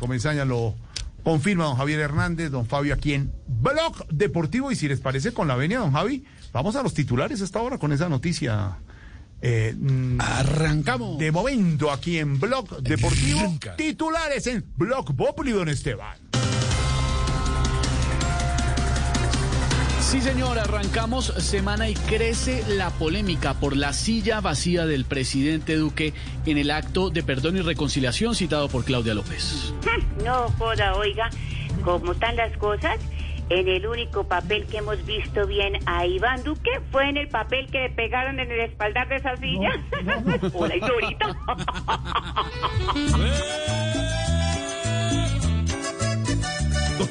Comesaña lo confirma don Javier Hernández, don Fabio aquí en Blog Deportivo. Y si les parece con la venia, don Javi, vamos a los titulares esta hora con esa noticia. Eh, mm, Arrancamos. de momento aquí en Blog Deportivo, Arranca. titulares en Blog Populi, don Esteban. Sí, señor, arrancamos semana y crece la polémica por la silla vacía del presidente Duque en el acto de perdón y reconciliación citado por Claudia López. No joda, oiga, como están las cosas, en el único papel que hemos visto bien a Iván Duque fue en el papel que le pegaron en el espaldar de esa silla. Hola, Ignorita.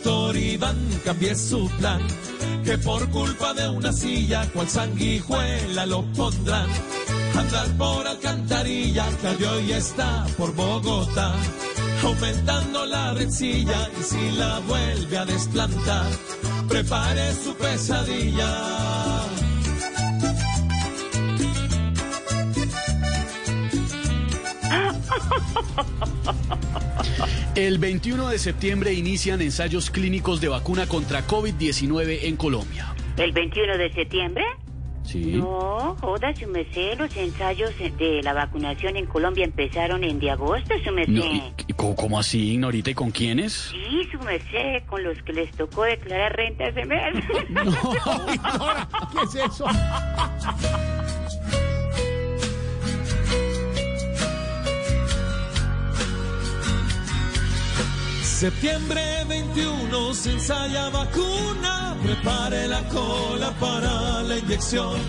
Doctor Iván, cambie su plan, que por culpa de una silla, cual sanguijuela lo pondrán. Andar por alcantarilla, que hoy está por Bogotá, aumentando la rencilla y si la vuelve a desplantar, prepare su pesadilla. El 21 de septiembre inician ensayos clínicos de vacuna contra COVID-19 en Colombia. ¿El 21 de septiembre? Sí. No, joda, su merced, los ensayos de la vacunación en Colombia empezaron en de agosto, su merced. No, ¿cómo, así, Ignorita? ¿Y con quiénes? Sí, su merced, con los que les tocó declarar renta ese mes. Ahora, ¿qué es eso? Septiembre 21 se ensaya vacuna, prepare la cola para la inyección.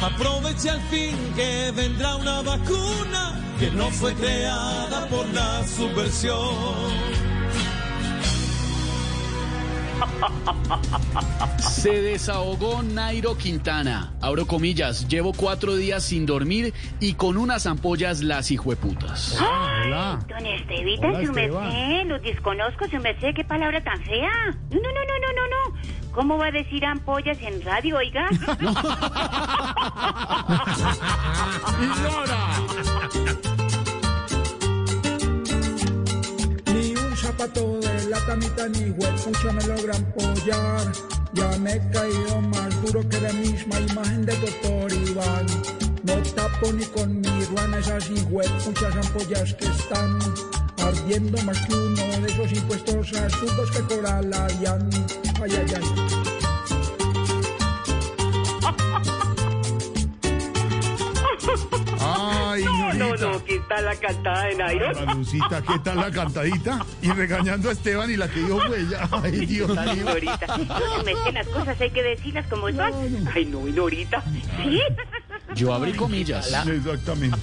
Aproveche al fin que vendrá una vacuna que no fue creada por la subversión. Se desahogó Nairo Quintana. Abro comillas, llevo cuatro días sin dormir y con unas ampollas las hijueputas. Hola. Don Estevita, Hola, su merced, los desconozco, su merced, qué palabra tan fea. No, no, no, no, no, no, no. ¿Cómo va a decir ampollas en radio, oiga? Ni un zapato de la camita ni huepucha me logran pollar. Ya me he caído más duro que la misma imagen del doctor Iván. No tapo ni con mi ruana esas huepuchas ampollas que están ardiendo más que uno de esos impuestos astutos que cobra la. Ay, ay, ay. Ay, No, Ignorita. no, ¿qué tal la cantada de Nairo? Malucita, ¿qué tal la cantadita? Y regañando a Esteban y la que dijo fue ella. Ay, Dios mío. Norita, no se meten las cosas, hay que decirlas como son. Ay, no, Norita. ¿Sí? Yo abrí comillas. Exactamente.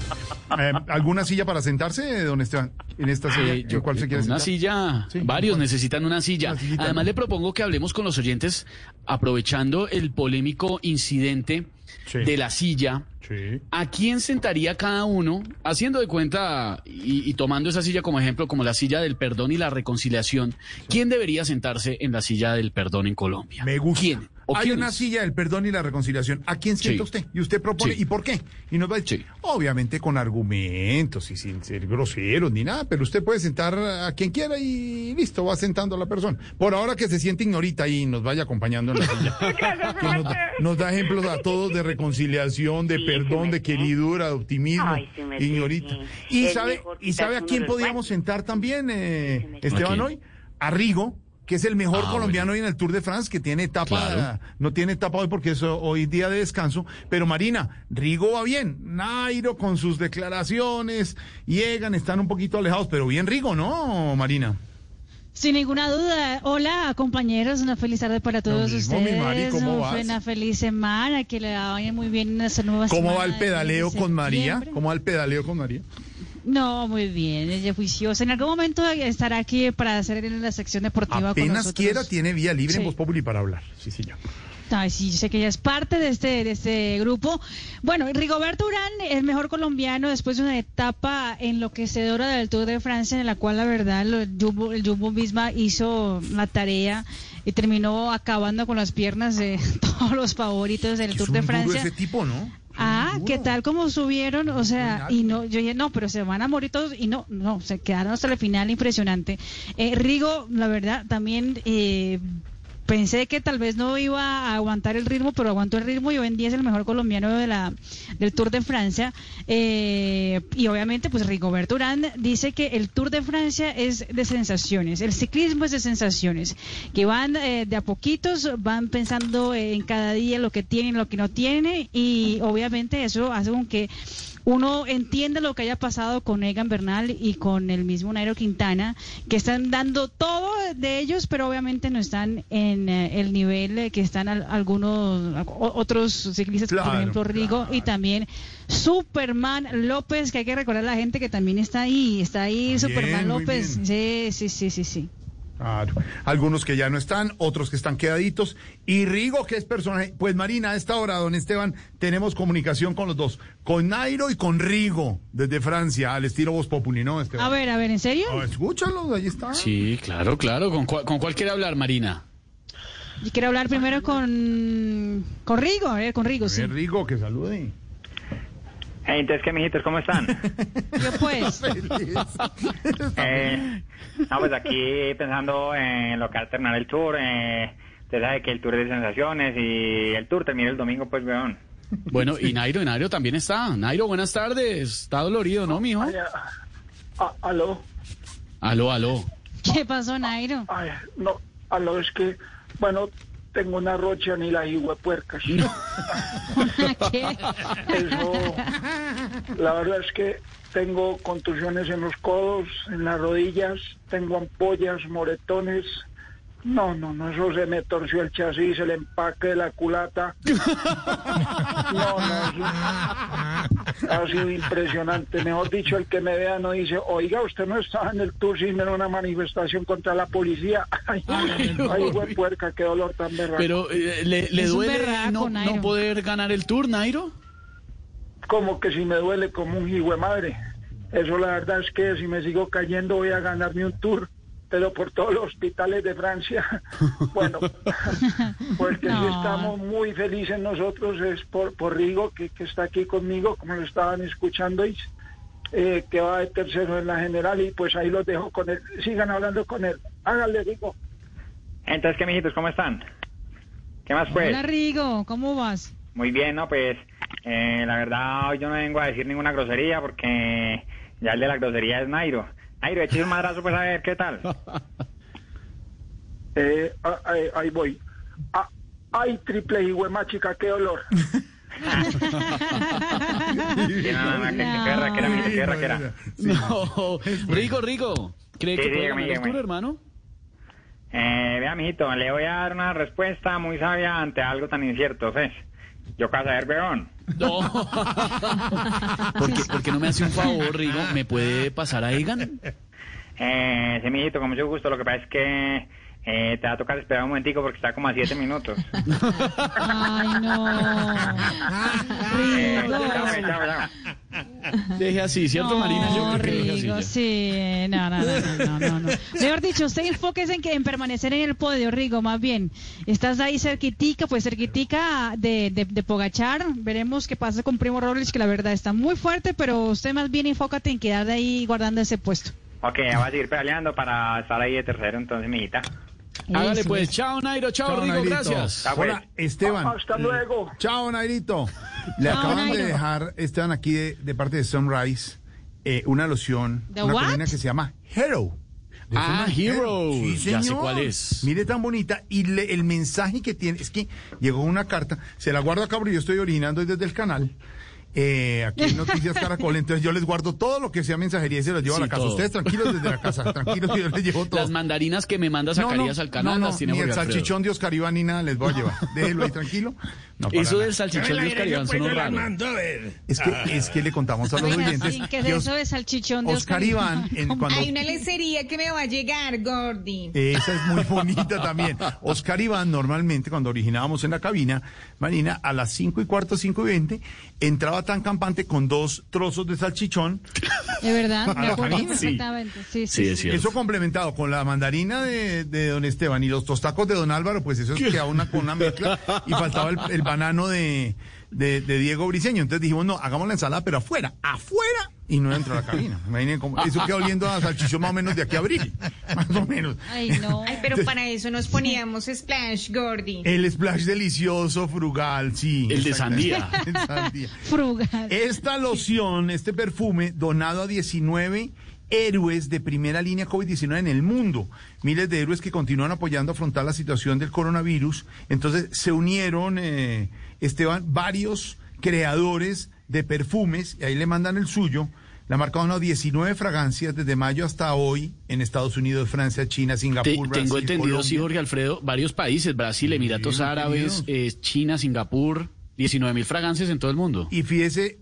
Eh, ¿Alguna silla para sentarse, don Esteban? En esta silla, Eh, ¿en cuál se quiere una sentar? silla, Sí, varios ¿cuál? necesitan una silla. Una Además ¿no? le propongo que hablemos con los oyentes aprovechando el polémico incidente Sí. de la silla. Sí. ¿A quién sentaría cada uno, haciendo de cuenta y, y tomando esa silla como ejemplo, como la silla del perdón y la reconciliación? ¿Quién debería sentarse en la silla del perdón en Colombia? Me gusta. ¿Quién? ¿O Hay quiénes? una silla del perdón y la reconciliación. ¿A quién sienta Sí. usted? Y usted propone, Sí. ¿y por qué? Y nos va a decir, Sí. obviamente con argumentos y sin ser groseros ni nada, pero usted puede sentar a quien quiera y listo, va sentando a la persona. Por ahora que se siente ignorita y nos vaya acompañando en la silla. que nos, da, nos da ejemplos a todos de reconciliación, de Sí, perdón, de queridura, de optimismo, Ay, ignorita. Y sabe, y sabe a quién podíamos sentar también, eh, Esteban, hoy? A Rigo, que es el mejor Ah, colombiano bueno. hoy en el Tour de France, que tiene etapa, Claro. no tiene etapa hoy porque es hoy día de descanso. Pero Marina, Rigo va bien. Nairo con sus declaraciones, llegan, están un poquito alejados, pero bien Rigo, ¿no, Marina? Sin ninguna duda. Hola, compañeros. Una feliz tarde para todos mismo, mi ustedes. Mari, ¿cómo vas? Una feliz semana. Que le vaya muy bien en esta nueva ¿Cómo va el pedaleo con María? ¿Cómo va el pedaleo con María? No, muy bien. Ella juiciosa. En algún momento estará aquí para hacer en la sección deportiva Apenas quiera, tiene vía libre en Sí. Voz Populi para hablar. Sí, ya. Ay, sí, yo sé que ella es parte de este, de este grupo. Bueno, Rigoberto Urán, el mejor colombiano después de una etapa enloquecedora del Tour de Francia, en la cual la verdad lo- el Jumbo, el Jumbo hizo la tarea y terminó acabando con las piernas de todos los favoritos del Tour es de un duro Francia. ese tipo, ¿no? Ah, verdad, ¿qué tal como subieron? O sea, y no, yo dije, no, pero se van a morir todos y no, no, se quedaron hasta el final, impresionante. Eh, Rigo, la verdad, también eh, pensé que tal vez no iba a aguantar el ritmo, pero aguantó el ritmo y hoy en día es el mejor colombiano de la, del Tour de Francia. Eh, y obviamente, pues Rigobert Urán dice que el Tour de Francia es de sensaciones, el ciclismo es de sensaciones, que van eh, de a poquitos, van pensando en cada día lo que tienen, lo que no tienen, y obviamente eso hace con que uno entiende lo que haya pasado con Egan Bernal y con el mismo Nairo Quintana, que están dando todo de ellos, pero obviamente no están en eh, el nivel eh, que están al- algunos otros ciclistas, por Claro, ejemplo Rigo y también Superman López, que hay que recordar a la gente que también está ahí, está ahí Bien, Superman López. Sí, sí, sí, sí, sí. Claro. Algunos que ya no están, otros que están quedaditos. Y Rigo, que es personaje. Pues Marina, a esta hora, don Esteban, tenemos comunicación con los dos. Con Nairo y con Rigo, desde Francia, al estilo Voz Populi, ¿no, Esteban? A ver, a ver, ¿en serio? Ah, escúchalo, ahí está. Sí, claro, claro. ¿Con cuál, con cuál quiere hablar, Marina? Yo quiero hablar primero con, con Rigo, a ver, con Rigo, sí. Rigo, que salude. Entonces, ¿qué mijitos? ¿Cómo están? Yo pues. eh, no, pues aquí pensando en lo que va a terminar el tour. Eh, usted sabe que el tour es de sensaciones y el tour termina el domingo, pues, weón. Bueno, y Nairo, y Nairo también está. Nairo, buenas tardes. Está dolorido, ¿no, mijo? Ay, aló, Aló, aló. ¿Qué pasó, Nairo? ay, no, aló, es que, bueno, tengo una rocha ni la puercas. ¿Qué? Eso, la verdad es que tengo contusiones en los codos, en las rodillas, tengo ampollas, moretones. No, no, no, eso se me torció el chasis, el empaque de la culata. No, no, eso ha sido impresionante. Mejor dicho, el que me vea no dice, oiga, usted no estaba en el tour sino en una manifestación contra la policía. Ay, ay, güey, puerca, qué dolor tan berraco. Pero, eh, ¿le, duele berraco, no, poder ganar el tour, Nairo? como que si me duele como un hijo de madre. Eso la verdad es que si me sigo cayendo voy a ganarme un tour, pero por todos los hospitales de Francia. Bueno, pues que sí No. estamos muy felices nosotros es por, por Rigo, que, que está aquí conmigo, como lo estaban escuchando, y, eh, que va de tercero en la general, y pues ahí los dejo con él. Sigan hablando con él. Háganle, Rigo. Entonces, ¿qué mijitos? ¿Cómo están? ¿Qué más, pues? Hola, Rigo, ¿cómo vas? Muy bien, ¿no? Pues, eh, la verdad, hoy yo no vengo a decir ninguna grosería porque ya el de la grosería es Nairo. Nairo, eche un madrazo, pues, a ver, ¿qué tal? Eh, ah, ahí, ahí voy. Ah, ay, triple hijo chica, qué dolor. Sí, no. Rigo, Rigo. ¿Cree Sí, que sí, puede dígame, ganar el dígame. tour, hermano? Eh, vea, mijito, le voy a dar una respuesta muy sabia ante algo tan incierto, ¿ves? Yo casa ver, weón. No. ¿Por qué, por qué no me hace un favor, Rigo? ¿Me puede pasar a Egan? Eh, sí, mijito, con mucho gusto. Lo que pasa es que eh, te va a tocar esperar un momentico porque está como a siete minutos. Ay, no. Eh, chao, chao, chao. Deje así, ¿cierto, Marina? Yo No, creo que deje así Rigo, ya. sí, no, no, no, no, no, no. Mejor dicho, usted enfóquese en que en permanecer en el podio, Rigo, más bien. Estás ahí cerquitica, pues cerquitica de, de, de Pogachar. Veremos qué pasa con Primo Robles, que la verdad está muy fuerte, pero usted más bien enfócate en quedar ahí guardando ese puesto. Ok, voy a seguir pedaleando para estar ahí de tercero, entonces, mijita. Hágale pues. Chao, Nairo. Chao, Chao, Rigo. Nairito. Gracias. Ah. Hola, Esteban. Hasta luego. Chao, Nairito. Le Chao, acaban de dejar, Esteban, aquí de, de parte de Sunrise, eh, una loción, ¿The una what? colina que se llama Hero. Ah, Hero. Sí, Ya sé cuál es. Mire tan bonita. Y le- el mensaje que tiene es que llegó una carta, se la guardo acá porque yo estoy originando desde el canal. Eh, aquí en Noticias Caracol, entonces yo les guardo todo lo que sea mensajería y se los llevo Sí, a la casa. todo. Ustedes tranquilos desde la casa, tranquilos yo les llevo todo. Las mandarinas que me manda No, no, al canal no, no, las tiene ni el salchichón de Oscar Iván ni nada les voy a llevar. Déjelo ahí tranquilo. No, Eso nada. del salchichón de Oscar Iván sonó raro. Es que, es que le contamos a los Oiga, oyentes sí, ¿qué es eso de salchichón de Oscar Iván, en- ¿Cómo? cuando, Hay una lencería que me va a llegar, Gordy. esa es muy bonita también. Oscar Iván, normalmente, cuando originábamos en la cabina, Marina, a las 5 y cuarto, 5 y 20, entraba tan campante con dos trozos de salchichón. De verdad, me acuerdo Sí. Sí, sí, Sí, es cierto. Eso complementado con la mandarina de, de don Esteban y los tostacos de don Álvaro, pues eso es que a una con una mezcla y faltaba el, el banano de, de, de Diego Briseño. Entonces dijimos, no, hagamos la ensalada, pero afuera, afuera, y no dentro de la cabina. Imaginen cómo, eso queda oliendo a salchichón más o menos de aquí a abril, más o menos. Ay, no. Ay, pero para eso nos poníamos splash, Gordy. El splash delicioso, frugal, sí. El de sandía. El de sandía. Frugal. Esta loción, este perfume, donado a 19 héroes de primera línea COVID-19 en el mundo. Miles de héroes que continúan apoyando a afrontar la situación del coronavirus. Entonces se unieron, eh, Esteban, varios creadores de perfumes, y ahí le mandan el suyo. La marca ha donado 19 fragancias desde mayo hasta hoy en Estados Unidos, Francia, China, Te- Singapur, Brasil, tengo entendido, sí. Jorge Alfredo, varios países, Brasil, Emiratos Sí, Árabes, eh, China, Singapur, 19 mil fragancias en todo el mundo. Y fíjese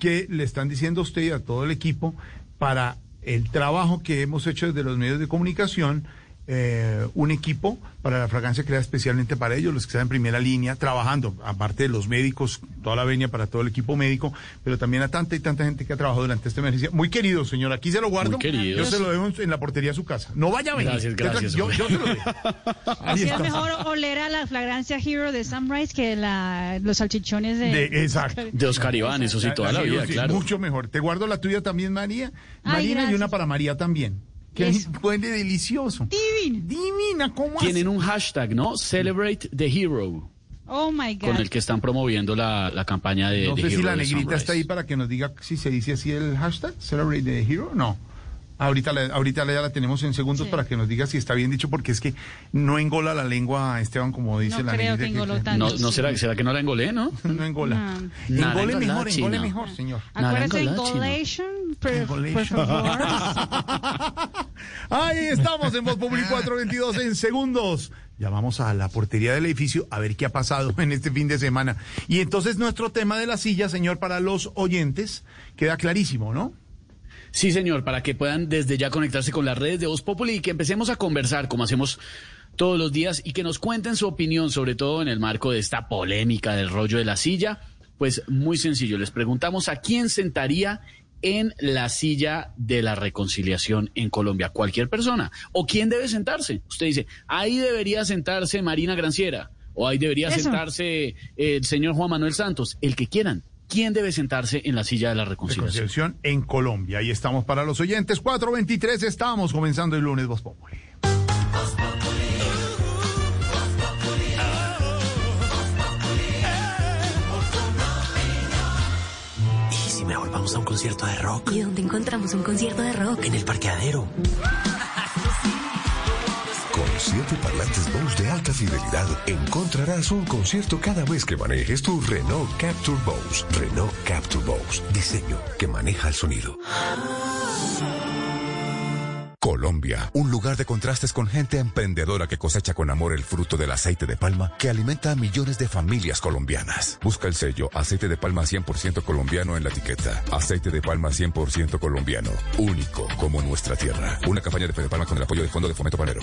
que le están diciendo a usted y a todo el equipo para el trabajo que hemos hecho desde los medios de comunicación, eh, un equipo para la fragancia creada especialmente para ellos, los que están en primera línea, trabajando, aparte de los médicos, toda la venia para todo el equipo médico, pero también a tanta y tanta gente que ha trabajado durante esta emergencia. Muy querido, señor, aquí se lo guardo. Muy querido. Yo se lo dejo en- la portería de su casa. No vaya a venir. Gracias, gracias, Yo, se lo dejo. Así es mejor oler a la flagrancia Hero de Sunrise que la, los salchichones de... De- exacto. De Oscar Iván, eso sí, toda la vida, sí, claro. Mucho mejor. Te guardo la tuya también, María. Ay, Marina y una para María también. Que Eso. huele delicioso. Divino. Divina, ¿cómo Tienen hace? un hashtag, ¿no? Celebrate the Hero, Oh my God. con el que están promoviendo la, la campaña de No de sé si la negrita está ahí para que nos diga si se dice así el hashtag, Celebrate the Hero. No. Ahorita, la, ahorita ya la tenemos en segundos Sí. para que nos diga si está bien dicho, porque es que no engola la lengua, Esteban, como dice No la creo que engoló tanto. No, no será, será que no la engolé, ¿no? No engola. No. Engole mejor, engole mejor, señor. Acuérdate. Engolation, por favor. Ahí estamos en Voz Populi 422 en segundos. Ya vamos a la portería del edificio a ver qué ha pasado en este fin de semana. Y entonces nuestro tema de la silla, señor, para los oyentes, queda clarísimo, ¿no? Sí, señor, para que puedan desde ya conectarse con las redes de Voz Populi y que empecemos a conversar como hacemos todos los días y que nos cuenten su opinión, sobre todo en el marco de esta polémica del rollo de la silla. Pues muy sencillo, les preguntamos a quién sentaría en la silla de la reconciliación en Colombia, cualquier persona, o quién debe sentarse. Usted dice, ahí debería sentarse Marina Granciera, o ahí debería Eso. sentarse el señor Juan Manuel Santos, el que quieran. ¿Quién debe sentarse en la silla de la reconciliación? Reconciliación en Colombia. Ahí estamos para los oyentes. 423 estamos comenzando el lunes Voz Populi. ¿Y si mejor vamos a un concierto de rock? ¿Y dónde encontramos un concierto de rock? En el parqueadero. Con siete parlantes Bose de alta fidelidad encontrarás un concierto cada vez que manejes tu Renault Capture Bose. Renault Capture Bose. Diseño que maneja el sonido. Colombia, un lugar de contrastes con gente emprendedora que cosecha con amor el fruto del aceite de palma que alimenta a millones de familias colombianas. Busca el sello aceite de palma 100% colombiano en la etiqueta. Aceite de palma 100% colombiano, único como nuestra tierra. Una campaña de Fede Palma con el apoyo del Fondo de Fomento Panero.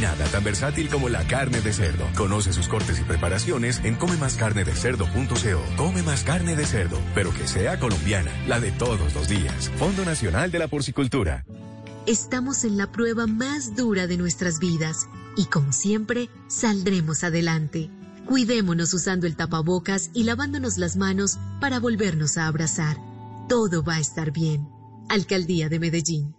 Nada tan versátil como la carne de cerdo. Conoce sus cortes y preparaciones en comemascarnedecerdo.co. Come más carne de cerdo, pero que sea colombiana, la de todos los días. Fondo Nacional de la Porcicultura. Estamos en la prueba más dura de nuestras vidas y como siempre saldremos adelante. Cuidémonos usando el tapabocas y lavándonos las manos para volvernos a abrazar. Todo va a estar bien. Alcaldía de Medellín.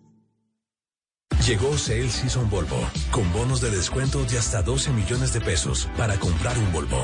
Llegó Sale Season Volvo, con bonos de descuento de hasta 12 millones de pesos para comprar un Volvo.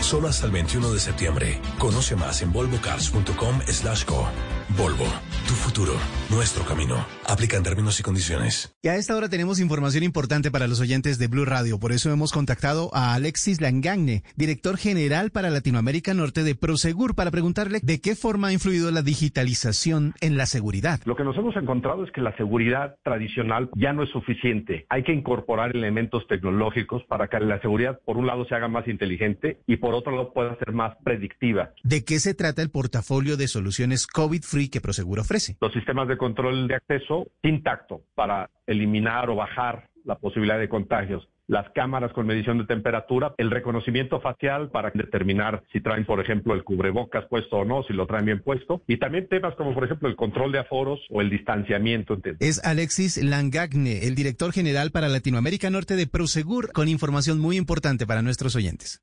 Solo hasta el 21 de septiembre. Conoce más en volvocars.com slash co. Volvo, tu futuro, nuestro camino. Aplican términos y condiciones. Y a esta hora tenemos información importante para los oyentes de Blue Radio. Por eso hemos contactado a Alexis Langagne, director general para Latinoamérica Norte de Prosegur, para preguntarle de qué forma ha influido la digitalización en la seguridad. Lo que nos hemos encontrado es que la seguridad tradicional ya no es suficiente. Hay que incorporar elementos tecnológicos para que la seguridad, por un lado, se haga más inteligente y por otro lado, pueda ser más predictiva. ¿De qué se trata el portafolio de soluciones COVID-free que Prosegur ofrece? Los sistemas de control de acceso intacto para eliminar o bajar la posibilidad de contagios las cámaras con medición de temperatura, el reconocimiento facial para determinar si traen, por ejemplo, el cubrebocas puesto o no, si lo traen bien puesto, y también temas como, por ejemplo, el control de aforos o el distanciamiento. Es Alexis Langagne, el director general para Latinoamérica Norte de Prosegur, con información muy importante para nuestros oyentes.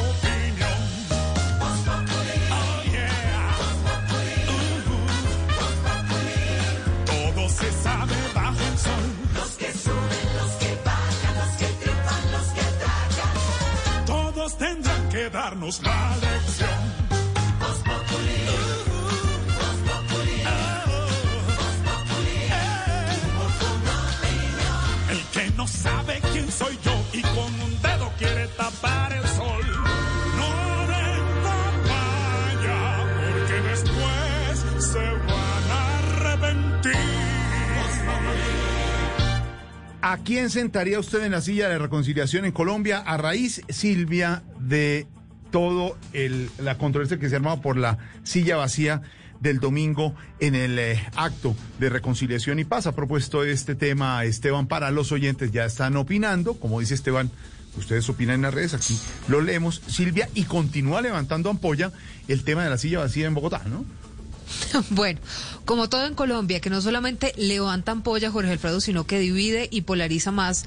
darnos la lección. El que no sabe quién soy yo y con un dedo quiere tapar el sol. No den papaya, porque después se van a arrepentir. ¿A quién sentaría usted en la silla de reconciliación en Colombia a raíz, Silvia, de todo el, la controversia que se armaba por la silla vacía del domingo en el eh, acto de reconciliación y paz? Ha propuesto este tema Esteban para los oyentes, ya están opinando, como dice Esteban. Ustedes opinan en las redes, aquí lo leemos. Silvia, y continúa levantando ampolla el tema de la silla vacía en Bogotá, ¿no? Bueno, como todo en Colombia, que no solamente levanta ampolla Jorge Alfredo, sino que divide y polariza más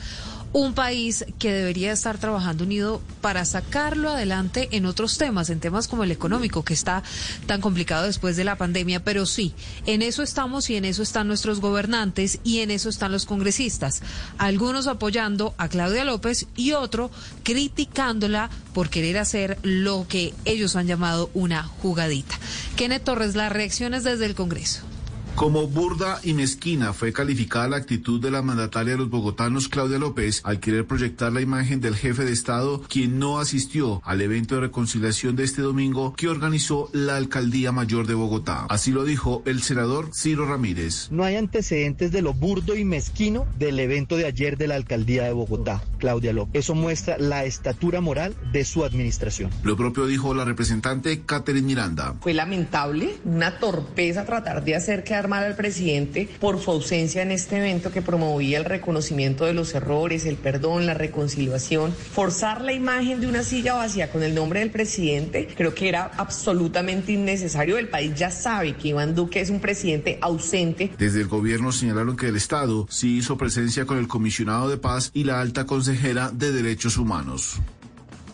un país que debería estar trabajando unido para sacarlo adelante en otros temas, en temas como el económico, que está tan complicado después de la pandemia. Pero sí, en eso estamos y en eso están nuestros gobernantes y en eso están los congresistas. Algunos apoyando a Claudia López y otro criticándola por querer hacer lo que ellos han llamado una jugadita. Kenneth Torres, las reacciones desde el Congreso. Como burda y mezquina fue calificada la actitud de la mandataria de los bogotanos Claudia López al querer proyectar la imagen del jefe de Estado, quien no asistió al evento de reconciliación de este domingo que organizó la Alcaldía Mayor de Bogotá. Así lo dijo el senador Ciro Ramírez. No hay antecedentes de lo burdo y mezquino del evento de ayer de la Alcaldía de Bogotá, Claudia López. Eso muestra la estatura moral de su administración. Lo propio dijo la representante Catherine Miranda. Fue lamentable, una torpeza tratar de hacer que mal al presidente por su ausencia en este evento que promovía el reconocimiento de los errores, el perdón, la reconciliación. Forzar la imagen de una silla vacía con el nombre del presidente creo que era absolutamente innecesario. El país ya sabe que Iván Duque es un presidente ausente. Desde el gobierno señalaron que el Estado sí hizo presencia con el comisionado de paz y la alta consejera de derechos humanos.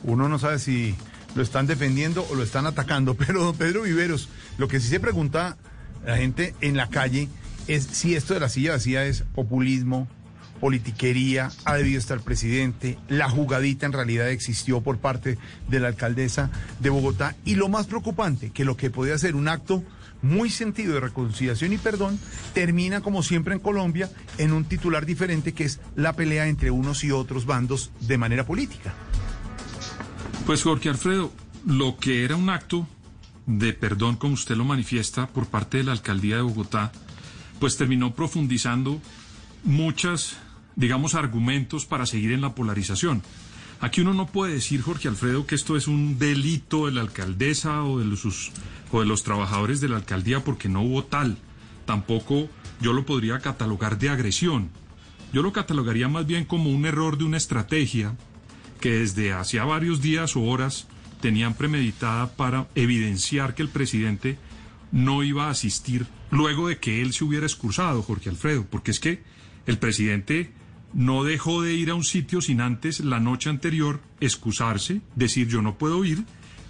Uno no sabe si lo están defendiendo o lo están atacando, pero don Pedro Viveros, lo que sí se pregunta la gente en la calle es si esto de la silla vacía es populismo, politiquería, ha debido estar presidente, la jugadita en realidad existió por parte de la alcaldesa de Bogotá y lo más preocupante, que lo que podía ser un acto muy sentido de reconciliación y perdón, termina como siempre en Colombia en un titular diferente que es la pelea entre unos y otros bandos de manera política. Pues Jorge Alfredo, lo que era un acto de perdón, como usted lo manifiesta, por parte de la alcaldía de Bogotá, pues terminó profundizando muchas, digamos, argumentos para seguir en la polarización. Aquí uno no puede decir, Jorge Alfredo, que esto es un delito de la alcaldesa o de los, o de los trabajadores de la alcaldía porque no hubo tal. Tampoco yo lo podría catalogar de agresión. Yo lo catalogaría más bien como un error de una estrategia que desde hacía varios días o horas tenían premeditada para evidenciar que el presidente no iba a asistir luego de que él se hubiera excursado, Jorge Alfredo, porque es que el presidente no dejó de ir a un sitio sin antes la noche anterior excusarse, decir yo no puedo ir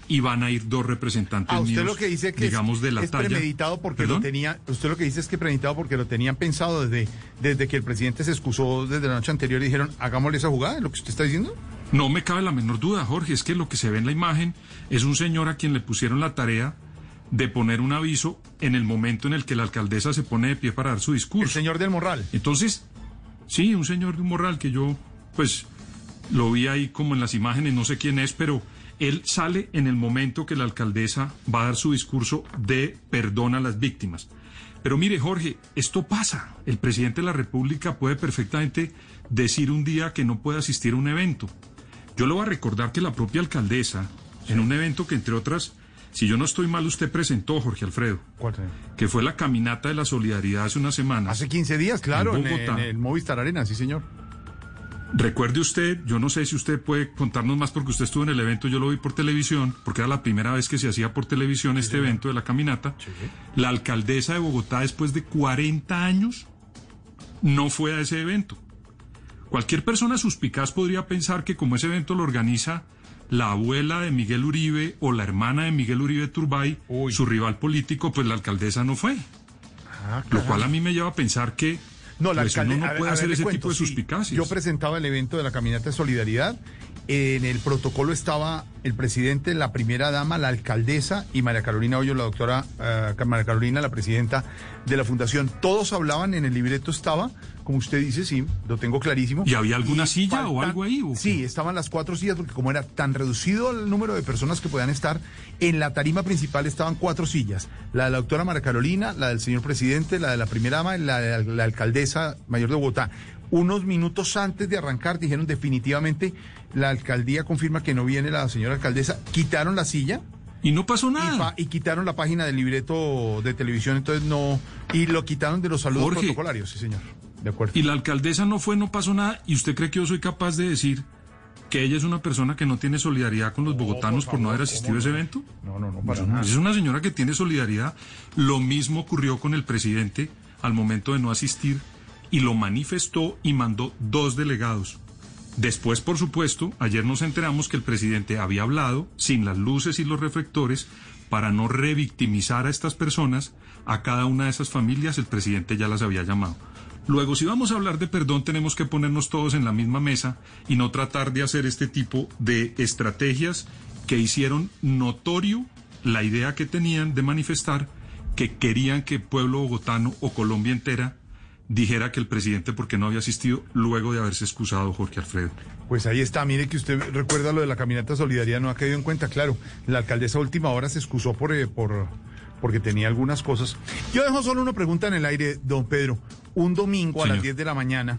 y van a ir dos representantes ah, usted míos, lo que dice que digamos es, de la es talla. premeditado porque lo tenía, usted lo que dice es que premeditado porque lo tenían pensado desde, desde que el presidente se excusó desde la noche anterior y dijeron, hagámosle esa jugada, lo que usted está diciendo. No me cabe la menor duda, Jorge, es que lo que se ve en la imagen es un señor a quien le pusieron la tarea de poner un aviso en el momento en el que la alcaldesa se pone de pie para dar su discurso. El señor del Morral. Entonces, sí, un señor del Morral que yo, pues, lo vi ahí como en las imágenes, no sé quién es, pero él sale en el momento que la alcaldesa va a dar su discurso de perdón a las víctimas. Pero mire, Jorge, esto pasa. El presidente de la República puede perfectamente decir un día que no puede asistir a un evento. Yo le voy a recordar que la propia alcaldesa, en un evento que entre otras, si yo no estoy mal, usted presentó, Jorge Alfredo, que fue la caminata de la solidaridad hace unas semanas. Hace 15 días, claro, en, Bogotá. en el Movistar Arena, sí, señor. Recuerde usted, yo no sé si usted puede contarnos más porque usted estuvo en el evento, yo lo vi por televisión, porque era la primera vez que se hacía por televisión este evento de la caminata. La alcaldesa de Bogotá, después de 40 años, no fue a ese evento. Cualquier persona suspicaz podría pensar que como ese evento lo organiza la abuela de Miguel Uribe o la hermana de Miguel Uribe Turbay, su rival político, pues la alcaldesa no fue. Lo cual a mí me lleva a pensar que No, la pues, alcalde- uno no puede ver, hacer ese cuento, tipo de sí. suspicacias. Yo presentaba el evento de la caminata de solidaridad. En el protocolo estaba el presidente, la primera dama, la alcaldesa y María Carolina Hoyo, la doctora eh, María Carolina, la presidenta de la fundación. Todos hablaban, en el libreto estaba, como usted dice, sí, lo tengo clarísimo. ¿Y había alguna silla o algo ahí? o? Sí, estaban las cuatro sillas porque como era tan reducido el número de personas que podían estar, en la tarima principal estaban cuatro sillas. La de la doctora María Carolina, la del señor presidente, la de la primera dama y la de la, la alcaldesa mayor de Bogotá. Unos minutos antes de arrancar dijeron definitivamente la alcaldía confirma que no viene la señora alcaldesa. Quitaron la silla. Y no pasó nada. y quitaron la página del libreto de televisión, entonces no... Y lo quitaron de los saludos Jorge. protocolarios, sí señor. De acuerdo. Y la alcaldesa no fue, no pasó nada. ¿Y usted cree que yo soy capaz de decir que ella es una persona que no tiene solidaridad con los bogotanos por, no haber asistido a ese evento? No, no, no, para Pues nada. Es una señora que tiene solidaridad. Lo mismo ocurrió con el presidente al momento de no asistir y lo manifestó y mandó dos delegados. Después, por supuesto, ayer nos enteramos que el presidente había hablado sin las luces y los reflectores para no revictimizar a estas personas, a cada una de esas familias el presidente ya las había llamado. Luego, si vamos a hablar de perdón, tenemos que ponernos todos en la misma mesa y no tratar de hacer este tipo de estrategias que hicieron notorio la idea que tenían de manifestar que querían que el pueblo bogotano o Colombia entera dijera que el presidente porque no había asistido luego de haberse excusado Jorge Alfredo. Pues ahí está, mire que usted recuerda lo de la caminata solidaria, no ha caído en cuenta, claro. La alcaldesa última hora se excusó por, eh, por porque tenía algunas cosas. Yo dejo solo una pregunta en el aire, don Pedro. Un domingo a las Señor. 10 de la mañana,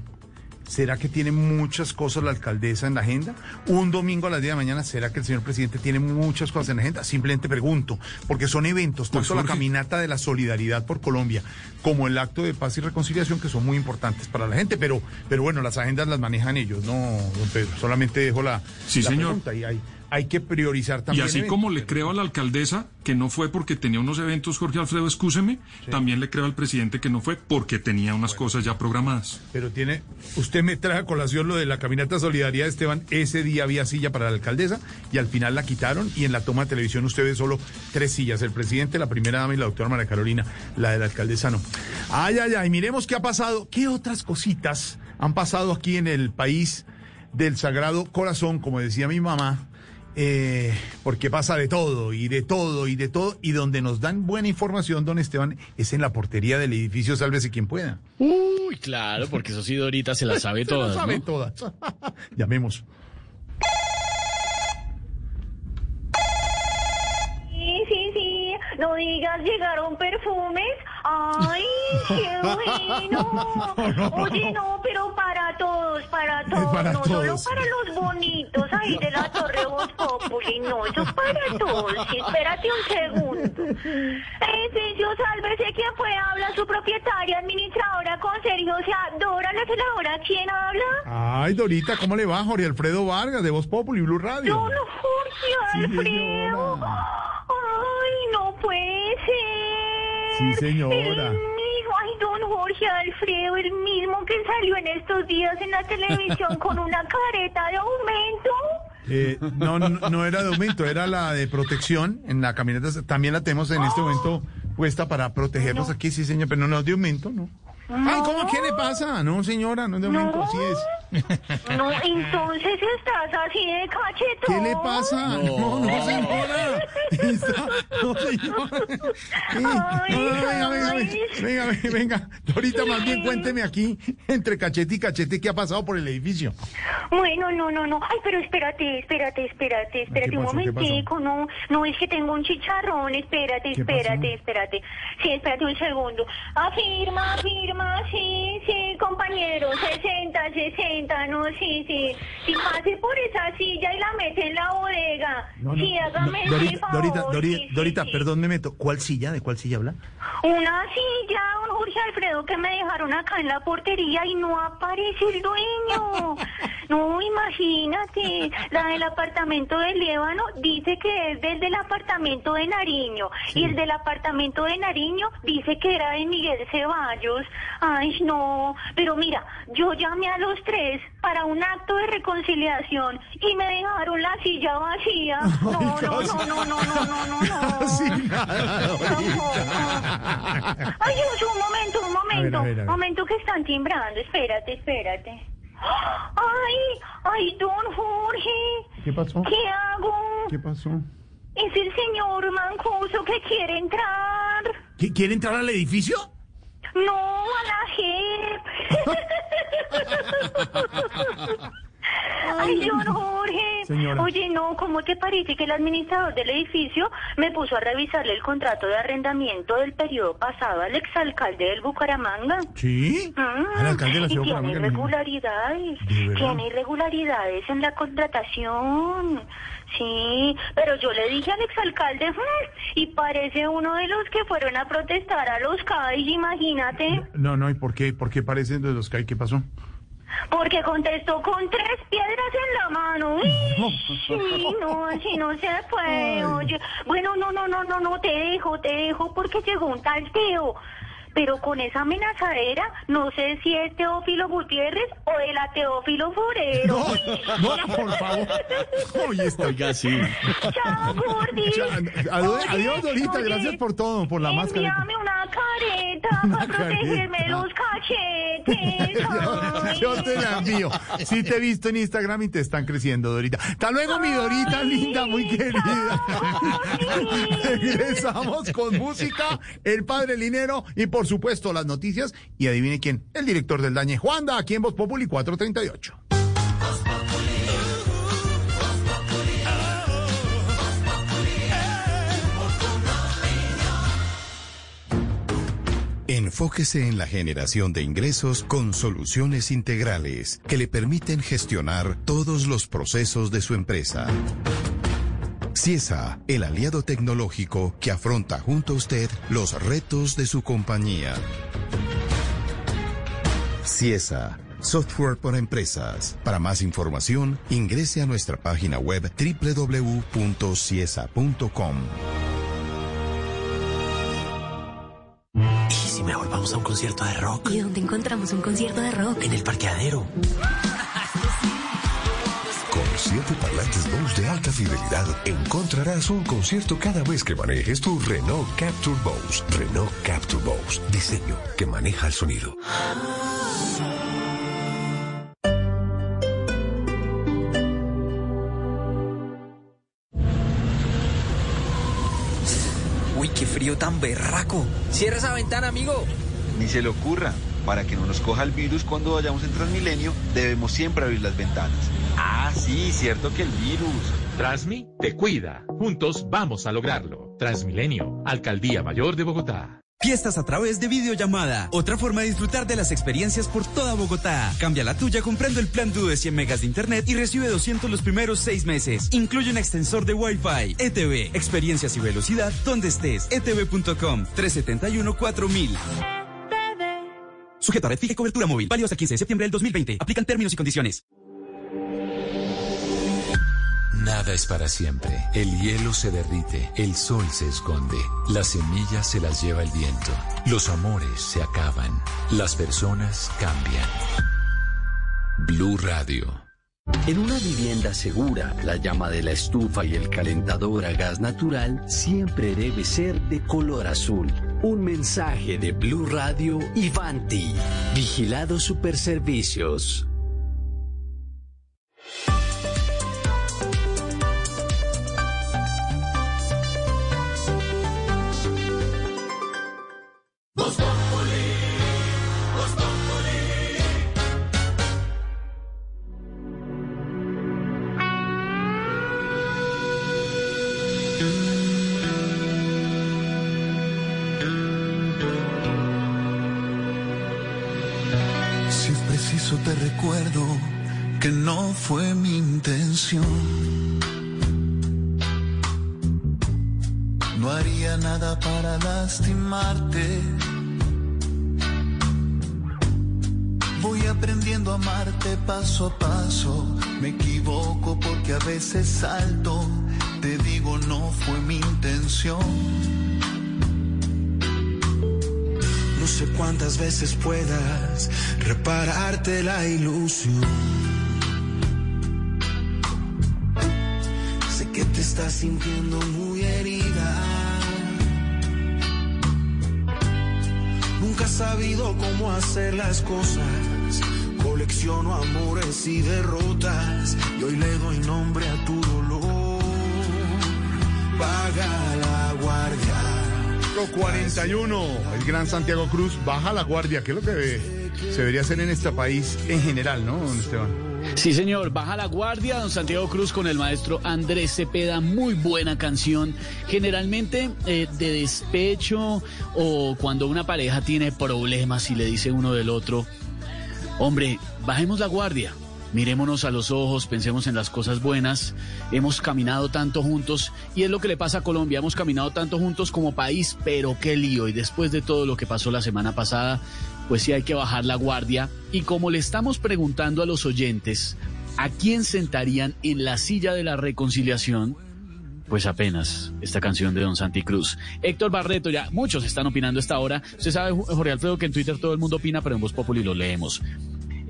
¿será que tiene muchas cosas la alcaldesa en la agenda? Un domingo a las 10 de la mañana, ¿será que el señor presidente tiene muchas cosas en la agenda? Simplemente pregunto, porque son eventos, Pues, tanto la caminata de la solidaridad por Colombia como el acto de paz y reconciliación, que son muy importantes para la gente, pero, pero bueno, las agendas las manejan ellos, ¿no, don Pedro? Solamente dejo la, Sí, la señor. pregunta y hay, hay que priorizar Y también. así eventos. como le creo a la alcaldesa que no fue porque tenía unos eventos, Jorge Alfredo, excúseme, también le creo al presidente que no fue porque tenía unas cosas ya programadas. Pero tiene, usted me trae a colación lo de la caminata Solidaridad, Esteban. Ese día había silla para la alcaldesa y al final la quitaron y en la toma de televisión usted ve solo tres sillas: el presidente, la primera dama y la doctora María Carolina. La de la alcaldesa no. Ay, ay, ay, miremos qué ha pasado. ¿Qué otras cositas han pasado aquí en el país del Sagrado Corazón, como decía mi mamá? Eh, porque pasa de todo y de todo y de todo y donde nos dan buena información, don Esteban, es en la portería del edificio Sálvese quien pueda. Uy, claro, porque eso sí, Dorita se la sabe Se lo todas. sabe ¿no? todas. Llamemos. Sí. No digas, llegaron perfumes. Ay, qué bueno. Oye, no, pero para todos, para todos. para no solo todos. para los bonitos ahí de la Torre Voz Populi. No, eso es para todos. Sí, espérate un segundo. Edificio, sálvese quien pueda. Habla su propietaria, administradora, con Sergio. O sea, Dora, la celadora. ¿Quién habla? Ay, Dorita, ¿cómo le va? Jorge Alfredo Vargas, de Voz Populi, Blue Radio. Don Jorge Sí, Alfredo. señora. Ay, no puede ser. Sí, señora. Ay, don Jorge Alfredo, el mismo que salió en estos días en la televisión con una careta de aumento. Eh, no, no, no era de aumento, era la de protección en la camioneta. También la tenemos en este momento puesta para protegernos aquí, sí, señor, pero no es de aumento, ¿no? Ay, ¿cómo? ¿Qué le pasa? No, señora, no es de aumento, No. así es. No, entonces estás así de cachetón. ¿Qué le pasa? No, no, señora. Está- No, señor. Sí. No, no, no, venga, venga, venga, venga, venga. Dorita, más bien cuénteme aquí, entre cachete y cachete, ¿qué ha pasado por el edificio? Bueno, no, no, no. Ay, pero espérate, espérate, espérate, espérate un momentico. No, no es que tengo un chicharrón. Espérate, ¿Qué espérate, espérate. Sí, espérate un segundo. Afirma, afirma, sí, sí, compañero. 60, 60, no, sí, sí. Si pase por esa silla y la mete en la bodega. No, no, sí, hágame no, Dorita, favor. Dorita, Dorita, sí, sí, Dorita, sí. perdón, me meto. ¿Cuál silla? ¿De cuál silla habla? Una silla, don Jorge Alfredo, que me dejaron acá en la portería y no aparece el dueño. No, imagínate. La del apartamento de Líbano dice que es del del apartamento de Nariño. Y el del apartamento de Nariño dice que era de Miguel Ceballos. Ay, no. Pero mira, yo llamé a los tres para un acto de reconciliación y me dejaron la silla vacía. No, no, no, no, no, no, no, no. Ay, Dios, un momento, un momento. A. Momento que están timbrando. Espérate, espérate. Ay, ay, don Jorge. ¿Qué pasó? ¿Qué hago? ¿Qué pasó? Es el señor Mancuso que quiere entrar. ¿Que quiere entrar al edificio? No, a la JEP. Ay, don Jorge. Señora. Oye, no, ¿cómo te parece que el administrador del edificio me puso a revisarle el contrato de arrendamiento del periodo pasado al exalcalde del Bucaramanga? ¿Sí? Ah, Al alcalde de la y ciudad de tiene irregularidades, tiene irregularidades en la contratación. Sí, pero yo le dije al exalcalde "Mm", y parece uno de los que fueron a protestar a los CAIs, imagínate, No, no, ¿y por qué? ¿Por qué parecen de los hay? ¿Qué pasó? porque contestó con tres piedras en la mano. Uy, Sí, no, así no se puede, oye. Bueno, no, no, no, no, no, te dejo, te dejo porque llegó un tal Teo. Pero con esa amenazadera, no sé si es Teófilo Gutiérrez o de la Teófilo Forero. No, no, por favor. Oye, está. Oiga, sí. Chao. Chao, Oye, adiós, Dorita, oye, gracias por todo, por la máscara. Envíame una careta Una para protegerme los cachetes. Ay. Yo te la envío. Sí te he visto en Instagram y te están creciendo, Dorita. Hasta luego, mi Dorita linda, muy querida. Regresamos con música, el padre Linero y por supuesto las noticias. Y adivine quién, el director del Dañe, Juanda, aquí en Voz Populi 438. Enfóquese en la generación de ingresos con soluciones integrales que le permiten gestionar todos los procesos de su empresa. CIESA, el aliado tecnológico que afronta junto a usted los retos de su compañía. CIESA, software para empresas. Para más información, ingrese a nuestra página web www.ciesa.com. ¿Y si mejor vamos a un concierto de rock? ¿Y dónde encontramos un concierto de rock? En el parqueadero. ¡Ah! 7 parlantes Bose de alta fidelidad, encontrarás un concierto cada vez que manejes tu Renault Capture Bose. Renault Capture Bose, diseño que maneja el sonido. Uy, qué frío tan berraco. Cierra esa ventana, amigo. Ni se le ocurra. Para que no nos coja el virus cuando vayamos en Transmilenio, debemos siempre abrir las ventanas. Ah, sí, cierto que el virus. Transmi te cuida. Juntos vamos a lograrlo. Transmilenio, Alcaldía Mayor de Bogotá. Fiestas a través de videollamada. Otra forma de disfrutar de las experiencias por toda Bogotá. Cambia la tuya comprando el plan Duo de 100 megas de internet y recibe 200 los primeros seis meses. Incluye un extensor de Wi-Fi. ETV. Experiencias y velocidad donde estés. Etv.com 371 4000. Sujeto a red fija y cobertura móvil. Válido hasta el 15 de septiembre del 2020. Aplican términos y condiciones. Nada es para siempre. El hielo se derrite, el sol se esconde, las semillas se las lleva el viento, los amores se acaban, las personas cambian. Blue Radio. En una vivienda segura, la llama de la estufa y el calentador a gas natural siempre debe ser de color azul. Un mensaje de Blue Radio y Vanti. Vigilado Superservicios. Veces puedas repararte la ilusión. Sé que te estás sintiendo muy herida. Nunca has sabido cómo hacer las cosas. Colecciono amores y derrotas. Y hoy le doy nombre a tu dolor. Paga la guardia. 41, el gran Santiago Cruz, baja la guardia, que es lo que se debería hacer en este país en general, ¿no, don Esteban? Sí, señor, baja la guardia, don Santiago Cruz con el maestro Andrés Cepeda, muy buena canción, generalmente eh, de despecho o cuando una pareja tiene problemas y le dice uno del otro, hombre, bajemos la guardia, mirémonos a los ojos, pensemos en las cosas buenas, hemos caminado tanto juntos y es lo que le pasa a Colombia, hemos caminado tanto juntos como país, pero qué lío y después de todo lo que pasó la semana pasada, pues sí hay que bajar la guardia y como le estamos preguntando a los oyentes, ¿a quién sentarían en la silla de la reconciliación? Pues apenas esta canción de Don Santi Cruz. Héctor Barreto, ya muchos están opinando esta hora. Usted sabe, Jorge Alfredo, que en Twitter todo el mundo opina, pero en Voz Populi lo leemos.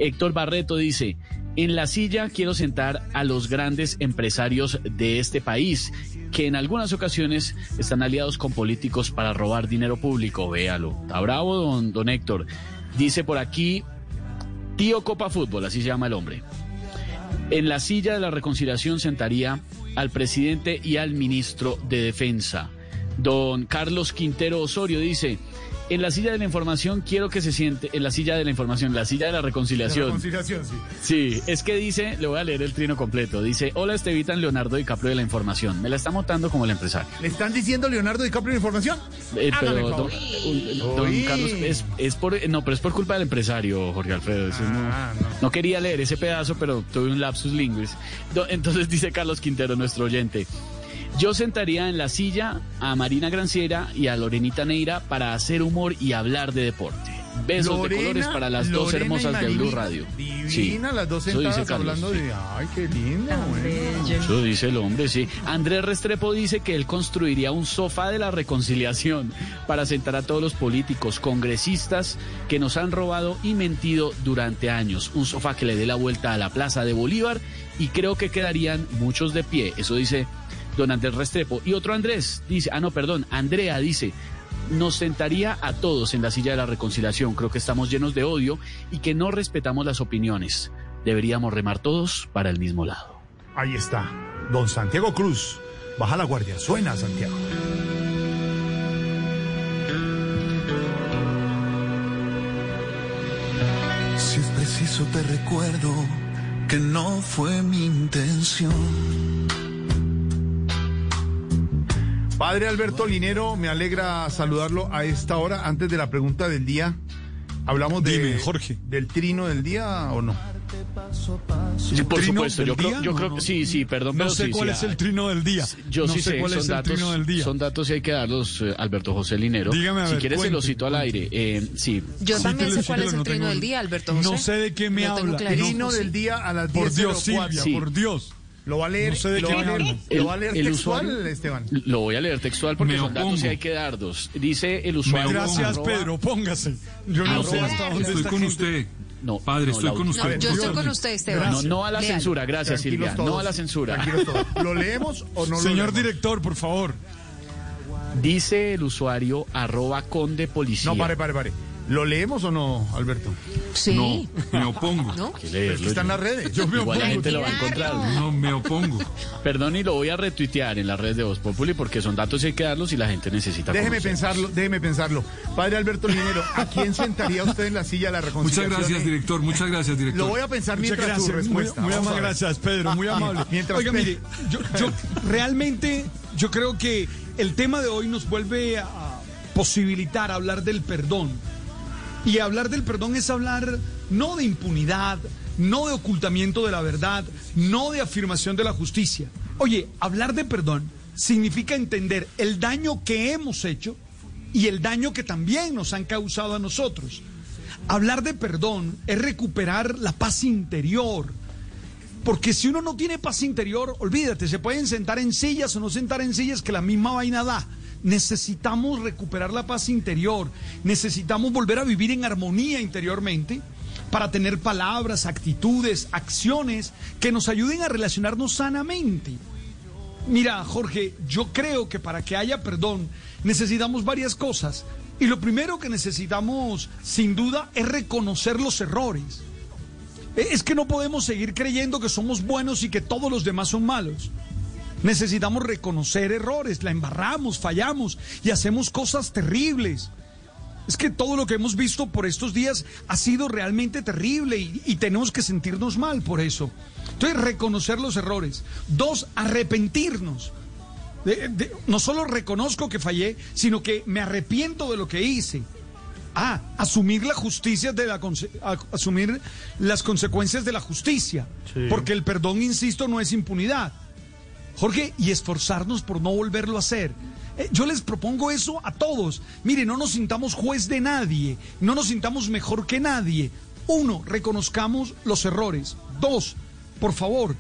Héctor Barreto dice, en la silla quiero sentar a los grandes empresarios de este país, que en algunas ocasiones están aliados con políticos para robar dinero público. Véalo. Está bravo, don, don Héctor. Dice por aquí, tío Copa Fútbol, así se llama el hombre. En la silla de la reconciliación sentaría al presidente y al ministro de Defensa. Don Carlos Quintero Osorio dice, en la silla de la información quiero que se siente, en la silla de la información, la silla de la reconciliación. La reconciliación, sí. Sí, es que dice, le voy a leer el trino completo, dice, hola Estevitan Leonardo DiCaprio de la información, me la está montando como el empresario. ¿Le están diciendo Leonardo DiCaprio de información? Eh, pero, don. Carlos, es, es por, no, pero es por culpa del empresario, Jorge Alfredo. eso no- Ah, no, quería leer ese pedazo, pero tuve un lapsus linguis. Entonces dice Carlos Quintero, nuestro oyente. Yo sentaría en la silla a Marina Granciera y a Lorenita Neira para hacer humor y hablar de deporte. Besos Lorena, de colores para las dos Lorena hermosas de Blue. Radio. Divina, las dos eso dice sentadas Carlos, hablando sí. de. Ay, qué lindo. bueno. Eso dice el hombre, sí. Andrés Restrepo dice que él construiría un sofá de la reconciliación para sentar a todos los políticos, congresistas que nos han robado y mentido durante años. Un sofá que le dé la vuelta a la Plaza de Bolívar y creo que quedarían muchos de pie. Eso dice don Andrés Restrepo. Y otro Andrés dice, ah, no, perdón, Andrea dice. Nos sentaría a todos en la silla de la reconciliación. Creo que estamos llenos de odio y que no respetamos las opiniones. Deberíamos remar todos para el mismo lado. Ahí está. Don Santiago Cruz. Baja la guardia. Suena, Santiago. Si es preciso te recuerdo que no fue mi intención. Padre Alberto Linero, me alegra saludarlo a esta hora. Antes de la pregunta del día, ¿hablamos de, Dime, Jorge. del trino del día o no? Sí, por ¿Trino supuesto, del yo creo, día? yo No, creo no. que sí, sí, perdón, No pero sé sí, cuál sí, es el ah, trino del día. Yo no sí sé cuál son es el datos, trino del día. son datos y hay que darlos, eh, Alberto José Linero. Dígame, a si quieres se los cito al aire. Eh, sí. Yo también sé cuál es el no trino tengo- del día, Alberto José. No sé de qué me habla. Trino del día a las 10.04. Por Dios, Silvia, Sí. por Dios. Lo va a leer, No sé de lo va a leer, lo va a leer El textual, usuario- Esteban. Lo voy a leer textual porque Me son datos y hay que darlos. Dice el usuario. Gracias, arroba- Pedro, póngase. Yo no Arroba- sé hasta dónde Estoy está con gente. usted. No, Padre, no, estoy la- con usted. Yo estoy con usted, Esteban. No, no a la censura, gracias Silvia. todos, No a la censura. todos. ¿Lo leemos o no lo Señor leemos? director, por favor. Dice el usuario arroba conde policía. No, pare, pare, pare. ¿Lo leemos o no, Alberto? Sí. No, me opongo. ¿No? Leerlo, que está en las redes. Yo me Igual la gente lo va a encontrar. No, me opongo. Perdón, y lo voy a retuitear en las redes de Voz Populi porque son datos y hay que darlos y la gente necesita Déjeme conocerlos. pensarlo, déjeme pensarlo. Padre Alberto Linero, ¿a quién sentaría usted en la silla de la Muchas reconciliación? gracias, director. Muchas gracias, director. Lo voy a pensar Muchas mientras su gracias, muy, respuesta. muy amable, gracias, Pedro, muy amable. Mientras Oiga, mire, yo, yo realmente yo creo que el tema de hoy nos vuelve a posibilitar hablar del perdón. Y hablar del perdón es hablar no de impunidad, no de ocultamiento de la verdad, no de afirmación de la justicia. Oye, hablar de perdón significa entender el daño que hemos hecho y el daño que también nos han causado a nosotros. Hablar de perdón es recuperar la paz interior. Porque si uno no tiene paz interior, olvídate, se pueden sentar en sillas o no sentar en sillas que la misma vaina da. Necesitamos recuperar la paz interior, necesitamos volver a vivir en armonía interiormente para tener palabras, actitudes, acciones que nos ayuden a relacionarnos sanamente. Mira, Jorge, yo creo que para que haya perdón necesitamos varias cosas. Y lo primero que necesitamos, sin duda, es reconocer los errores. Es que no podemos seguir creyendo que somos buenos y que todos los demás son malos. Necesitamos reconocer errores, la embarramos, fallamos y hacemos cosas terribles. Es que todo lo que hemos visto por estos días ha sido realmente terrible y, tenemos que sentirnos mal por eso. Entonces, reconocer los errores. Dos, arrepentirnos. no solo reconozco que fallé, sino que me arrepiento de lo que hice. Ah, asumir la justicia de la asumir las consecuencias de la justicia, porque el perdón, insisto, no es impunidad. Jorge, y esforzarnos por no volverlo a hacer. Eh, yo les propongo eso a todos. Mire, no nos sintamos juez de nadie, no nos sintamos mejor que nadie. Uno, reconozcamos los errores. Dos, por favor,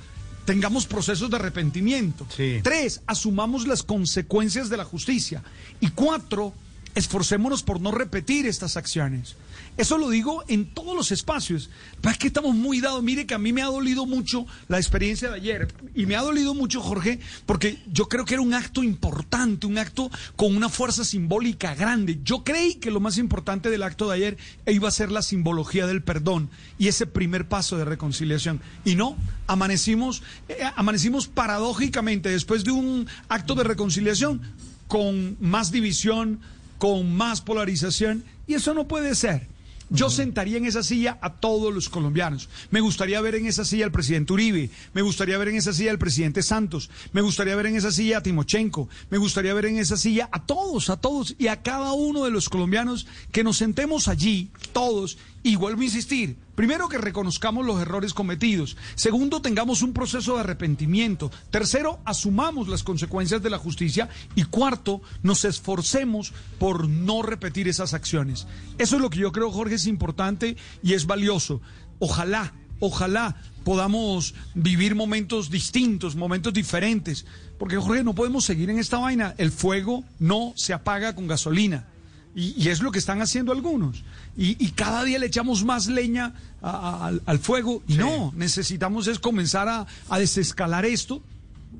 tengamos procesos de arrepentimiento. Tres, asumamos las consecuencias de la justicia. Y cuatro, esforcémonos por no repetir estas acciones. Eso lo digo en todos los espacios. Pero es que estamos muy dados. Mire que a mí me ha dolido mucho la experiencia de ayer. Y me ha dolido mucho, Jorge, porque yo creo que era un acto importante, un acto con una fuerza simbólica grande. Yo creí que lo más importante del acto de ayer iba a ser la simbología del perdón y ese primer paso de reconciliación. Y no, amanecimos, eh, amanecimos paradójicamente después de un acto de reconciliación con más división, con más polarización. Y eso no puede ser. Yo sentaría en esa silla a todos los colombianos. Me gustaría ver en esa silla al presidente Uribe, me gustaría ver en esa silla al presidente Santos, me gustaría ver en esa silla a Timochenko, me gustaría ver en esa silla a todos, a todos y a cada uno de los colombianos que nos sentemos allí, todos, y vuelvo a insistir, primero que reconozcamos los errores cometidos, segundo tengamos un proceso de arrepentimiento, tercero asumamos las consecuencias de la justicia y cuarto nos esforcemos por no repetir esas acciones. Eso es lo que yo creo, Jorge, es importante y es valioso. Ojalá, ojalá podamos vivir momentos distintos, momentos diferentes, porque Jorge, no podemos seguir en esta vaina. El fuego no se apaga con gasolina. Y, es lo que están haciendo algunos. Y, cada día le echamos más leña al fuego. Y no, necesitamos es comenzar a, desescalar esto.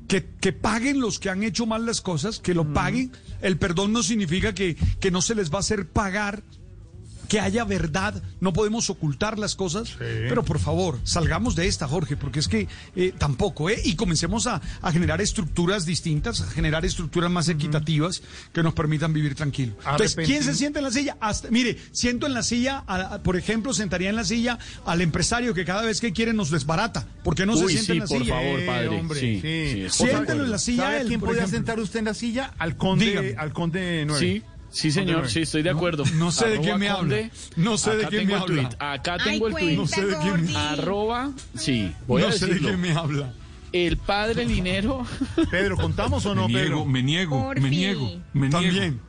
Que, que, paguen los que han hecho mal las cosas, que lo paguen. El perdón no significa que, que no se les va a hacer pagar que haya verdad, no podemos ocultar las cosas, pero por favor, salgamos de esta, Jorge, porque es que eh, tampoco, ¿eh? Y comencemos a, generar estructuras distintas, a generar estructuras más equitativas que nos permitan vivir tranquilo. Entonces, ¿quién se sienta en la silla? Hasta, mire, siento en la silla, por ejemplo, sentaría en la silla al empresario que cada vez que quiere nos desbarata. ¿Por qué no se sienta en la por silla? Favor, padre. hombre, sí. Siéntelo en la silla. ¿Sabe él, quién podría ejemplo? sentar usted en la silla? Al conde, al conde 9. Sí. Sí, señor, sí, estoy de acuerdo. No, sé de quién me habla. No sé de quién me habla. tweet. Acá tengo el tweet. No sé de quién me Arroba, sí, voy a No sé de quién me habla. El padre Linero. Pedro, ¿contamos o no, me niego, Pedro? me niego, Porfi. me niego, me niego. También.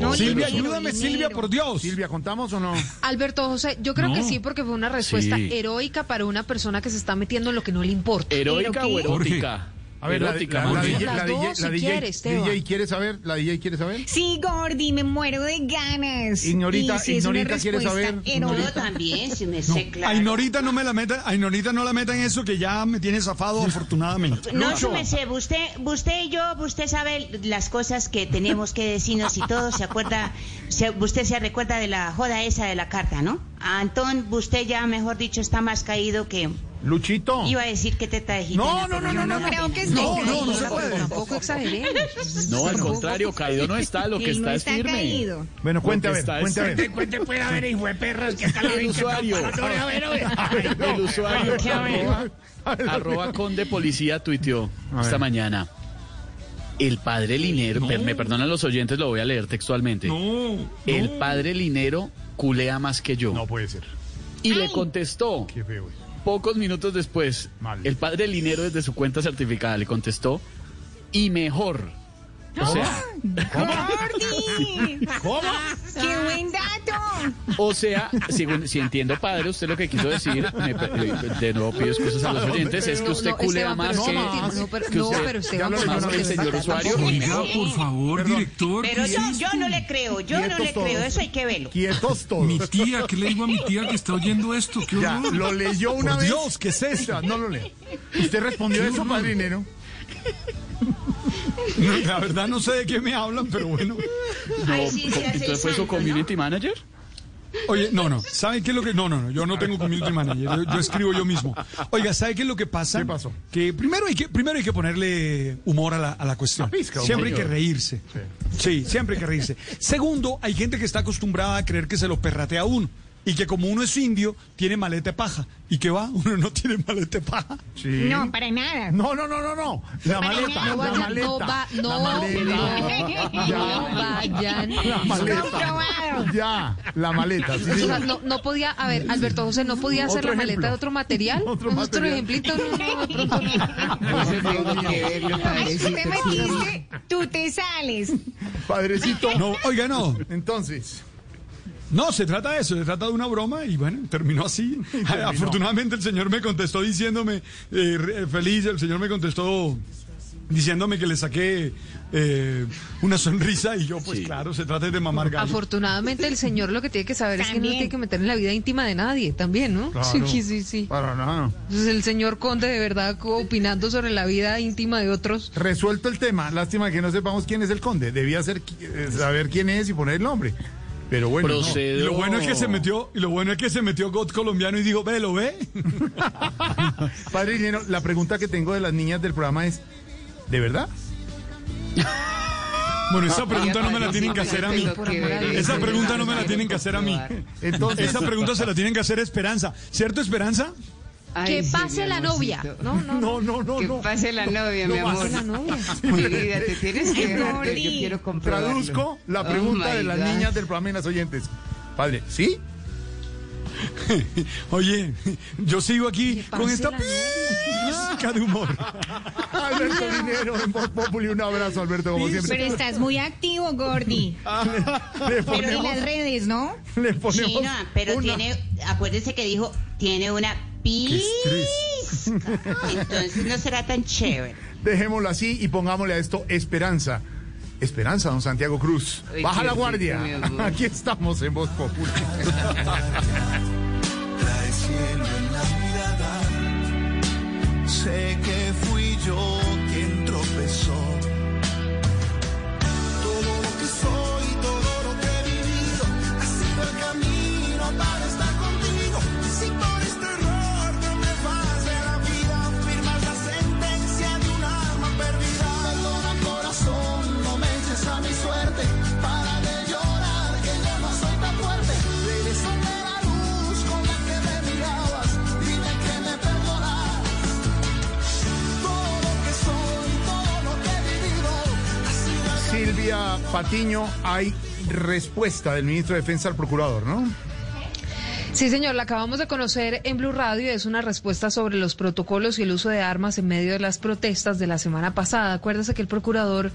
No, Silvia, ayúdame, dinero. Silvia, por Dios. Silvia, ¿contamos o no? Alberto José, yo creo No. que sí, porque fue una respuesta Sí. heroica para una persona que se está metiendo en lo que no le importa. ¿Heroica ¿Pero o erótica? A ver, la, erótica, la, la. Las la DJ, dos, la si DJ, Esteban. DJ quiere saber, la DJ quiere saber. Sí, Gordy, me muero de ganas. Ignorita, si Ignorita quiere saber. Ignorita. también, si me No, sé claro. a Ignorita no me la meta, a Ignorita no la meta en eso que ya me tiene zafado afortunadamente. No, Lucho. se me sé, usted, usted y yo, usted sabe las cosas que tenemos que decirnos y todo, se acuerda, se- usted se recuerda de la joda esa de la carta, ¿no? Antón, usted ya, mejor dicho, está más caído que... Luchito. Iba a decir que de gitana, No, no, no, no, no creo que No, no, no se puede. Tampoco exageremos. No, al contrario, caído no está, lo que está es está firme. caído. Bueno, cuente a ver, está cuente a ver. Cuente, puede haber hijo de perras que hasta la El usuario. El usuario ¿Qué, a ver? arroba, conde policía tuiteó esta mañana. El padre Linero, No. per- me perdonan los oyentes, lo voy a leer textualmente. No. El no. padre Linero culea más que yo. No puede ser. Y le contestó, Qué feo. Pocos minutos después, Mal. el padre Linero desde su cuenta certificada le contestó, y mejor. O sea, Gordi. ¿Cómo? ¡Qué buen dato! o sea, según- si entiendo, padre, usted lo que quiso decir, me- de nuevo pido excusas a los oyentes, es que usted No, culea Esteban, más pero que, sí entiendo, no, pero- que no, usted- pero Esteban, Ya lo más leyó que el señor usuario. Oiga, por favor, Perdón. director. Pero ¿qué yo, yo no le creo, yo no le creo, todos. eso hay que verlo. Quietos todos. Mi tía, ¿qué le digo a mi tía que está oyendo esto? ¿Qué Ya, lo leyó una Por vez. Dios, ¿qué es eso? No lo lee. ¿Usted respondió eso, padrinero? La verdad no sé de qué me hablan, pero bueno. Ay, sí, se hace Entonces fue su santo, ¿no? community manager. Oye, no, no. ¿Saben qué es lo que.? No, no, no. Yo no tengo community manager. Yo, yo escribo yo mismo. Oiga, ¿sabe qué es lo que pasa? ¿Qué pasó? Que primero hay que, primero hay que ponerle humor a la, a la cuestión. Pizca, siempre hay que reírse. Sí. siempre hay que reírse. Segundo, hay gente que está acostumbrada a creer que se lo perratea uno. Y que como uno es indio, tiene maleta de paja. ¿Y qué va? Uno no tiene maleta de paja. Sí. No, para nada. No, no, no, no, no. La maleta. No la vayan, maleta. no va, no, la maleta. no, Ya. no vayan. La maleta. Ya, la maleta. sí, O sea, señor. no, no podía, a ver, Alberto José, ¿no podía hacer la maleta ejemplo. de otro material? Otro Otro material. ejemplito. Ay, tú te metiste, tú te sales. Padrecito. No, oiga, no. Entonces, No, se trata de eso, se trata de una broma y bueno, terminó así. Afortunadamente el señor me contestó diciéndome, eh, feliz, el señor me contestó diciéndome que le saqué eh, una sonrisa y yo pues claro, se trata de mamar gallo. Afortunadamente el señor lo que tiene que saber es que no tiene que meter en la vida íntima de nadie, también, ¿no? Claro. Sí, sí, sí. para nada. Entonces el señor Conde de verdad opinando sobre la vida íntima de otros. Resuelto el tema. Lástima que no sepamos quién es el conde. Debía ser, eh, saber quién es y poner el nombre. Pero bueno. no. Y lo bueno es que se metió, y lo bueno es que se metió God colombiano y dijo, ve, lo ve. Padre Dinero, la pregunta que tengo de las niñas del programa es, ¿de verdad? Bueno, esa pregunta no me la tienen que hacer a mí. Esa pregunta no me la tienen que hacer a mí. Entonces, Esa pregunta se la tienen que hacer a Esperanza. ¿Cierto, Esperanza? Que pase la novia. No, no, no, no, no, Que no. pase la novia, mi amor. pase la novia. Mi vida, te tienes que Ay, dejar, yo Gordy. quiero comprobarlo. Traduzco la Oh, pregunta de las God. niñas del programa y las oyentes. Padre, ¿sí? Oye, yo sigo aquí con esta pizca de humor. Alberto Dinero en Voz Populi. Un abrazo, Alberto, como Pero siempre. estás muy activo, Gordi. Le Pero en las redes, ¿no? le ponemos Sí, no, pero una- tiene, acuérdese que dijo, tiene una pizca. Entonces no será tan chévere. Dejémoslo así y pongámosle a esto esperanza. Esperanza, don Santiago Cruz. Ay, Baja la guardia. Aquí estamos en Voz Populi. Trae cielo en la mirada. Sé que fui yo quien tropezó. Todo lo que soy, todo lo que he vivido, ha sido el camino para Patiño, hay respuesta del ministro de Defensa al procurador, ¿no? Sí, señor, la acabamos de conocer en Blue Radio. Es una respuesta sobre los protocolos y el uso de armas en medio de las protestas de la semana pasada. Acuérdese que el procurador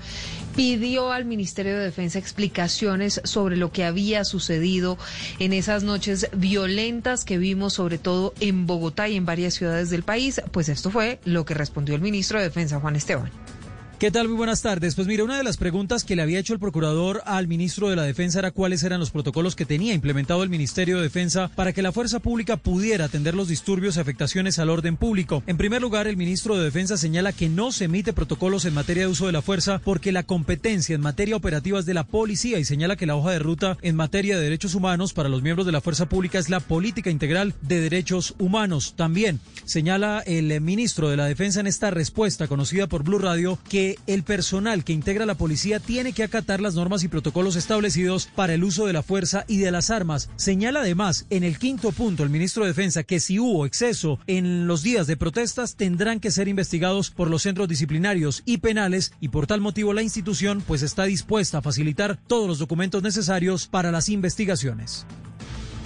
pidió al Ministerio de Defensa explicaciones sobre lo que había sucedido en esas noches violentas que vimos, sobre todo en Bogotá y en varias ciudades del país. Pues esto fue lo que respondió el ministro de Defensa, Juan Esteban. ¿Qué tal? Muy buenas tardes. Pues mira, una de las preguntas que le había hecho el procurador al ministro de la Defensa era cuáles eran los protocolos que tenía implementado el Ministerio de Defensa para que la fuerza pública pudiera atender los disturbios y afectaciones al orden público. En primer lugar, el ministro de Defensa señala que no se emite protocolos en materia de uso de la fuerza porque la competencia en materia operativa es de la policía y señala que la hoja de ruta en materia de derechos humanos para los miembros de la fuerza pública es la política integral de derechos humanos. También señala el ministro de la Defensa en esta respuesta conocida por Blue Radio que el personal que integra la policía tiene que acatar las normas y protocolos establecidos para el uso de la fuerza y de las armas. Señala además en el quinto punto el ministro de Defensa que si hubo exceso en los días de protestas tendrán que ser investigados por los centros disciplinarios y penales y por tal motivo la institución pues está dispuesta a facilitar todos los documentos necesarios para las investigaciones.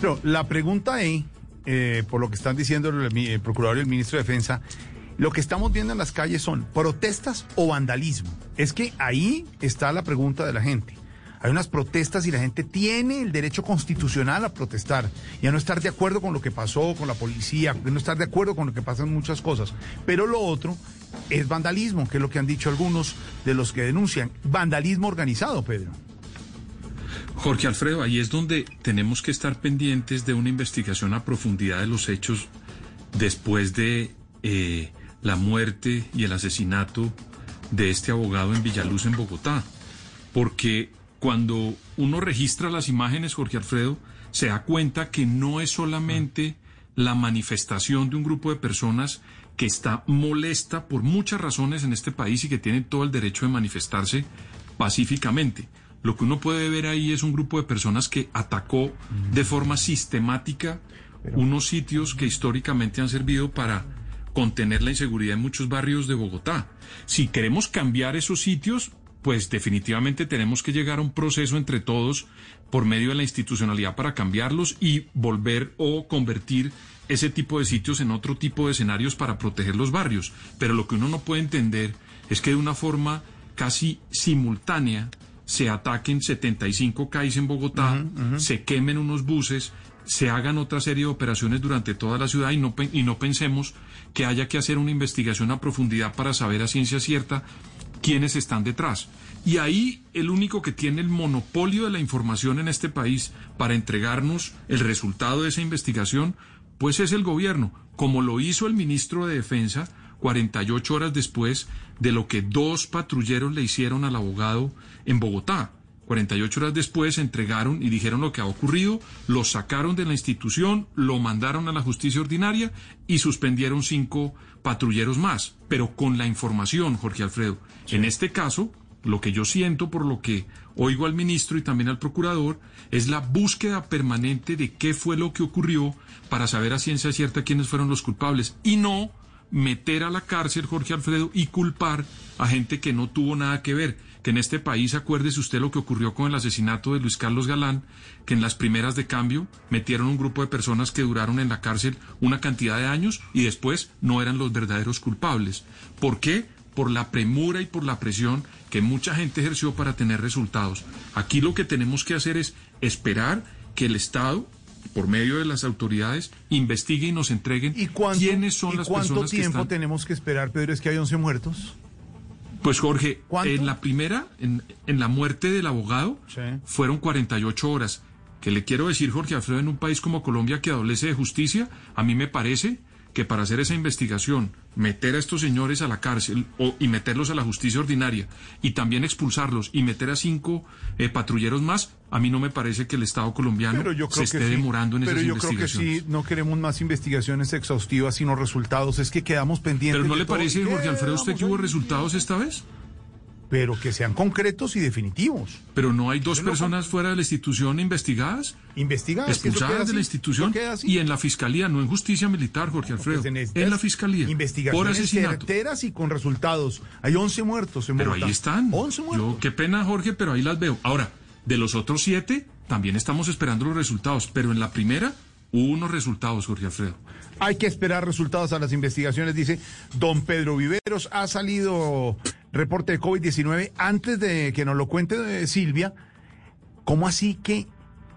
Pero la pregunta es, eh, por lo que están diciendo el, el procurador y el ministro de Defensa, lo que estamos viendo en las calles son protestas o vandalismo. Es que ahí está la pregunta de la gente. Hay unas protestas y la gente tiene el derecho constitucional a protestar y a no estar de acuerdo con lo que pasó con la policía, a no estar de acuerdo con lo que pasan muchas cosas. Pero lo otro es vandalismo, que es lo que han dicho algunos de los que denuncian. Vandalismo organizado, Pedro. Jorge Alfredo, ahí es donde tenemos que estar pendientes de una investigación a profundidad de los hechos después de eh, la muerte y el asesinato de este abogado en Villaluz, en Bogotá. Porque cuando uno registra las imágenes, Jorge Alfredo, se da cuenta que no es solamente la manifestación de un grupo de personas que está molesta por muchas razones en este país y que tiene todo el derecho de manifestarse pacíficamente. Lo que uno puede ver ahí es un grupo de personas que atacó de forma sistemática unos sitios que históricamente han servido para contener la inseguridad en muchos barrios de Bogotá. Si queremos cambiar esos sitios, pues definitivamente tenemos que llegar a un proceso entre todos por medio de la institucionalidad para cambiarlos y volver o convertir ese tipo de sitios en otro tipo de escenarios para proteger los barrios. Pero lo que uno no puede entender es que de una forma casi simultánea se ataquen 75 CAIs en Bogotá, se quemen unos buses, se hagan otra serie de operaciones durante toda la ciudad y no, y no pensemos que haya que hacer una investigación a profundidad para saber a ciencia cierta quiénes están detrás. Y ahí el único que tiene el monopolio de la información en este país para entregarnos el resultado de esa investigación, pues es el gobierno, como lo hizo el ministro de Defensa 48 horas después de lo que dos patrulleros le hicieron al abogado en Bogotá. 48 horas después entregaron y dijeron lo que ha ocurrido, lo sacaron de la institución, lo mandaron a la justicia ordinaria y suspendieron cinco patrulleros más, pero con la información, Jorge Alfredo. En este caso, lo que yo siento por lo que oigo al ministro y también al procurador es la búsqueda permanente de qué fue lo que ocurrió para saber a ciencia cierta quiénes fueron los culpables y no meter a la cárcel, Jorge Alfredo, y culpar a gente que no tuvo nada que ver. Que en este país, acuérdese usted lo que ocurrió con el asesinato de Luis Carlos Galán, que en las primeras de cambio metieron un grupo de personas que duraron en la cárcel una cantidad de años y después no eran los verdaderos culpables. ¿Por qué? Por la premura y por la presión que mucha gente ejerció para tener resultados. Aquí lo que tenemos que hacer es esperar que el Estado por medio de las autoridades, investigue y nos entreguen quiénes son ¿y las cuánto personas que tiempo están... tenemos que esperar, Pedro? Es que hay 11 muertos. Pues Jorge, ¿Cuánto? en la primera, en, en la muerte del abogado, fueron 48 horas. Que le quiero decir, Jorge Alfredo, en un país como Colombia que adolece de justicia, a mí me parece que para hacer esa investigación, meter a estos señores a la cárcel o, y meterlos a la justicia ordinaria y también expulsarlos y meter a cinco eh, patrulleros más, a mí no me parece que el Estado colombiano Pero yo se esté que sí. demorando en Pero esas yo creo que investigaciones. sí, no queremos más investigaciones exhaustivas, sino resultados. Es que quedamos pendientes. ¿Pero no le parece. Jorge Alfredo, usted que hubo resultados esta vez? Pero que sean concretos y definitivos. Pero no hay dos no- personas fuera de la institución investigadas, Investigadas. expulsadas de así, la institución y en la fiscalía, no en justicia militar, Jorge Alfredo, Pues en la fiscalía, por Investigaciones asesinato. certeras y con resultados. Hay 11 muertos en Pero Bogotá. ahí están. 11 muertos. Yo, qué pena, Jorge, pero ahí las veo. Ahora, de los otros siete, también estamos esperando los resultados, pero en la primera hubo unos resultados, Jorge Alfredo. Hay que esperar resultados a las investigaciones, dice don Pedro Viveros. Ha salido reporte de COVID-19. Antes de que nos lo cuente eh, Silvia, ¿cómo así que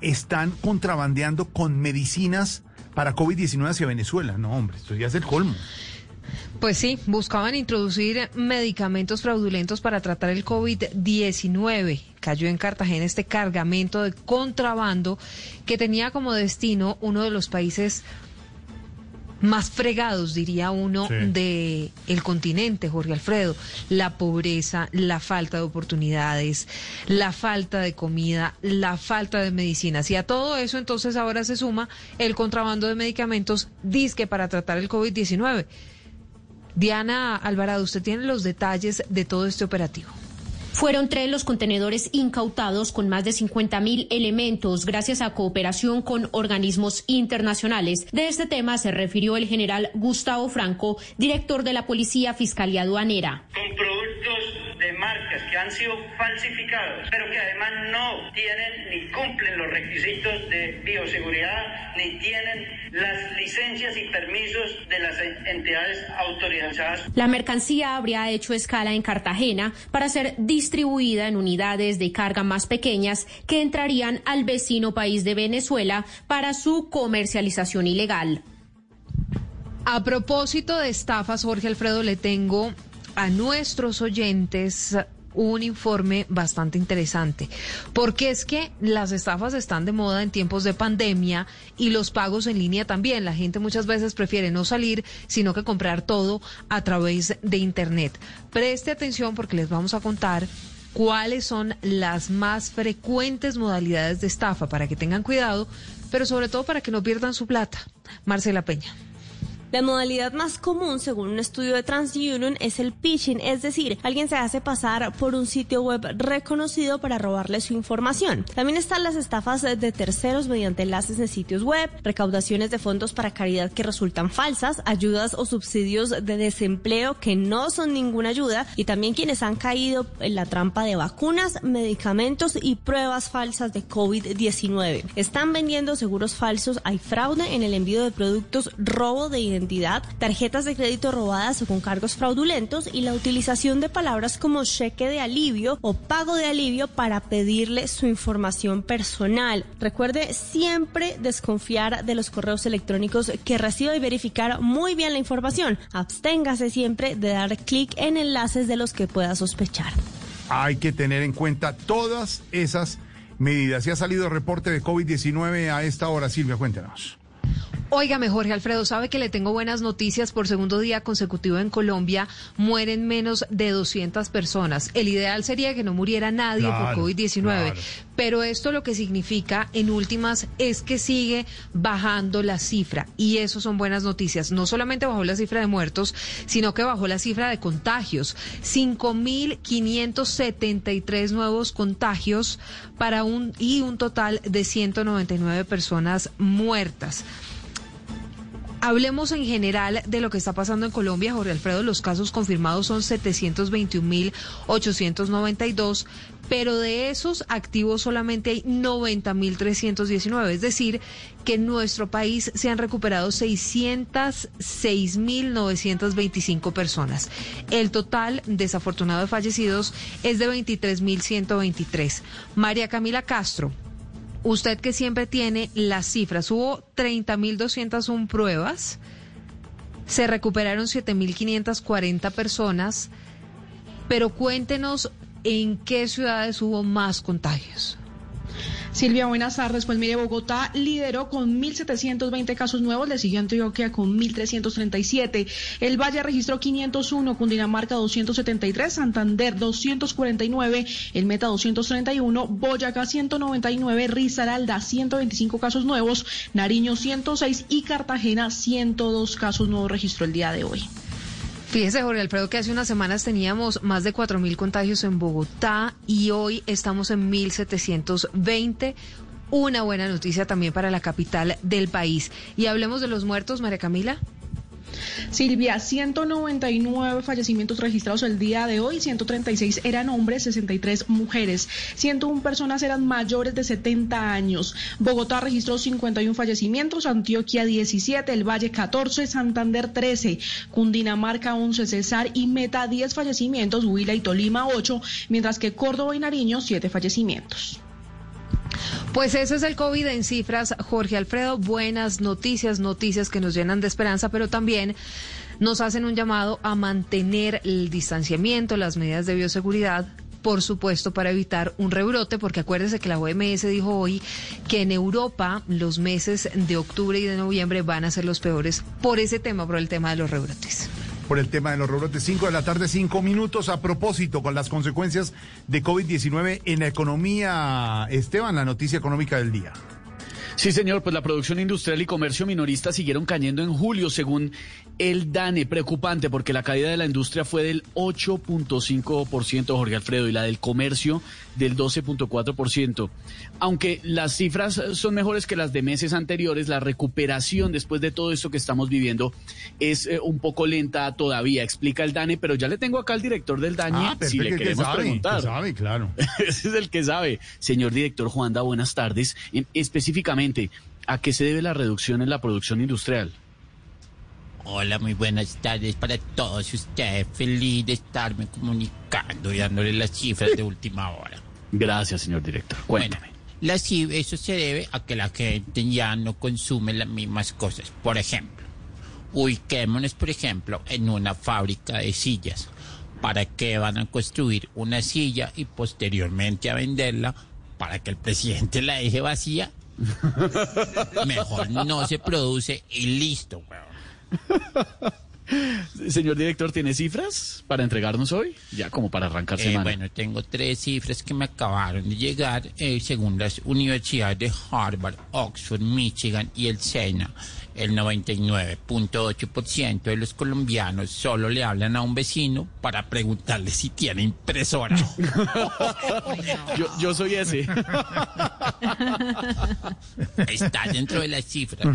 están contrabandeando con medicinas para COVID-19 hacia Venezuela? No, hombre, esto ya es el colmo. Pues sí, buscaban introducir medicamentos fraudulentos para tratar el COVID-19. Cayó en Cartagena este cargamento de contrabando que tenía como destino uno de los países más fregados, diría uno, Sí. de el continente, Jorge Alfredo. La pobreza, la falta de oportunidades, la falta de comida, la falta de medicinas. Y a todo eso entonces ahora se suma el contrabando de medicamentos disque para tratar el COVID-19. Diana Alvarado, usted tiene los detalles de todo este operativo. Fueron tres los contenedores incautados con más de 50 mil elementos gracias a cooperación con organismos internacionales. De este tema se refirió el general Gustavo Franco, director de la Policía Fiscalía Aduanera. De marcas que han sido falsificados, pero que además no tienen ni cumplen los requisitos de bioseguridad, ni tienen las licencias y permisos de las entidades autorizadas. La mercancía habría hecho escala en Cartagena para ser distribuida en unidades de carga más pequeñas que entrarían al vecino país de Venezuela para su comercialización ilegal. A propósito de estafas, Jorge Alfredo, le tengo a nuestros oyentes un informe bastante interesante, porque es que las estafas están de moda en tiempos de pandemia y los pagos en línea también. La gente muchas veces prefiere no salir, sino que comprar todo a través de Internet. Preste atención porque les vamos a contar cuáles son las más frecuentes modalidades de estafa para que tengan cuidado, pero sobre todo para que no pierdan su plata. Marcela Peña. La modalidad más común, según un estudio de TransUnion, es el phishing, es decir, alguien se hace pasar por un sitio web reconocido para robarle su información. También están las estafas de terceros mediante enlaces en sitios web, recaudaciones de fondos para caridad que resultan falsas, ayudas o subsidios de desempleo que no son ninguna ayuda y también quienes han caído en la trampa de vacunas, medicamentos y pruebas falsas de COVID-19. Están vendiendo seguros falsos, hay fraude en el envío de productos, robo de identidad identidad, tarjetas de crédito robadas o con cargos fraudulentos y la utilización de palabras como cheque de alivio o pago de alivio para pedirle su información personal. Recuerde siempre desconfiar de los correos electrónicos que reciba y verificar muy bien la información. Absténgase siempre de dar clic en enlaces de los que pueda sospechar. Hay que tener en cuenta todas esas medidas. Si ha salido reporte de COVID-19 a esta hora, Silvia, cuéntenos. Óigame, Jorge Alfredo, sabe que le tengo buenas noticias. Por segundo día consecutivo en Colombia mueren menos de 200 personas. El ideal sería que no muriera nadie Claro, por COVID-19. claro. Pero esto lo que significa, en últimas, es que sigue bajando la cifra. Y eso son buenas noticias. No solamente bajó la cifra de muertos, sino que bajó la cifra de contagios. 5.573 nuevos contagios para un, y un total de 199 personas muertas. Hablemos en general de lo que está pasando en Colombia, Jorge Alfredo. Los casos confirmados son 721.892, pero de esos activos solamente hay 90.319. Es decir, que en nuestro país se han recuperado 606.925 personas. El total desafortunado de fallecidos es de 23.123. María Camila Castro. Usted que siempre tiene las cifras, hubo 30.201 pruebas, se recuperaron 7.540 personas, pero cuéntenos en qué ciudades hubo más contagios. Silvia, buenas tardes. Pues mire, Bogotá lideró con 1.720 casos nuevos, le siguió Antioquia con 1.337, el Valle registró 501, Cundinamarca 273, Santander 249, el Meta 231, Boyacá 199, Risaralda 125 casos nuevos, Nariño 106 y Cartagena 102 casos nuevos registró el día de hoy. Fíjese, Jorge Alfredo, que hace unas semanas teníamos más de 4.000 contagios en Bogotá y hoy estamos en 1.720. Una buena noticia también para la capital del país. Y hablemos de los muertos, María Camila. Silvia, 199 fallecimientos registrados el día de hoy, 136 eran hombres, 63 mujeres, 101 personas eran mayores de 70 años. Bogotá registró 51 fallecimientos, Antioquia 17, El Valle 14, Santander 13, Cundinamarca 11, Cesar y Meta 10 fallecimientos, Huila y Tolima 8, mientras que Córdoba y Nariño 7 fallecimientos. Pues eso es el COVID en cifras, Jorge Alfredo. Buenas noticias, noticias que nos llenan de esperanza, pero también nos hacen un llamado a mantener el distanciamiento, las medidas de bioseguridad. Por supuesto, para evitar un rebrote, porque acuérdese que la OMS dijo hoy que en Europa los meses de octubre y de noviembre van a ser los peores por ese tema, por el tema de los rebrotes por el tema de los rebrotes. 5 de la tarde, 5 minutos. A propósito, con las consecuencias de COVID-19 en la economía, Esteban, la noticia económica del día. Sí, señor, pues la producción industrial y comercio minorista siguieron cayendo en julio, según el DANE. Preocupante porque la caída de la industria fue del 8.5%, Jorge Alfredo, y la del comercio del 12.4%. Aunque las cifras son mejores que las de meses anteriores, la recuperación después de todo esto que estamos viviendo es eh, un poco lenta todavía, explica el DANE, pero ya le tengo acá al director del DANE Ah, si le que queremos sabe, preguntar. que sabe, claro. Ese es el que sabe. Señor director Juanda, buenas tardes. En- específicamente, ¿a qué se debe la reducción en la producción industrial? Hola, muy buenas tardes para todos ustedes. Feliz de estarme comunicando y dándole las cifras de última hora. Gracias, señor director. Cuéntame. Las cif- eso se debe a que la gente ya no consume las mismas cosas. Por ejemplo, ubiquémonos, por ejemplo, en una fábrica de sillas. ¿Para qué van a construir una silla y posteriormente a venderla para que el presidente la deje vacía? Mejor no se produce y listo, weón. Señor director, ¿tiene cifras para entregarnos hoy? Ya como para arrancar Eh, semana. bueno, tengo tres cifras que me acabaron de llegar eh, según las universidades de Harvard, Oxford, Michigan y el SENA. El 99.8% de los colombianos solo le hablan a un vecino para preguntarle si tiene impresora. yo, yo soy ese. Está dentro de las cifras.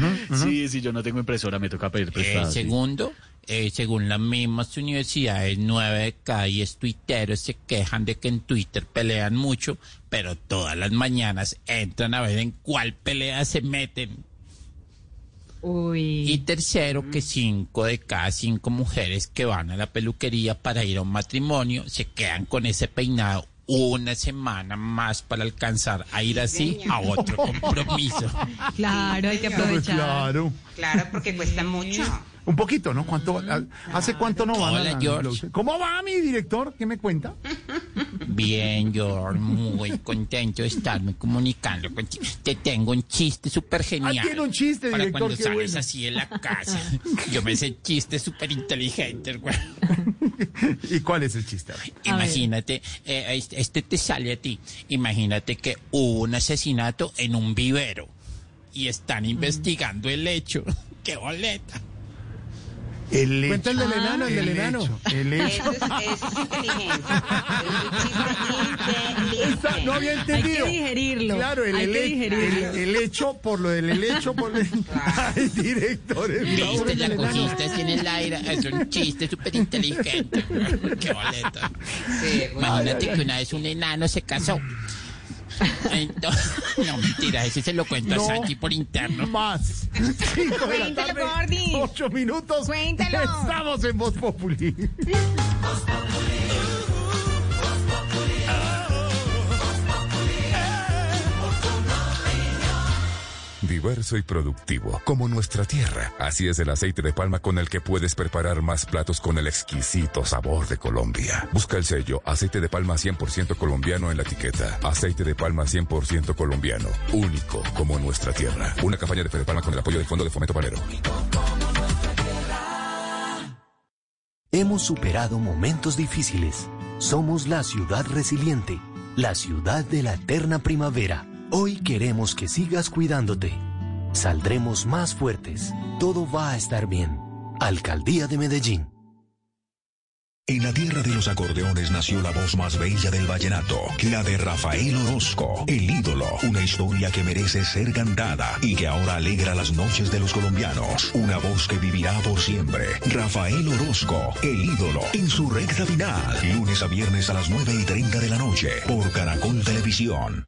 Sí, sí, yo no tengo impresora, me toca pedir Eh, prestada. sí. Eh, según las mismas universidades, nueve de cada diez tuiteros se quejan de que en Twitter pelean mucho, pero todas las mañanas entran a ver en cuál pelea se meten. Y tercero, que cinco de cada cinco mujeres que van a la peluquería para ir a un matrimonio se quedan con ese peinado una semana más para alcanzar a ir así a otro compromiso. Claro, hay que aprovechar. Claro. Claro, porque cuesta mucho. Un poquito, ¿no? ¿Cuánto, ¿Hace cuánto no van? a Hola, la- George. ¿Cómo va mi director? ¿Qué me cuenta? Bien, George, muy contento de estarme comunicando contigo. Te tengo un chiste súper genial. Ah, tiene un chiste, Para director, cuando qué sales bueno. así en la casa. Yo me sé chistes súper inteligentes, güey. ¿Y cuál es el chiste? Imagínate, eh, este, este te sale a ti. Imagínate que hubo un asesinato en un vivero y están investigando el hecho. ¡Qué boleta! El Cuenta el del hecho. enano, el del enano. hecho, El hecho. Eso es, eso es inteligente. Esa- no había entendido. Hay que digerirlo. Claro, el, Hay que ele- digerirlo. el- el hecho por lo del helecho por el... Ay, director. el- Viste, la cogiste en el aire. Es un chiste súper inteligente. ¡Qué boleta! Imagínate que una vez un enano se casó. Entonces, no, mentira, ese se lo cuento No a Santi por interno. Más. Cinco de la Cuéntalo, tarde, Gordy. Ocho minutos. Cuéntalo. Estamos en Voz Populi. Diverso y productivo, como nuestra tierra. Así es el aceite de palma con el que puedes preparar más platos con el exquisito sabor de Colombia. Busca el sello aceite de palma 100% colombiano en la etiqueta. Aceite de palma 100% colombiano. Único como nuestra tierra. Una campaña de Fede Palma con el apoyo del Fondo de Fomento Panero. Hemos superado momentos difíciles. Somos la ciudad resiliente, la ciudad de la eterna primavera. Hoy queremos que sigas cuidándote. Saldremos más fuertes. Todo va a estar bien. Alcaldía de Medellín. En la tierra de los acordeones nació la voz más bella del vallenato, la de Rafael Orozco, el ídolo, una historia que merece ser cantada y que ahora alegra las noches de los colombianos, una voz que vivirá por siempre. Rafael Orozco, el ídolo, en su recta final, lunes a viernes a las 9 y 30 de la noche, por Caracol Televisión.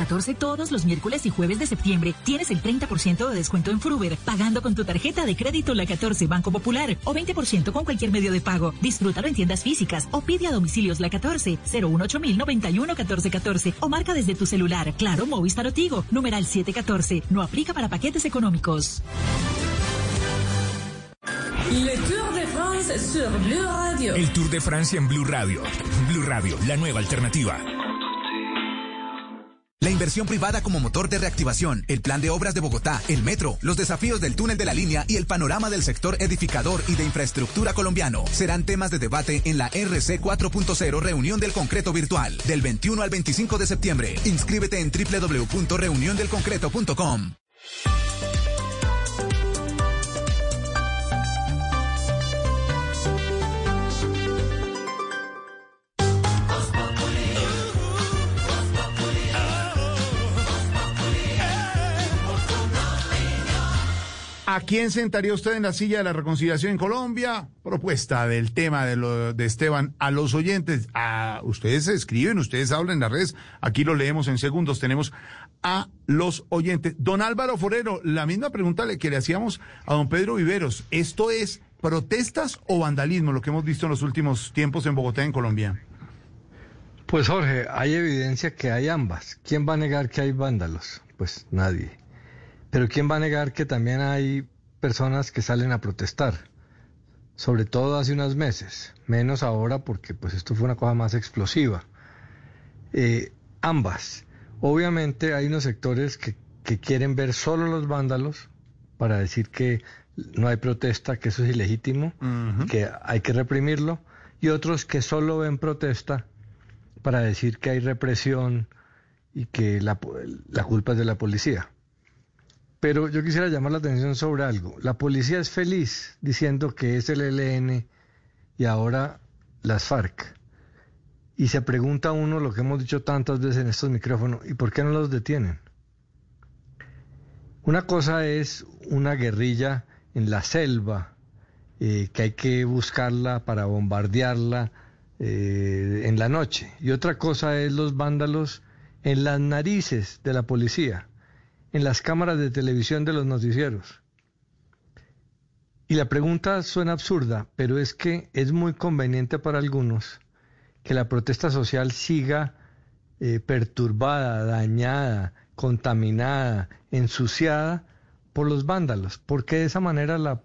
En la 14 todos los miércoles y jueves de septiembre tienes el 30% de descuento en Fruber, pagando con tu tarjeta de crédito La 14 Banco Popular o 20% con cualquier medio de pago. Disfrútalo en tiendas físicas o pide a domicilios La 14 018 91 1414 o marca desde tu celular. Claro, Movistar o Tigo, numeral 714. No aplica para paquetes económicos. Le Tour Tour de France sur Blue Radio. El Tour de Francia en Blue Radio. Blue Radio, la nueva alternativa. La inversión privada como motor de reactivación, el plan de obras de Bogotá, el metro, los desafíos del túnel de la línea y el panorama del sector edificador y de infraestructura colombiano serán temas de debate en la RC 4.0 Reunión del Concreto Virtual del 21 al 25 de septiembre. Inscríbete en www.reuniondelconcreto.com. ¿A quién sentaría usted en la silla de la reconciliación en Colombia? Propuesta del tema de, lo, de Esteban a los oyentes. A, ustedes escriben, ustedes hablan en las redes. Aquí lo leemos en segundos. Tenemos a los oyentes. Don Álvaro Forero, la misma pregunta que le hacíamos a don Pedro Viveros. ¿Esto es protestas o vandalismo, lo que hemos visto en los últimos tiempos en Bogotá, en Colombia? Pues Jorge, hay evidencia que hay ambas. ¿Quién va a negar que hay vándalos? Pues nadie. Pero ¿quién va a negar que también hay personas que salen a protestar? Sobre todo hace unos meses, menos ahora porque pues esto fue una cosa más explosiva. Eh, ambas. Obviamente hay unos sectores que, que quieren ver solo los vándalos para decir que no hay protesta, que eso es ilegítimo, que hay que reprimirlo, y otros que solo ven protesta para decir que hay represión y que la, la culpa es de la policía. Pero yo quisiera llamar la atención sobre algo. La policía es feliz diciendo que es el ELN y ahora las FARC. Y se pregunta uno lo que hemos dicho tantas veces en estos micrófonos, ¿y por qué no los detienen? Una cosa es una guerrilla en la selva, eh, que hay que buscarla para bombardearla eh, en la noche. Y otra cosa es los vándalos en las narices de la policía en las cámaras de televisión de los noticieros. Y la pregunta suena absurda, pero es que es muy conveniente para algunos que la protesta social siga eh, perturbada, dañada, contaminada, ensuciada por los vándalos, porque de esa manera la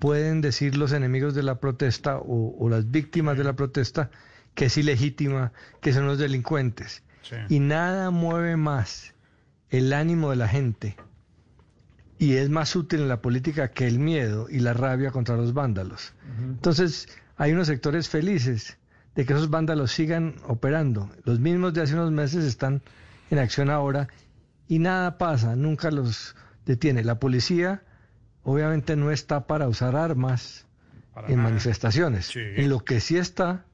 pueden decir los enemigos de la protesta o, o las víctimas de la protesta que es ilegítima, que son los delincuentes. Y nada mueve más el ánimo de la gente y es más útil en la política que el miedo y la rabia contra los vándalos. Entonces, hay unos sectores felices de que esos vándalos sigan operando. Los mismos de hace unos meses están en acción ahora y nada pasa, nunca los detiene. La policía obviamente no está para usar armas en manifestaciones. En lo que sí está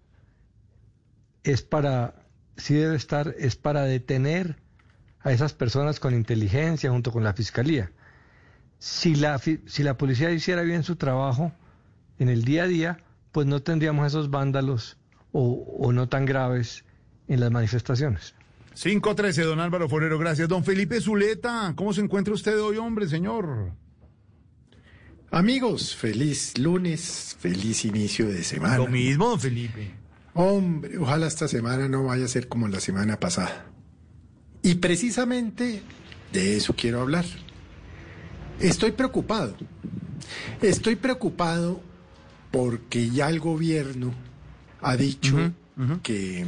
es para, sí debe estar, es para detener a esas personas con inteligencia junto con la fiscalía. Si la, si la policía hiciera bien su trabajo en el día a día, pues no tendríamos esos vándalos o, o no tan graves en las manifestaciones. 513, don Álvaro Forero, gracias. Don Felipe Zuleta, ¿cómo se encuentra usted hoy, hombre, señor? Amigos, feliz lunes, feliz inicio de semana. Lo mismo, don Felipe. Hombre, ojalá esta semana no vaya a ser como la semana pasada. Y precisamente de eso quiero hablar. Estoy preocupado. Estoy preocupado porque ya el gobierno ha dicho que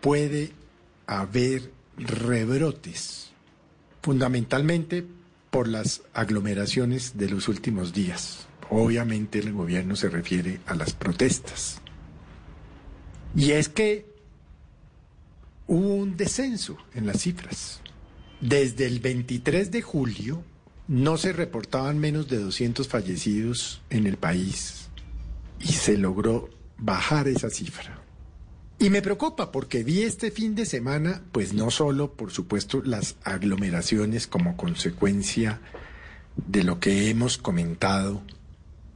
puede haber rebrotes, fundamentalmente por las aglomeraciones de los últimos días. Obviamente el gobierno se refiere a las protestas. Y es que hubo un descenso en las cifras. Desde el 23 de julio no se reportaban menos de 200 fallecidos en el país y se logró bajar esa cifra. Y me preocupa porque vi este fin de semana, pues no solo, por supuesto, las aglomeraciones como consecuencia de lo que hemos comentado,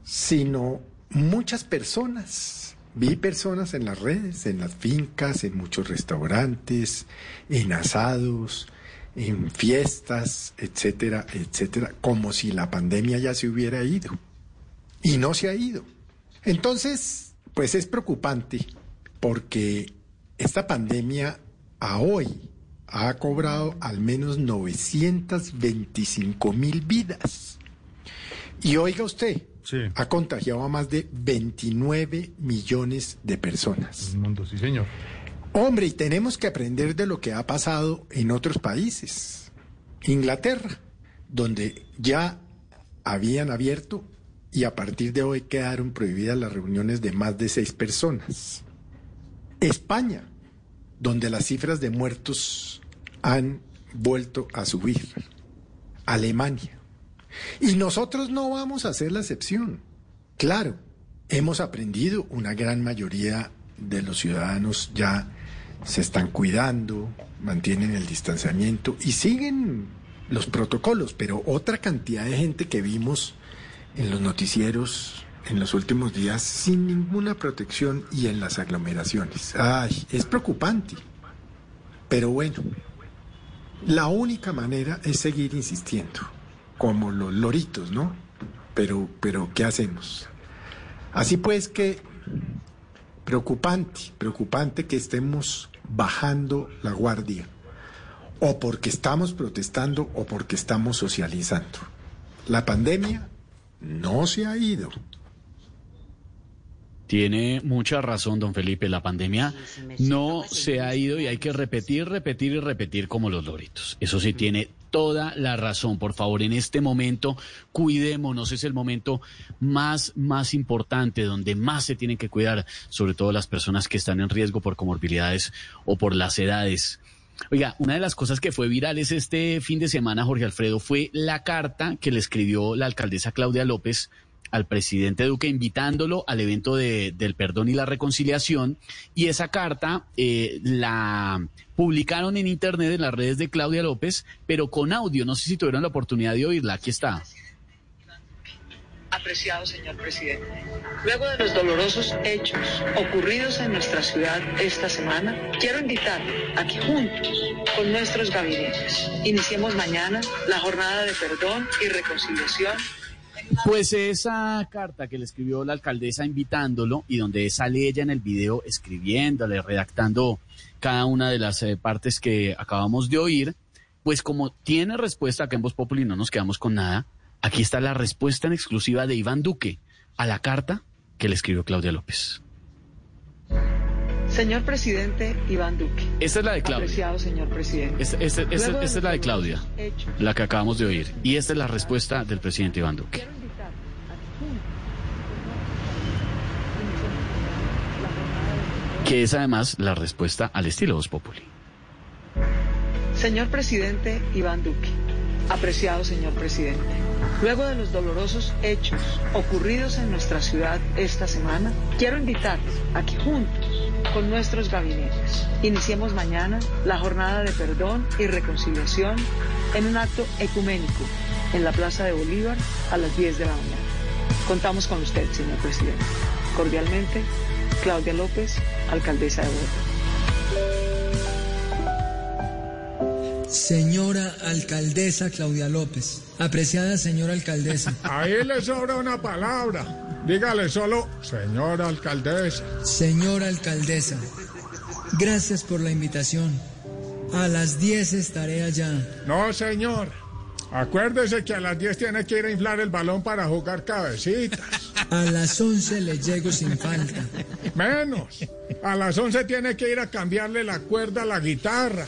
sino muchas personas Vi personas en las redes, en las fincas, en muchos restaurantes, en asados, en fiestas, etcétera, etcétera, como si la pandemia ya se hubiera ido. Y no se ha ido. Entonces, pues es preocupante porque esta pandemia a hoy ha cobrado al menos 925 mil vidas. Y oiga usted, ha contagiado a más de 29 millones de personas. El mundo, sí, señor. Hombre, y tenemos que aprender de lo que ha pasado en otros países. Inglaterra, donde ya habían abierto y a partir de hoy quedaron prohibidas las reuniones de más de seis personas. España, donde las cifras de muertos han vuelto a subir. Alemania. Y nosotros no vamos a ser la excepción. Claro, hemos aprendido, una gran mayoría de los ciudadanos ya se están cuidando, mantienen el distanciamiento y siguen los protocolos, pero otra cantidad de gente que vimos en los noticieros en los últimos días sin ninguna protección y en las aglomeraciones. Ay, es preocupante. Pero bueno, la única manera es seguir insistiendo, como los loritos, ¿no? Pero, pero, ¿qué hacemos? Así pues que preocupante, preocupante que estemos bajando la guardia, o porque estamos protestando o porque estamos socializando. La pandemia no se ha ido. Tiene mucha razón, don Felipe. La pandemia no se ha ido y hay que repetir, repetir y repetir como los loritos. Eso sí tiene toda la razón. Por favor, en este momento, cuidémonos. Es el momento más, más importante, donde más se tienen que cuidar, sobre todo las personas que están en riesgo por comorbilidades o por las edades. Oiga, una de las cosas que fue viral es este fin de semana, Jorge Alfredo, fue la carta que le escribió la alcaldesa Claudia López al presidente Duque invitándolo al evento de, del perdón y la reconciliación y esa carta eh, la publicaron en internet en las redes de Claudia López, pero con audio. No sé si tuvieron la oportunidad de oírla. Aquí está. Apreciado señor presidente, luego de los dolorosos hechos ocurridos en nuestra ciudad esta semana, quiero invitar a que juntos, con nuestros gabinetes, iniciemos mañana la jornada de perdón y reconciliación pues esa carta que le escribió la alcaldesa invitándolo y donde sale ella en el video escribiéndole, redactando cada una de las eh, partes que acabamos de oír, pues como tiene respuesta que en Voz Populi no nos quedamos con nada, aquí está la respuesta en exclusiva de Iván Duque a la carta que le escribió Claudia López. Señor presidente Iván Duque. Esta es la de Claudia. Apreciado señor presidente. Esta, esta- esta- esta es la de Claudia, la que acabamos de oír. Y esta es la respuesta del presidente Iván Duque. Que es además la respuesta al estilo Voz Populi. Señor presidente Iván Duque. Apreciado señor presidente. Luego de los dolorosos hechos ocurridos en nuestra ciudad esta semana, quiero invitarles a que juntos, con nuestros gabinetes, iniciemos mañana la jornada de perdón y reconciliación en un acto ecuménico en la Plaza de Bolívar a las 10 de la mañana. Contamos con usted, señor presidente. Cordialmente, Claudia López, alcaldesa de Bogotá. Señora alcaldesa Claudia López, apreciada señora alcaldesa. Ahí le sobra una palabra. Dígale solo, señora alcaldesa. Señora alcaldesa, gracias por la invitación. A las 10 estaré allá. No, señor. Acuérdese que a las 10 tiene que ir a inflar el balón para jugar cabecitas. A las 11 le llego sin falta. Menos. A las 11 tiene que ir a cambiarle la cuerda a la guitarra.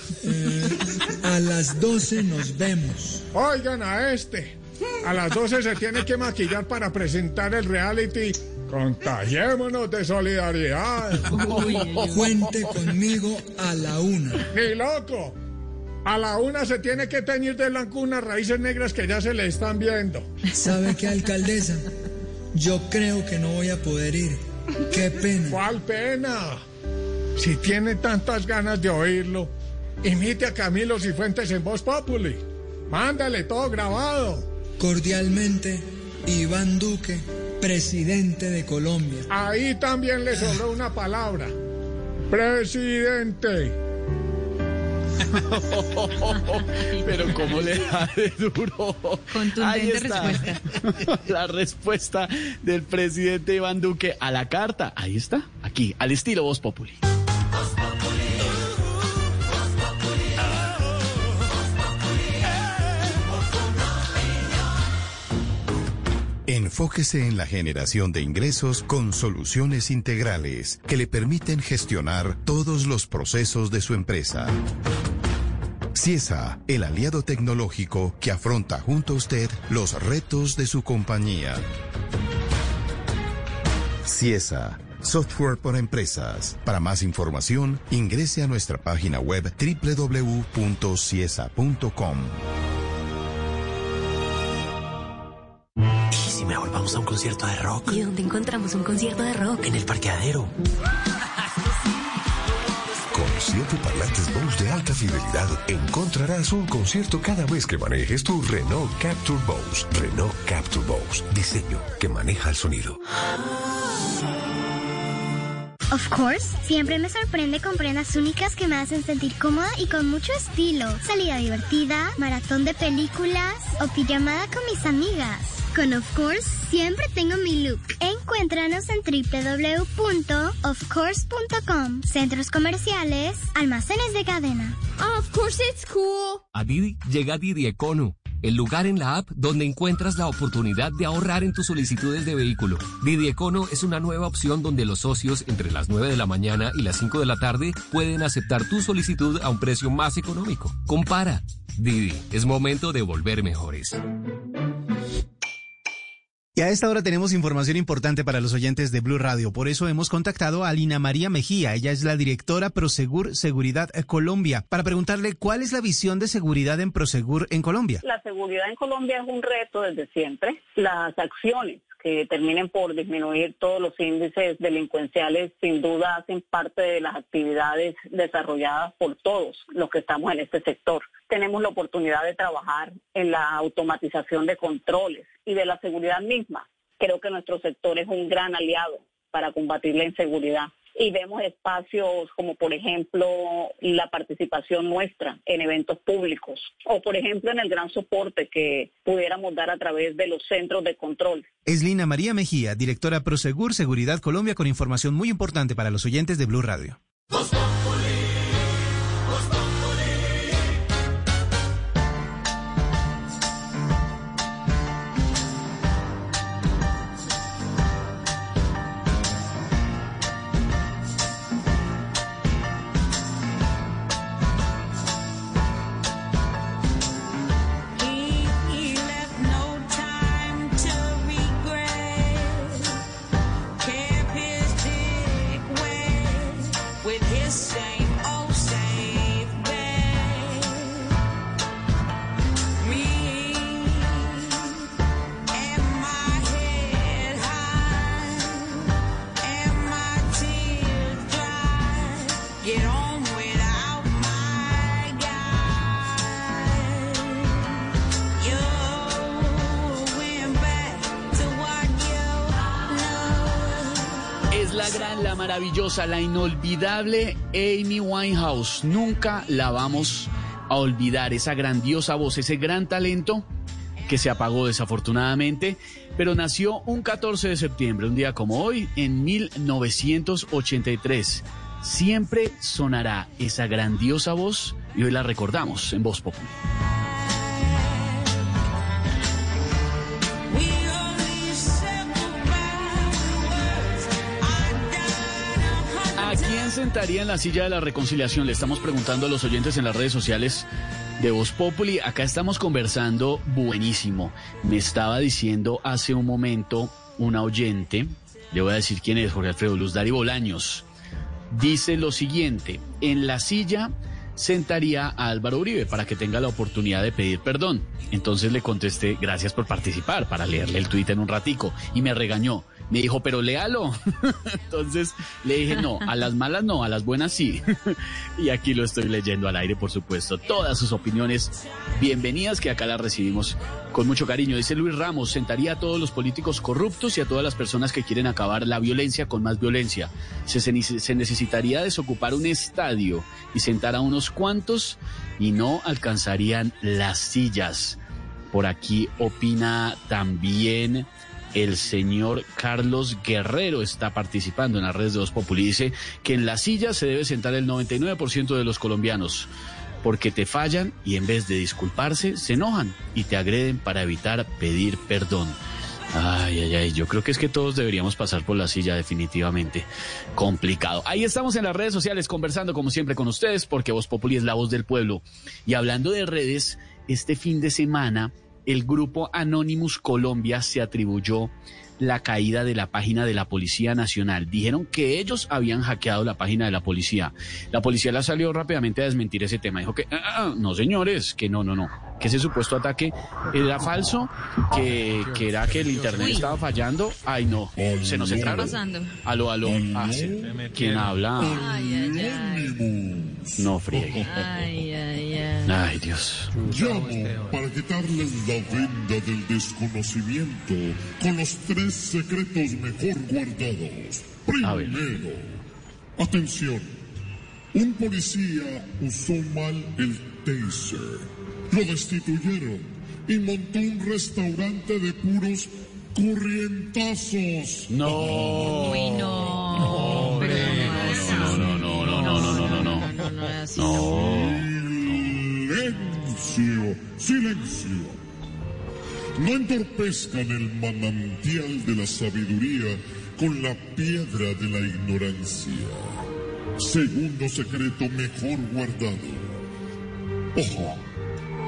A las 12 nos vemos. Oigan a este. A las 12 se tiene que maquillar para presentar el reality. Contagiémonos de solidaridad. Cuente conmigo a la una. Ni loco. A la una se tiene que teñir de blanco unas raíces negras que ya se le están viendo. ¿Sabe qué, alcaldesa? Yo creo que no voy a poder ir. Qué pena. ¿Cuál pena? Si tiene tantas ganas de oírlo, imite a Camilo Cifuentes en Voz Populi. Mándale todo grabado. Cordialmente, Iván Duque, presidente de Colombia. Ahí también le sobró una palabra. Presidente. Pero cómo le da de duro. Contundente Ahí está. respuesta. La respuesta del presidente Iván Duque a la carta. Ahí está, aquí, al estilo Voz Populi. En Enfóquese en la generación de ingresos con soluciones integrales que le permiten gestionar todos los procesos de su empresa. CIESA, el aliado tecnológico que afronta junto a usted los retos de su compañía. CIESA, software para empresas. Para más información, ingrese a nuestra página web www.ciesa.com. ¿Y si mejor vamos a un concierto de rock? ¿Y dónde encontramos un concierto de rock? En el parqueadero. Con siete parlantes Bose de alta fidelidad, encontrarás un concierto cada vez que manejes tu Renault Capture Bose. Renault Capture Bose. Diseño que maneja el sonido. Of course, siempre me sorprende con prendas únicas que me hacen sentir cómoda y con mucho estilo. Salida divertida, maratón de películas o pijamada con mis amigas. Con Of Course siempre tengo mi look. Encuéntranos en www.ofcourse.com, centros comerciales, almacenes de cadena. Of course it's cool. A Didi llega Didi Econo, el lugar en la app donde encuentras la oportunidad de ahorrar en tus solicitudes de vehículo. Didi Econo es una nueva opción donde los socios entre las 9 de la mañana y las 5 de la tarde pueden aceptar tu solicitud a un precio más económico. Compara. Didi, es momento de volver mejores. Y a esta hora tenemos información importante para los oyentes de Blue Radio. Por eso hemos contactado a Lina María Mejía. Ella es la directora Prosegur Seguridad Colombia para preguntarle cuál es la visión de seguridad en Prosegur en Colombia. La seguridad en Colombia es un reto desde siempre. Las acciones que terminen por disminuir todos los índices delincuenciales sin duda hacen parte de las actividades desarrolladas por todos los que estamos en este sector. Tenemos la oportunidad de trabajar en la automatización de controles y de la seguridad misma. Creo que nuestro sector es un gran aliado para combatir la inseguridad y vemos espacios como por ejemplo la participación nuestra en eventos públicos o por ejemplo en el gran soporte que pudiéramos dar a través de los centros de control. Es Lina María Mejía, directora Prosegur Seguridad Colombia con información muy importante para los oyentes de Blue Radio. Inolvidable Amy Winehouse. Nunca la vamos a olvidar. Esa grandiosa voz, ese gran talento que se apagó desafortunadamente, pero nació un 14 de septiembre, un día como hoy, en 1983. Siempre sonará esa grandiosa voz y hoy la recordamos en Voz Popular. Sentaría en la silla de la reconciliación? Le estamos preguntando a los oyentes en las redes sociales de Voz Populi. Acá estamos conversando buenísimo. Me estaba diciendo hace un momento una oyente, le voy a decir quién es, Jorge Alfredo Luz Dari Bolaños. Dice lo siguiente, en la silla sentaría a Álvaro Uribe para que tenga la oportunidad de pedir perdón. Entonces le contesté, gracias por participar, para leerle el tuit en un ratico. Y me regañó. Me dijo, pero léalo. Entonces le dije, no, a las malas no, a las buenas sí. y aquí lo estoy leyendo al aire, por supuesto. Todas sus opiniones bienvenidas, que acá las recibimos con mucho cariño. Dice Luis Ramos, sentaría a todos los políticos corruptos y a todas las personas que quieren acabar la violencia con más violencia. Se, se, se necesitaría desocupar un estadio y sentar a unos cuantos y no alcanzarían las sillas. Por aquí opina también el señor Carlos Guerrero está participando en las redes de Voz Populi. Dice que en la silla se debe sentar el 99% de los colombianos porque te fallan y en vez de disculparse se enojan y te agreden para evitar pedir perdón. Ay, ay, ay, yo creo que es que todos deberíamos pasar por la silla definitivamente complicado. Ahí estamos en las redes sociales conversando como siempre con ustedes porque Voz Populi es la voz del pueblo. Y hablando de redes, este fin de semana el grupo Anonymous Colombia se atribuyó la caída de la página de la Policía Nacional. Dijeron que ellos habían hackeado la página de la policía. La policía la salió rápidamente a desmentir ese tema. Dijo que, "Ah, ah, no señores, que no, no, no, que ese supuesto ataque era falso, que, que era que el Internet Uy. estaba fallando. Ay, no, se nos ¿Qué está entraron. pasando? Aló, aló. Ah, sí. ¿Quién habla? Ay, ay, ay. No friegue. Ay, ay, ay. Ay, Dios. Llamo para quitarles la venda del desconocimiento con los tres secretos mejor guardados. Primero, atención. Un policía usó mal el taser. Lo destituyeron y montó un restaurante de puros corrientazos. No. Uy, no. Pero No, no, no, no, no, no, no, no, no. no, no, así Silencio, silencio. No entorpezcan el manantial de la sabiduría con la piedra de la ignorancia. Segundo secreto mejor guardado. Ojo,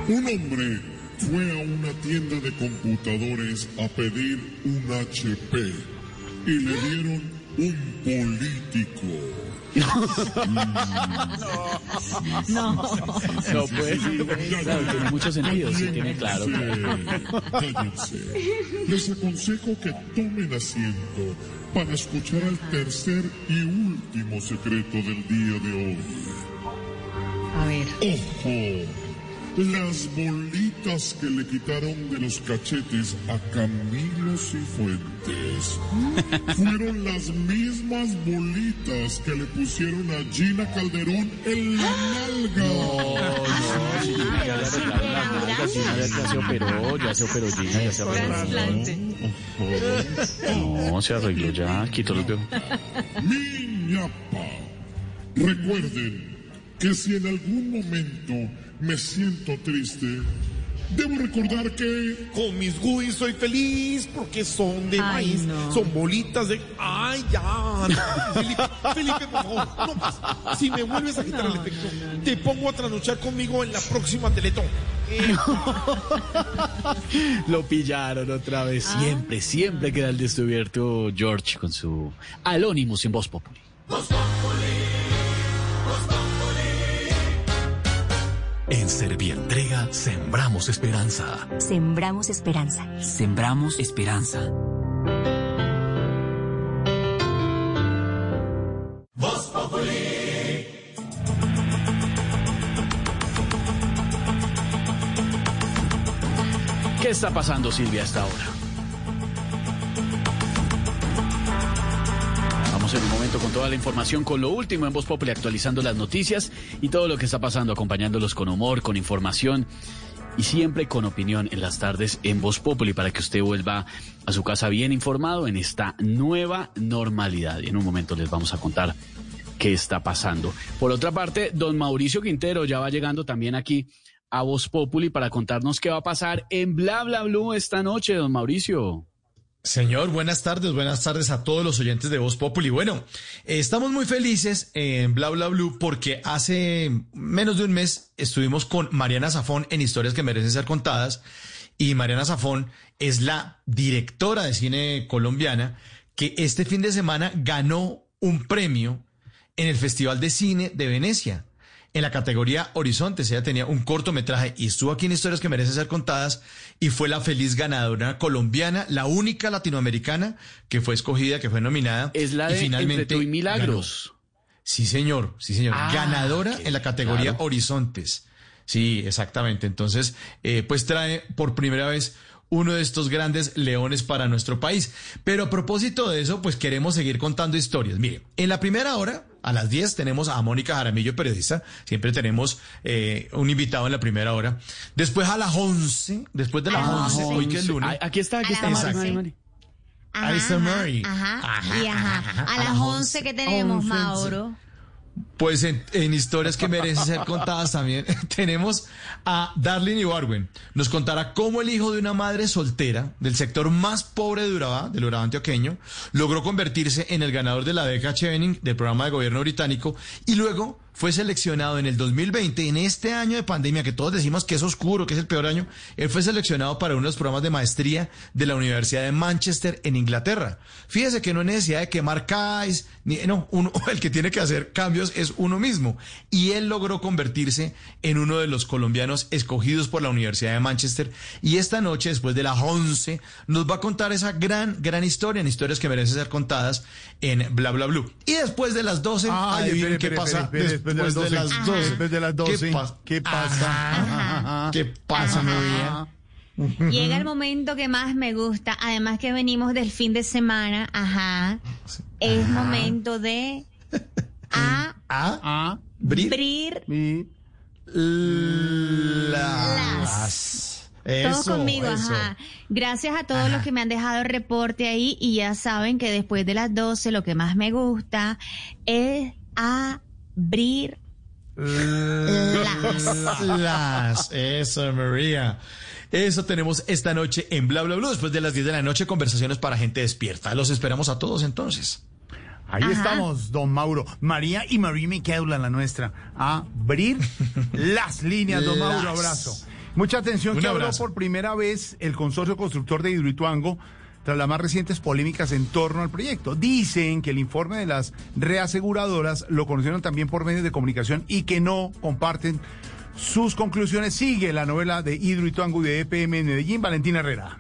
un hombre fue a una tienda de computadores a pedir un HP y le dieron un político. No. No puede. Claro, tiene mucho sentido, sí, tiene claro. Les aconsejo que tomen asiento para escuchar el tercer y último secreto del día de hoy. A ver. Ojo, las bolitas que le quitaron de los cachetes a Camilo Cifuentes fueron las mismas bolitas que le pusieron a Gina Calderón en la nalga. Ya le arreglaron las nalgas, Gina ya, ya se operó, ya se operó Gina, ya se arregló. No, se arregló ya, quitó los dedos. Miñapa. Recuerden que si en algún momento me siento triste, debo recordar que Con mis goodies soy feliz porque son de Ay, maíz, no. son bolitas de... ¡Ay, ya! Felipe, Felipe, por favor, no más. Si me vuelves a quitar el efecto, te pongo a trasnochar conmigo en la próxima Teletón. Eh, Lo pillaron otra vez. Siempre, siempre queda el descubierto George con su Alónimos en Voz Populi. En Servientrega sembramos esperanza. Sembramos esperanza. Sembramos esperanza. Voz Populi. ¿Qué está pasando, Silvia, hasta ahora? En un momento con toda la información, con lo último en Voz Populi, actualizando las noticias y todo lo que está pasando, acompañándolos con humor, con información y siempre con opinión en las tardes en Voz Populi para que usted vuelva a su casa bien informado en esta nueva normalidad. Y en un momento les vamos a contar qué está pasando. Por otra parte, don Mauricio Quintero ya va llegando también aquí a Voz Populi para contarnos qué va a pasar en Bla Bla Blue esta noche, don Mauricio. Señor, buenas tardes, buenas tardes a todos los oyentes de Voz Populi. Bueno, eh, estamos muy felices en Bla Bla Blue porque hace menos de un mes estuvimos con Mariana Zafón en Historias que merecen ser contadas y Mariana Zafón es la directora de cine colombiana que este fin de semana ganó un premio en el Festival de Cine de Venecia. En la categoría Horizontes, ella tenía un cortometraje y estuvo aquí en Historias que merecen ser contadas y fue la feliz ganadora colombiana, la única latinoamericana que fue escogida, que fue nominada. Es la y de finalmente Entre tú y Milagros. ganó. Sí, señor, sí, señor. Ah, ganadora en la categoría claro. Horizontes. Sí, exactamente. Entonces, eh, pues trae por primera vez uno de estos grandes leones para nuestro país. Pero a propósito de eso, pues queremos seguir contando historias. Mire, en la primera hora, a las 10, tenemos a Mónica Jaramillo, periodista. Siempre tenemos eh, un invitado en la primera hora. Después a las 11, después de las Ah, 11, hoy que es lunes. Aquí está, aquí está. Mari, 11. Mari, Mari. Alison Murray. Ajá, y ajá. A las 11 que tenemos, Mauro. Pues en, en historias que merecen ser contadas también tenemos a Darlene Ibarwen. Nos contará cómo el hijo de una madre soltera del sector más pobre de Urabá, del Urabá antioqueño, logró convertirse en el ganador de la beca Chevening del programa de gobierno británico y luego fue seleccionado en el 2020, en este año de pandemia, que todos decimos que es oscuro, que es el peor año, él fue seleccionado para uno de los programas de maestría de la Universidad de Manchester en Inglaterra. Fíjese que no hay necesidad de quemar CAIS, ni, no, uno, el que tiene que hacer cambios es uno mismo. Y él logró convertirse en uno de los colombianos escogidos por la Universidad de Manchester. Y esta noche, después de las 11, nos va a contar esa gran, gran historia, en historias que merecen ser contadas en Bla Bla Blue. Y después de las 12, Ay, adivinen espere, qué espere, pasa espere, espere, después de las 12. Después de las 12. ¿Qué pasa? ¿Qué pasa? ¿Qué pasa, María? Llega el momento que más me gusta, además que venimos del fin de semana, ajá. Es momento de a A. abrir Las. Todos Eso, conmigo, eso. ajá. Gracias a todos los que me han dejado reporte ahí y ya saben que después de las 12 lo que más me gusta es abrir Las. Las. Eso, María. Eso tenemos esta noche en Bla Bla Bla. Después de las 10 de la noche, conversaciones para gente despierta. Los esperamos a todos entonces. Ahí Ajá. estamos, don Mauro. María y María Miqueula, la nuestra. A abrir las líneas, don Mauro. Abrazo. Mucha atención que habló por primera vez el consorcio constructor de Hidroituango tras las más recientes polémicas en torno al proyecto. Dicen que el informe de las reaseguradoras lo conocieron también por medios de comunicación y que no comparten sus conclusiones. Sigue la novela de Hidroituango y de EPM en Medellín, Valentina Herrera.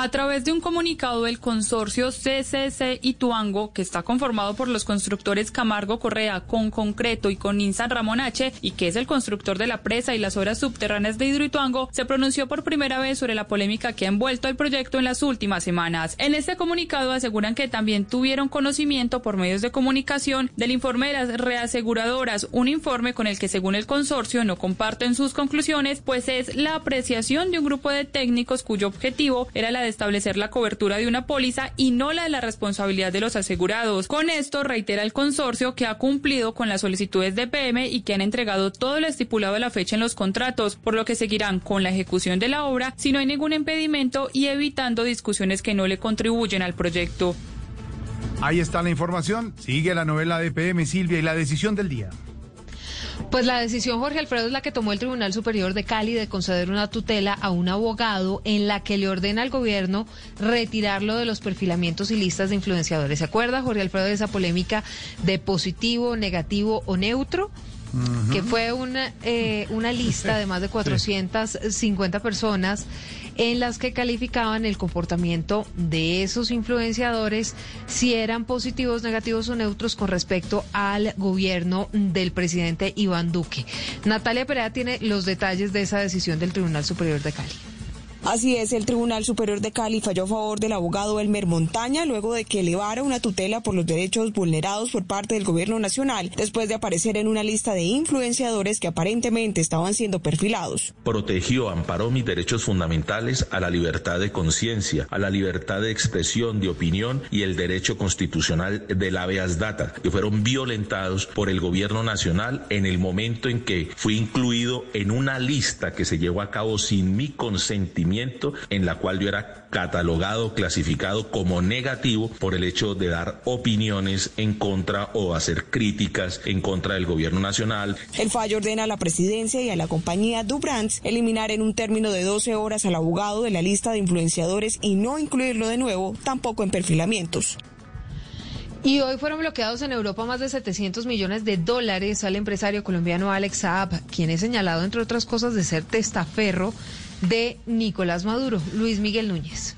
A través de un comunicado del consorcio CCC Ituango, que está conformado por los constructores Camargo Correa, con Concreto y con Ninsan Ramón H., y que es el constructor de la presa y las obras subterráneas de Hidroituango, se pronunció por primera vez sobre la polémica que ha envuelto el proyecto en las últimas semanas. En este comunicado aseguran que también tuvieron conocimiento por medios de comunicación del informe de las reaseguradoras, un informe con el que según el consorcio no comparten sus conclusiones, pues es la apreciación de un grupo de técnicos cuyo objetivo era la de establecer la cobertura de una póliza y no la de la responsabilidad de los asegurados. Con esto reitera el consorcio que ha cumplido con las solicitudes de PM y que han entregado todo lo estipulado a la fecha en los contratos, por lo que seguirán con la ejecución de la obra si no hay ningún impedimento y evitando discusiones que no le contribuyen al proyecto. Ahí está la información. Sigue la novela de EPM, Silvia, y la decisión del día. Pues la decisión, Jorge Alfredo, es la que tomó el Tribunal Superior de Cali de conceder una tutela a un abogado en la que le ordena al gobierno retirarlo de los perfilamientos y listas de influenciadores. ¿Se acuerda, Jorge Alfredo, de esa polémica de positivo, negativo o neutro? que fue una, eh, una lista de más de 450 personas en las que calificaban el comportamiento de esos influenciadores si eran positivos, negativos o neutros con respecto al gobierno del presidente Iván Duque. Natalia Perea tiene los detalles de esa decisión del Tribunal Superior de Cali. Así es, el Tribunal Superior de Cali falló a favor del abogado Elmer Montaña luego de que elevara una tutela por los derechos vulnerados por parte del gobierno nacional después de aparecer en una lista de influenciadores que aparentemente estaban siendo perfilados. protegió, amparó mis derechos fundamentales a la libertad de conciencia, a la libertad de expresión, de opinión y el derecho constitucional del habeas data, que fueron violentados por el gobierno nacional en el momento en que fui incluido en una lista que se llevó a cabo sin mi consentimiento, en la cual yo era catalogado, clasificado como negativo por el hecho de dar opiniones en contra o hacer críticas en contra del gobierno nacional. El fallo ordena a la presidencia y a la compañía Dubrans eliminar en un término de 12 horas al abogado de la lista de influenciadores y no incluirlo de nuevo, tampoco en perfilamientos. Y hoy fueron bloqueados en Europa más de 700 millones de dólares al empresario colombiano Alex Saab, quien es señalado, entre otras cosas, de ser testaferro de Nicolás Maduro, Luis Miguel Núñez.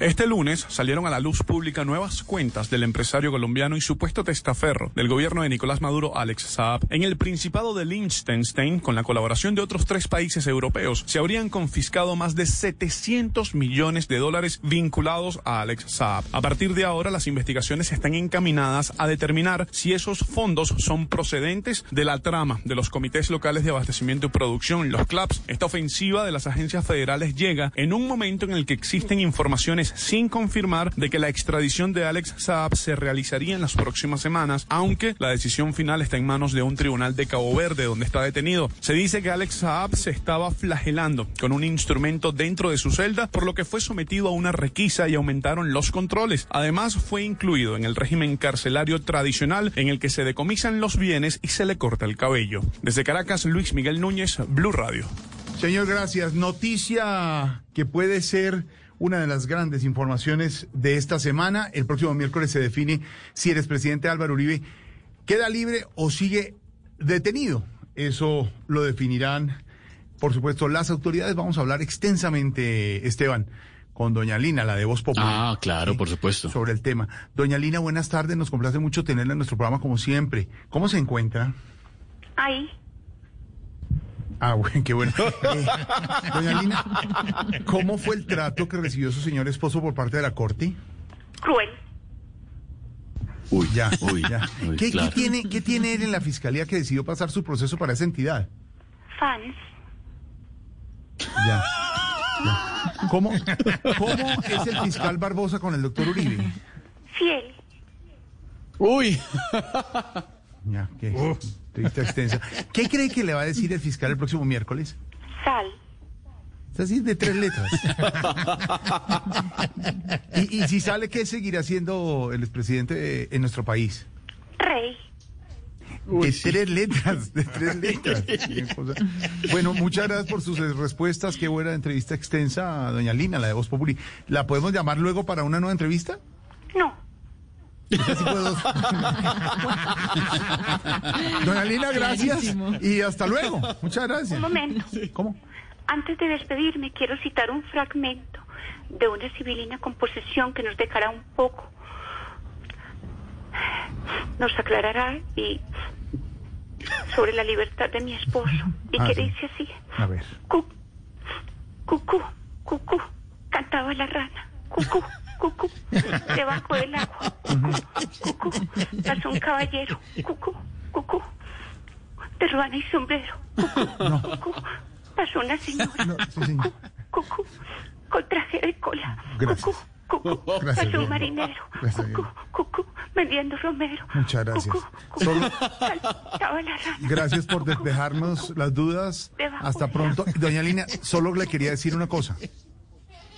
Este lunes salieron a la luz pública nuevas cuentas del empresario colombiano y supuesto testaferro del gobierno de Nicolás Maduro, Alex Saab. En el Principado de Liechtenstein, con la colaboración de otros tres países europeos, se habrían confiscado más de 700 millones de dólares vinculados a Alex Saab. A partir de ahora, las investigaciones están encaminadas a determinar si esos fondos son procedentes de la trama de los comités locales de abastecimiento y producción, los CLAPS. Esta ofensiva de las agencias federales llega en un momento en el que existen informaciones sin confirmar de que la extradición de Alex Saab se realizaría en las próximas semanas, aunque la decisión final está en manos de un tribunal de Cabo Verde donde está detenido. Se dice que Alex Saab se estaba flagelando con un instrumento dentro de su celda, por lo que fue sometido a una requisa y aumentaron los controles. Además, fue incluido en el régimen carcelario tradicional en el que se decomisan los bienes y se le corta el cabello. Desde Caracas, Luis Miguel Núñez, Blue Radio. Señor, gracias. Noticia que puede ser una de las grandes informaciones de esta semana. El próximo miércoles se define si el expresidente Álvaro Uribe queda libre o sigue detenido. Eso lo definirán, por supuesto, las autoridades. Vamos a hablar extensamente, Esteban, con doña Lina, la de Voz Popular. Ah, claro, por supuesto. Sobre el tema. Doña Lina, buenas tardes. Nos complace mucho tenerla en nuestro programa como siempre. ¿Cómo se encuentra? Ahí. Ah, bueno, qué bueno. Eh, doña Lina, ¿cómo fue el trato que recibió su señor esposo por parte de la corte? Cruel. Uy, ya, uy, ya. uy, ¿Qué, claro. qué tiene, ¿Qué tiene él en la fiscalía que decidió pasar su proceso para esa entidad? Fans. Ya. ya. ¿Cómo, ¿Cómo es el fiscal Barbosa con el doctor Uribe? Fiel. Uy. Ya, qué entrevista extensa. ¿Qué cree que le va a decir el fiscal el próximo miércoles? Sal. Es así de tres letras. y, y si sale, ¿qué seguirá siendo el expresidente eh, en nuestro país? Rey. de tres letras, de tres letras. Bueno, muchas gracias por sus eh, respuestas. Qué buena entrevista extensa, doña Lina, la de Voz Populi. ¿La podemos llamar luego para una nueva entrevista? No. Doña Lina, gracias. Clarísimo. Y hasta luego. Muchas gracias. Un momento. ¿Cómo? Antes de despedirme, quiero citar un fragmento de una civilina composición que nos dejará un poco. Nos aclarará y sobre la libertad de mi esposo. Y Ah, que sí. dice así. A ver. Cucú, cucú, cantaba la rana. Cucú, cucú, debajo del agua. Cucú, pasó un caballero. Cucú, cucú, de ruana y sombrero. Cucú, cucú, pasó una señora. Señor. Cucú, con traje de cola. Cucú, Gracias, pasó un marinero. Cucú, cucú, vendiendo romero. Muchas gracias. La rana. Gracias por despejarnos las dudas. Hasta pronto. Doña Lina, solo le quería decir una cosa.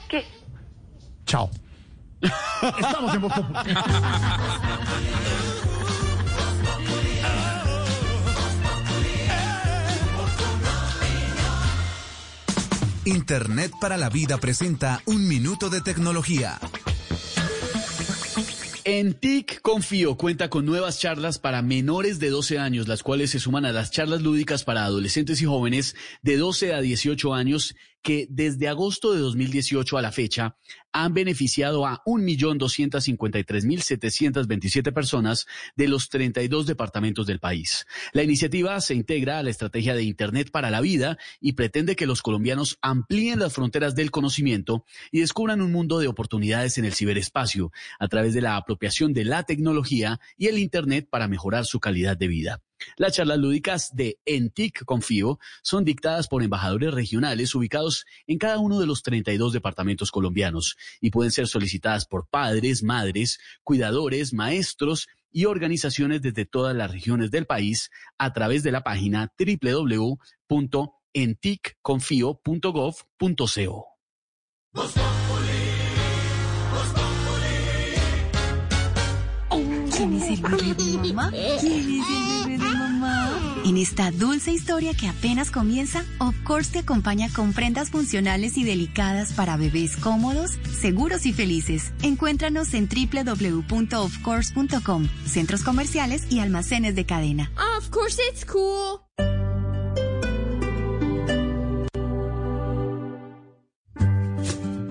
¿Qué? Chao. Estamos en Voz Populi. Internet para la vida presenta un minuto de tecnología. En TIC Confío cuenta con nuevas charlas para menores de 12 años, las cuales se suman a las charlas lúdicas para adolescentes y jóvenes de 12 a 18 años que desde agosto de 2018 a la fecha han beneficiado a 1.253.727 personas de los 32 departamentos del país. La iniciativa se integra a la estrategia de Internet para la vida y pretende que los colombianos amplíen las fronteras del conocimiento y descubran un mundo de oportunidades en el ciberespacio a través de la apropiación de la tecnología y el Internet para mejorar su calidad de vida. Las charlas lúdicas de ENTIC Confío son dictadas por embajadores regionales ubicados en cada uno de los 32 departamentos colombianos y pueden ser solicitadas por padres, madres, cuidadores, maestros y organizaciones desde todas las regiones del país a través de la página www.enticconfio.gov.co. ¿Quién es el bebé de mamá? ¿Quién es el bebé de mamá? En esta dulce historia que apenas comienza, Of Course te acompaña con prendas funcionales y delicadas para bebés cómodos, seguros y felices. Encuéntranos en www.ofcourse.com, centros comerciales y almacenes de cadena. Of course it's cool.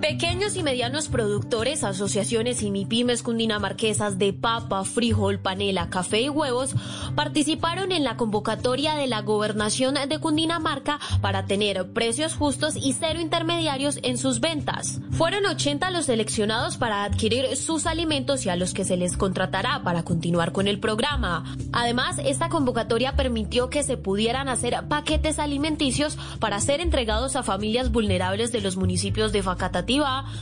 Pequeños y medianos productores, asociaciones y MIPIMES cundinamarquesas de papa, frijol, panela, café y huevos participaron en la convocatoria de la gobernación de Cundinamarca para tener precios justos y cero intermediarios en sus ventas. Fueron 80 los seleccionados para adquirir sus alimentos y a los que se les contratará para continuar con el programa. Además, esta convocatoria permitió que se pudieran hacer paquetes alimenticios para ser entregados a familias vulnerables de los municipios de Facatativá,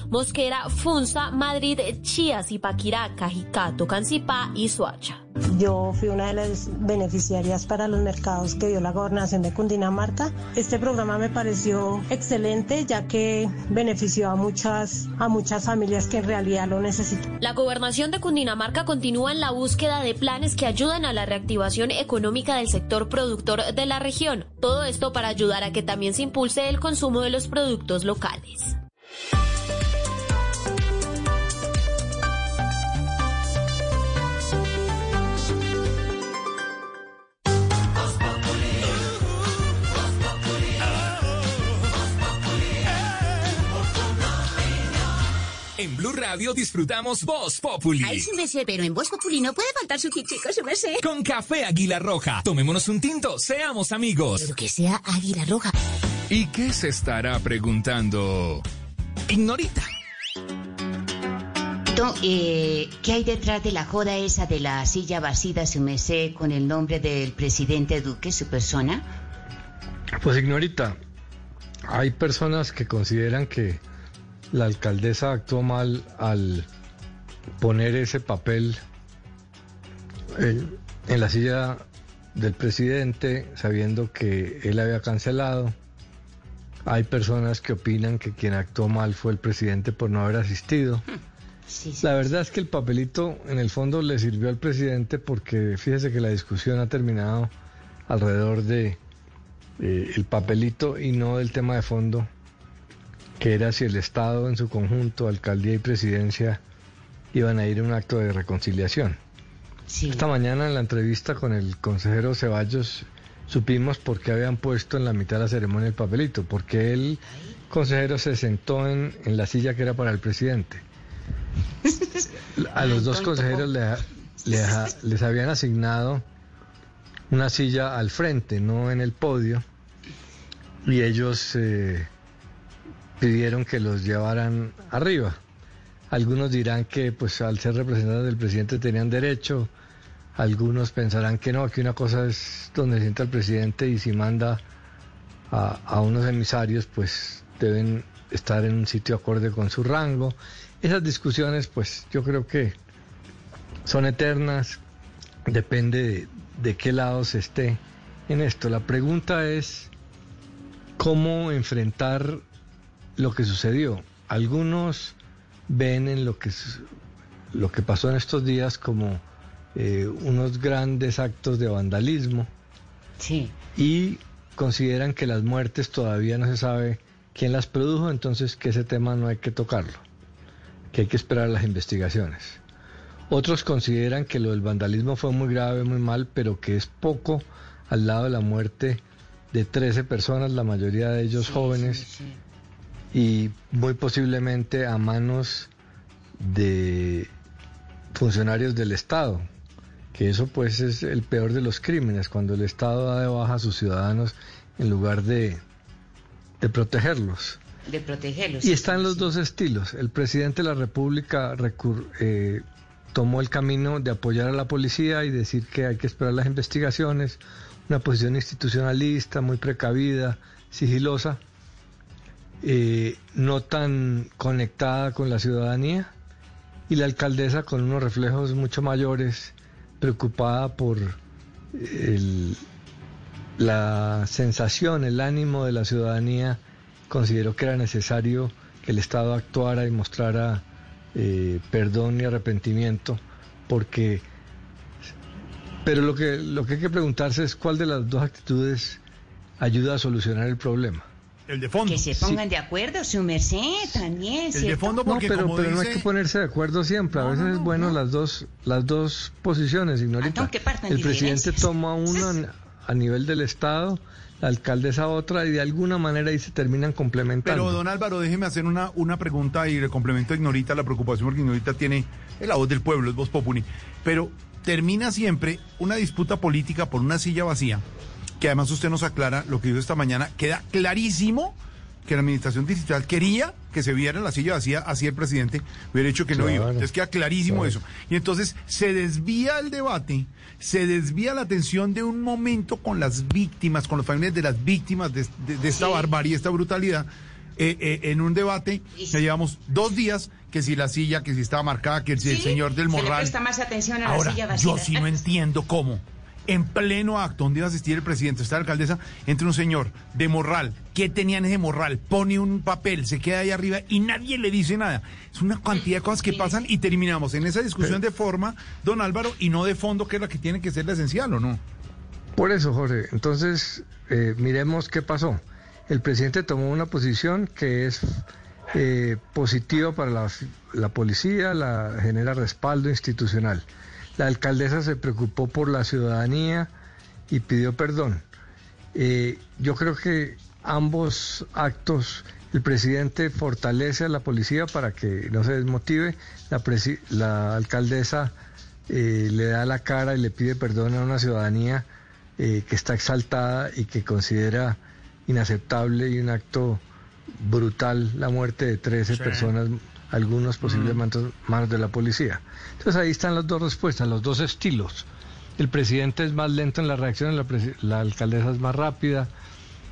Mosquera, Funza, Madrid, Chías, Ipaquirá, Cajicá, Tocancipá y Soacha. Yo fui una de las beneficiarias para los mercados que dio la gobernación de Cundinamarca. Este programa me pareció excelente ya que benefició a muchas, a muchas familias que en realidad lo necesitan. La gobernación de Cundinamarca continúa en la búsqueda de planes que ayuden a la reactivación económica del sector productor de la región. Todo esto para ayudar a que también se impulse el consumo de los productos locales. En Blue Radio disfrutamos Voz Populi. Ay, sí me sé, pero en Voz Populi no puede faltar su chico, su merced. Con café Águila Roja. Tomémonos un tinto, seamos amigos. Pero que sea Águila Roja. ¿Y qué se estará preguntando? Ignorita. Eh, ¿Qué hay detrás de la joda esa de la silla vacía, su merced, con el nombre del presidente Duque, su persona? Pues ignorita, hay personas que consideran que la alcaldesa actuó mal al poner ese papel eh, en la silla del presidente sabiendo que él había cancelado. Hay personas que opinan que quien actuó mal fue el presidente por no haber asistido. La verdad es que el papelito en el fondo le sirvió al presidente porque fíjese que la discusión ha terminado alrededor de eh, el papelito y no del tema de fondo que era si el Estado en su conjunto, alcaldía y presidencia, iban a ir a un acto de reconciliación. Esta mañana en la entrevista con el consejero Ceballos supimos por qué habían puesto en la mitad de la ceremonia el papelito, porque el consejero se sentó en, en la silla que era para el presidente. A los dos consejeros le- le- les habían asignado una silla al frente, no en el podio, y ellos eh, pidieron que los llevaran arriba. Algunos dirán que pues al ser representantes del presidente tenían derecho, algunos pensarán que no, que una cosa es donde sienta el presidente y si manda a, unos emisarios pues deben estar en un sitio acorde con su rango. Esas discusiones pues yo creo que son eternas, depende de, de qué lado se esté en esto. La pregunta es cómo enfrentar lo que sucedió. Algunos ven en lo que, lo que pasó en estos días como eh, unos grandes actos de vandalismo y consideran que las muertes todavía no se sabe quién las produjo, entonces que ese tema no hay que tocarlo, que hay que esperar las investigaciones. Otros consideran que lo del vandalismo fue muy grave, muy mal, pero que es poco al lado de la muerte de 13 personas, la mayoría de ellos jóvenes, y muy posiblemente a manos de funcionarios del Estado, que eso pues es el peor de los crímenes, cuando el Estado da de baja a sus ciudadanos en lugar de, de protegerlos. De protegerlos. Y están los dos estilos. El presidente de la República recur- eh, tomó el camino de apoyar a la policía y decir que hay que esperar las investigaciones, una posición institucionalista, muy precavida, sigilosa, eh, no tan conectada con la ciudadanía, y la alcaldesa con unos reflejos mucho mayores, preocupada por la sensación, el ánimo de la ciudadanía, consideró que era necesario que el Estado actuara y mostrara eh, perdón y arrepentimiento, porque... Pero lo que, lo que hay que preguntarse es cuál de las dos actitudes ayuda a solucionar el problema. El de fondo. Que se pongan de acuerdo, su merced, también. ¿cierto? no, pero, pero no hay que ponerse de acuerdo siempre. A veces es bueno las dos las dos posiciones, ignorita. que partan El presidente toma una a nivel del Estado, la alcaldesa otra, y de alguna manera ahí se terminan complementando. Pero, don Álvaro, déjeme hacer una, una pregunta y le complemento a Ignorita la preocupación, porque Ignorita tiene es la voz del pueblo, es voz populi. Pero termina siempre una disputa política por una silla vacía, que además usted nos aclara lo que dijo esta mañana, queda clarísimo que la administración digital quería que se viera la silla vacía, así el presidente hubiera dicho que no iba. Claro. Entonces queda clarísimo Claro. eso. Y entonces se desvía el debate, se desvía la atención de un momento con las víctimas, con los familiares de las víctimas de, de- de esta barbarie, esta brutalidad, eh, eh, en un debate que llevamos dos días, que si la silla, que si estaba marcada, que si el señor del Se le Morral. presta más atención a la Ahora, silla vacía. yo sí no entiendo cómo. En pleno acto donde iba a asistir el presidente, está la alcaldesa, entre un señor de morral. ¿Qué tenía en ese morral? Pone un papel, se queda ahí arriba y nadie le dice nada. Es una cantidad de cosas que pasan y terminamos en esa discusión de forma, don Álvaro, y no de fondo, que es la que tiene que ser la esencial, ¿o no? Por eso, Jorge, entonces eh, miremos qué pasó. El presidente tomó una posición que es eh, positiva para la, la policía, la genera respaldo institucional. La alcaldesa se preocupó por la ciudadanía y pidió perdón. Eh, yo creo que ambos actos, el presidente fortalece a la policía para que no se desmotive, la, presi- la alcaldesa eh, le da la cara y le pide perdón a una ciudadanía eh, que está exaltada y que considera inaceptable y un acto brutal la muerte de 13 Sí. personas, algunos posiblemente manos de la policía. Entonces ahí están las dos respuestas, los dos estilos. El presidente es más lento en la reacción, la alcaldesa es más rápida.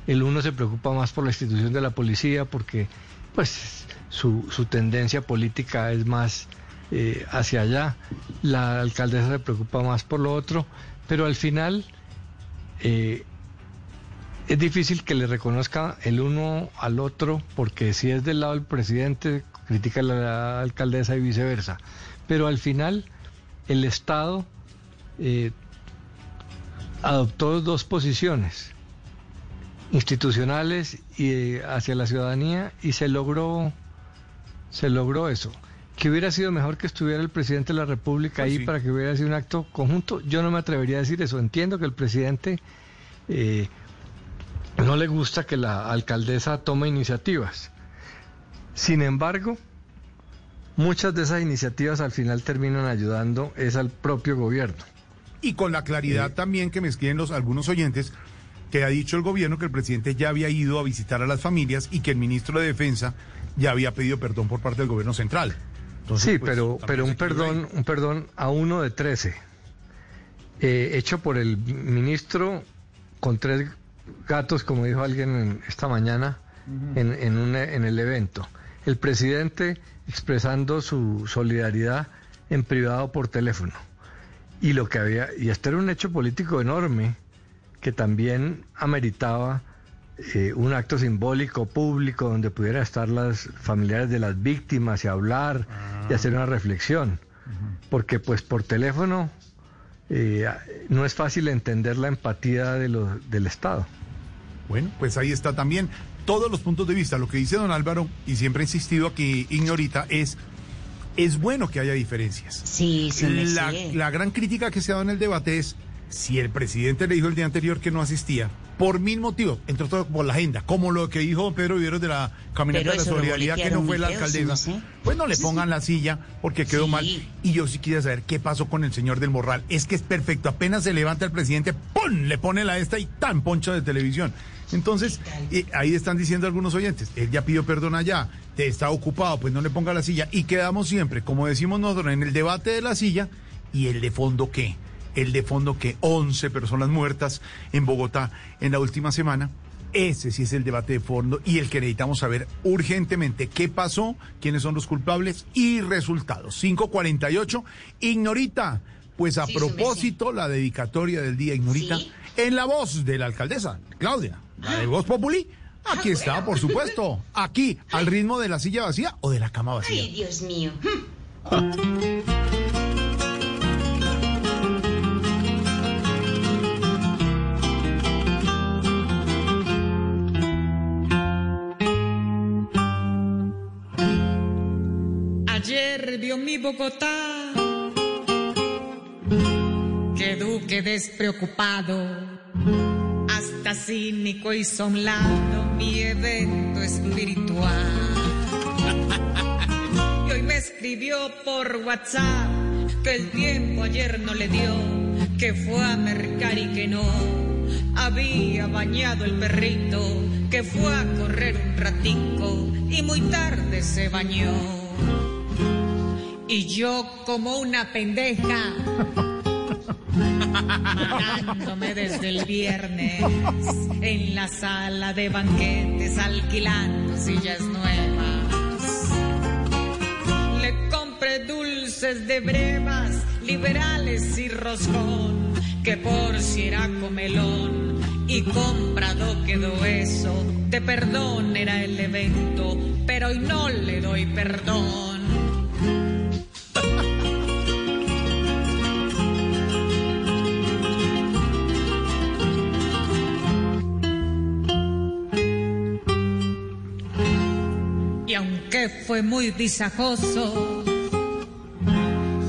El uno se preocupa más por la institución de la policía porque pues su, su tendencia política es más eh, hacia allá. La alcaldesa se preocupa más por lo otro, pero al final eh, es difícil que le reconozca el uno al otro porque si es del lado del presidente critica a la alcaldesa y viceversa. Pero al final el Estado eh, adoptó dos posiciones institucionales y eh, hacia la ciudadanía y se logró se logró eso. Que hubiera sido mejor que estuviera el presidente de la República Pues ahí sí. para que hubiera sido un acto conjunto. Yo no me atrevería a decir eso. Entiendo que el presidente eh, no le gusta que la alcaldesa tome iniciativas. Sin embargo, muchas de esas iniciativas al final terminan ayudando es al propio gobierno. Y con la claridad también que me escriben los algunos oyentes que ha dicho el gobierno que el presidente ya había ido a visitar a las familias y que el ministro de Defensa ya había pedido perdón por parte del gobierno central. Entonces, sí, pues, pero, pero un ahí. perdón, un perdón a uno de 13, eh, hecho por el ministro con tres gatos, como dijo alguien en- esta mañana en, en, un- en el evento. El presidente expresando su solidaridad en privado por teléfono. Y lo que había, y este era un hecho político enorme que también ameritaba eh, un acto simbólico público donde pudieran estar las familiares de las víctimas y hablar y hacer una reflexión. Porque pues por teléfono eh, no es fácil entender la empatía de los, del Estado. Bueno, pues ahí está también todos los puntos de vista. Lo que dice don Álvaro, y siempre ha insistido aquí, Ignorita, es, es bueno que haya diferencias. Sí, sí, la, la gran crítica que se ha dado en el debate es si el presidente le dijo el día anterior que no asistía, por mil motivos, entre otros por la agenda, como lo que dijo Pedro Viveros de la caminata de la solidaridad, que no fue la sí, alcaldesa. sé. Pues no le pongan la silla porque quedó Sí. mal. Y yo sí quería saber qué pasó con el señor del Morral. Es que es perfecto, apenas se levanta el presidente, ¡pum! Le pone la esta y tan poncha de televisión. Entonces, eh, ahí están diciendo algunos oyentes, él ya pidió perdón allá, te está ocupado, pues no le ponga la silla. Y quedamos siempre, como decimos nosotros, en el debate de la silla y el de fondo qué. El de fondo que 11 personas muertas en Bogotá en la última semana. Ese sí es el debate de fondo y el que necesitamos saber urgentemente qué pasó, quiénes son los culpables y resultados. 548, Ignorita. Pues a Sí, propósito, la dedicatoria del día Ignorita, Sí. En la voz de la alcaldesa, Claudia, la de Voz Populi. Aquí está, por supuesto. Aquí, al ritmo de la silla vacía o de la cama vacía. Ay, Dios mío. Ayer vio mi Bogotá, Duque despreocupado, hasta cínico hizo a un lado mi evento espiritual. Y hoy me escribió por WhatsApp que el tiempo ayer no le dio, que fue a mercar y que no había bañado el perrito, que fue a correr un ratico y muy tarde se bañó. Y yo como una pendeja matándome desde el viernes en la sala de banquetes alquilando sillas nuevas. Le compré dulces de brevas, liberales y roscón, que por si era comelón y comprado quedó eso. De perdón era el evento, pero hoy no le doy perdón. Fue muy visajoso,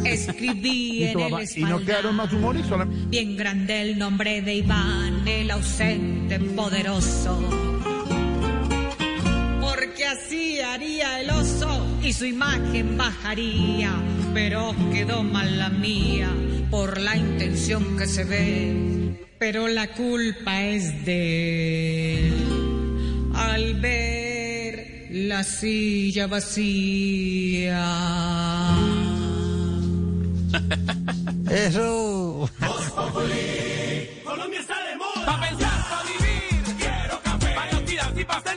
escribí en el ¿Y no quedaron más humores? Solamente- Bien grande el nombre de Iván, el ausente poderoso. Porque así haría el oso y su imagen bajaría. Pero quedó mal la mía por la intención que se ve. Pero la culpa es de él. Al ver la silla vacía. Eso. Colombia está de moda. Pa' pensar, pa' vivir. Quiero café. Pa' activarse y pa'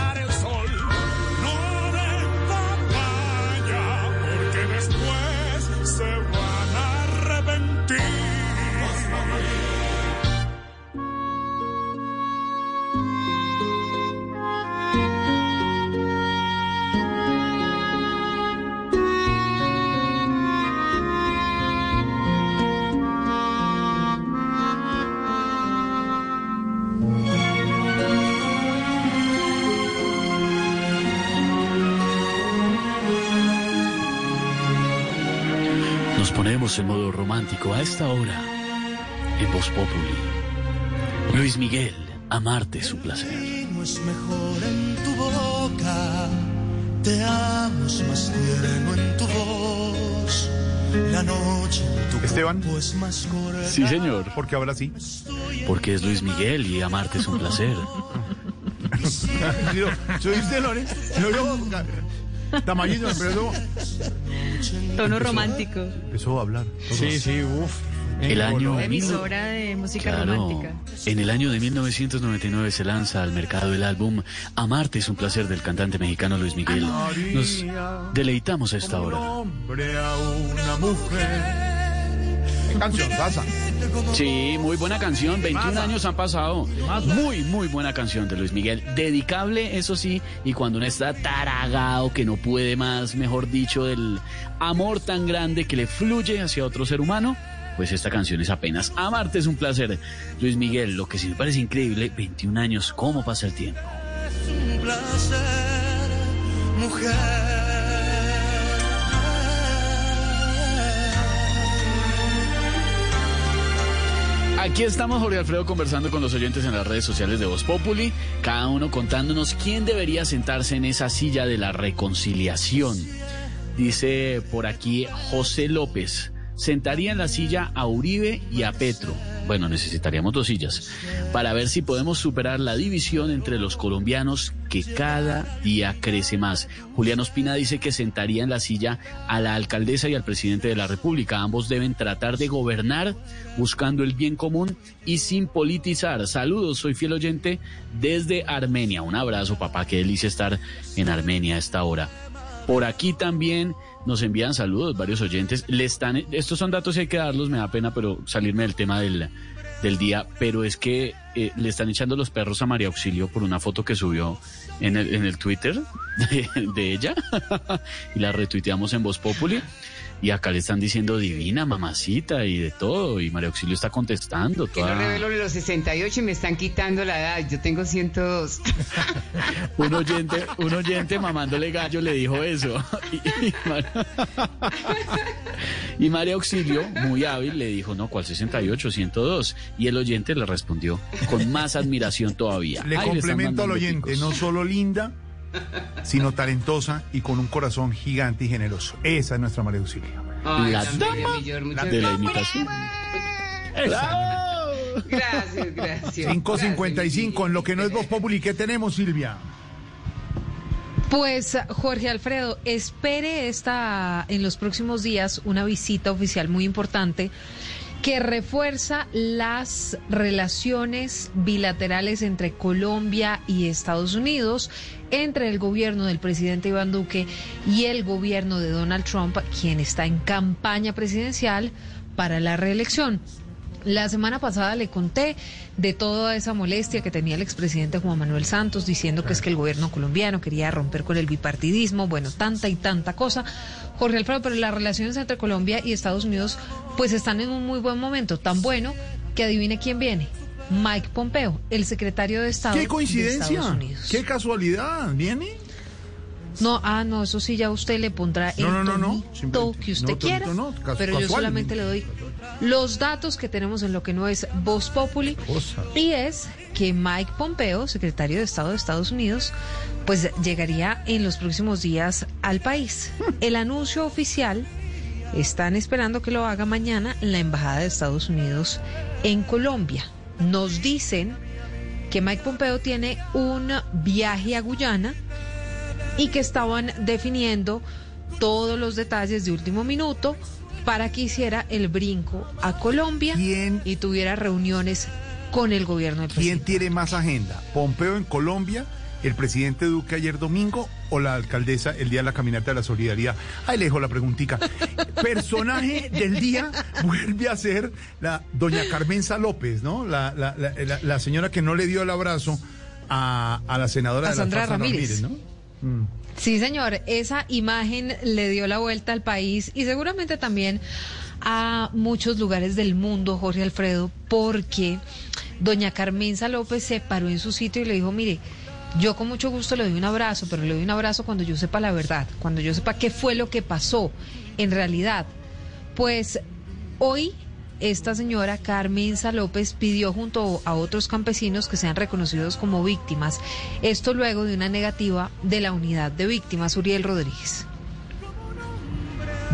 romántico a esta hora en Voz Populi. Luis Miguel, amarte es un placer. No es mejor en tu boca, te amo es más tierno en tu voz. La noche en tu Esteban. es más corta. Sí, señor. Porque ahora sí. Porque es Luis Miguel y amarte es un placer. Soy usted, Lore. Yo veo tamañito, pero luego Tono romántico. empezó a hablar. Sí, sí, uff. El año Emisora de música Claro, romántica. en el año de 1999 se lanza al mercado el álbum Amarte es un placer del cantante mexicano Luis Miguel. Nos deleitamos a esta hora. Hombre a una mujer. Canción, Sasa. Sí, muy buena canción, 21 años han pasado. Muy, muy buena canción de Luis Miguel. Dedicable, eso sí, y cuando uno está taragado, que no puede más, mejor dicho, del amor tan grande que le fluye hacia otro ser humano, pues esta canción es apenas Amarte es un placer. Luis Miguel, lo que sí me parece increíble, 21 años, ¿cómo pasa el tiempo? un placer, mujer. Aquí estamos, Jorge Alfredo, conversando con los oyentes en las redes sociales de Voz Populi, cada uno contándonos quién debería sentarse en esa silla de la reconciliación. Dice por aquí José López, sentaría en la silla a Uribe y a Petro. Bueno, necesitaríamos dos sillas para ver si podemos superar la división entre los colombianos que cada día crece más. Julián Ospina dice que sentaría en la silla a la alcaldesa y al presidente de la República. Ambos deben tratar de gobernar buscando el bien común y sin politizar. Saludos, soy fiel oyente desde Armenia. Un abrazo, papá. Qué delicia estar en Armenia a esta hora. Por aquí también nos envían saludos varios oyentes. Le están, estos son datos y hay que darlos, me da pena, pero salirme del tema del, del día. Pero es que eh, le están echando los perros a María Auxilio por una foto que subió en el, en el Twitter de, de ella y la retuiteamos en Voz Populi. Y acá le están diciendo divina, mamacita y de todo. Y María Auxilio está contestando. Que no revelo los 68 y me están quitando la edad. Yo tengo 102. un oyente, un oyente mamándole gallo le dijo eso. Y, y Mar- y María Auxilio, muy hábil, le dijo, no, ¿cuál 68? 102. Y el oyente le respondió con más admiración todavía. Le Ay, complemento al oyente, picos. no solo linda, sino talentosa y con un corazón gigante y generoso. Esa es nuestra María Auxilio. Ay, La dama de la imitación. Gracias, gracias. 5.55, en lo que no es Voz Populi, ¿qué tenemos, Silvia? Pues Jorge Alfredo, espere esta en los próximos días una visita oficial muy importante que refuerza las relaciones bilaterales entre Colombia y Estados Unidos, entre el gobierno del presidente Iván Duque y el gobierno de Donald Trump, quien está en campaña presidencial para la reelección. La semana pasada le conté de toda esa molestia que tenía el expresidente Juan Manuel Santos diciendo que es que el gobierno colombiano quería romper con el bipartidismo, bueno, tanta y tanta cosa. Jorge Alfredo, pero las relaciones entre Colombia y Estados Unidos pues están en un muy buen momento, tan bueno que adivine quién viene. Mike Pompeo, el secretario de Estado ¡Qué de coincidencia! Estados Unidos. ¡Qué casualidad! ¿Viene? No, ah, no, eso sí ya usted le pondrá el No, no, no, tonito que usted tonito quiera, pero yo solamente le doy los datos que tenemos en lo que no es Voz Populi Cosa. y es que Mike Pompeo, secretario de Estado de Estados Unidos, pues llegaría en los próximos días al país. El anuncio oficial están esperando que lo haga mañana la embajada de Estados Unidos en Colombia. Nos dicen que Mike Pompeo tiene un viaje a Guyana y que estaban definiendo todos los detalles de último minuto para que hiciera el brinco a Colombia y tuviera reuniones con el gobierno del ¿Quién presidente. tiene más agenda? ¿Pompeo en Colombia, el presidente Duque ayer domingo o la alcaldesa el día de la caminata de la solidaridad? Ahí le dejo la preguntica. Personaje del día vuelve a ser la doña Carmenza López, ¿no? La, la- la- señora que no le dio el abrazo a, a la senadora A de la Sandra Sandra Ramírez. ¿no? Mm. Sí, señor, esa imagen le dio la vuelta al país y seguramente también a muchos lugares del mundo, Jorge Alfredo, porque doña Carmenza López se paró en su sitio y le dijo, mire, yo con mucho gusto le doy un abrazo, pero le doy un abrazo cuando yo sepa la verdad, cuando yo sepa qué fue lo que pasó en realidad. Pues hoy esta señora Carmenza López pidió junto a otros campesinos que sean reconocidos como víctimas. Esto luego de una negativa de la unidad de víctimas, Uriel Rodríguez.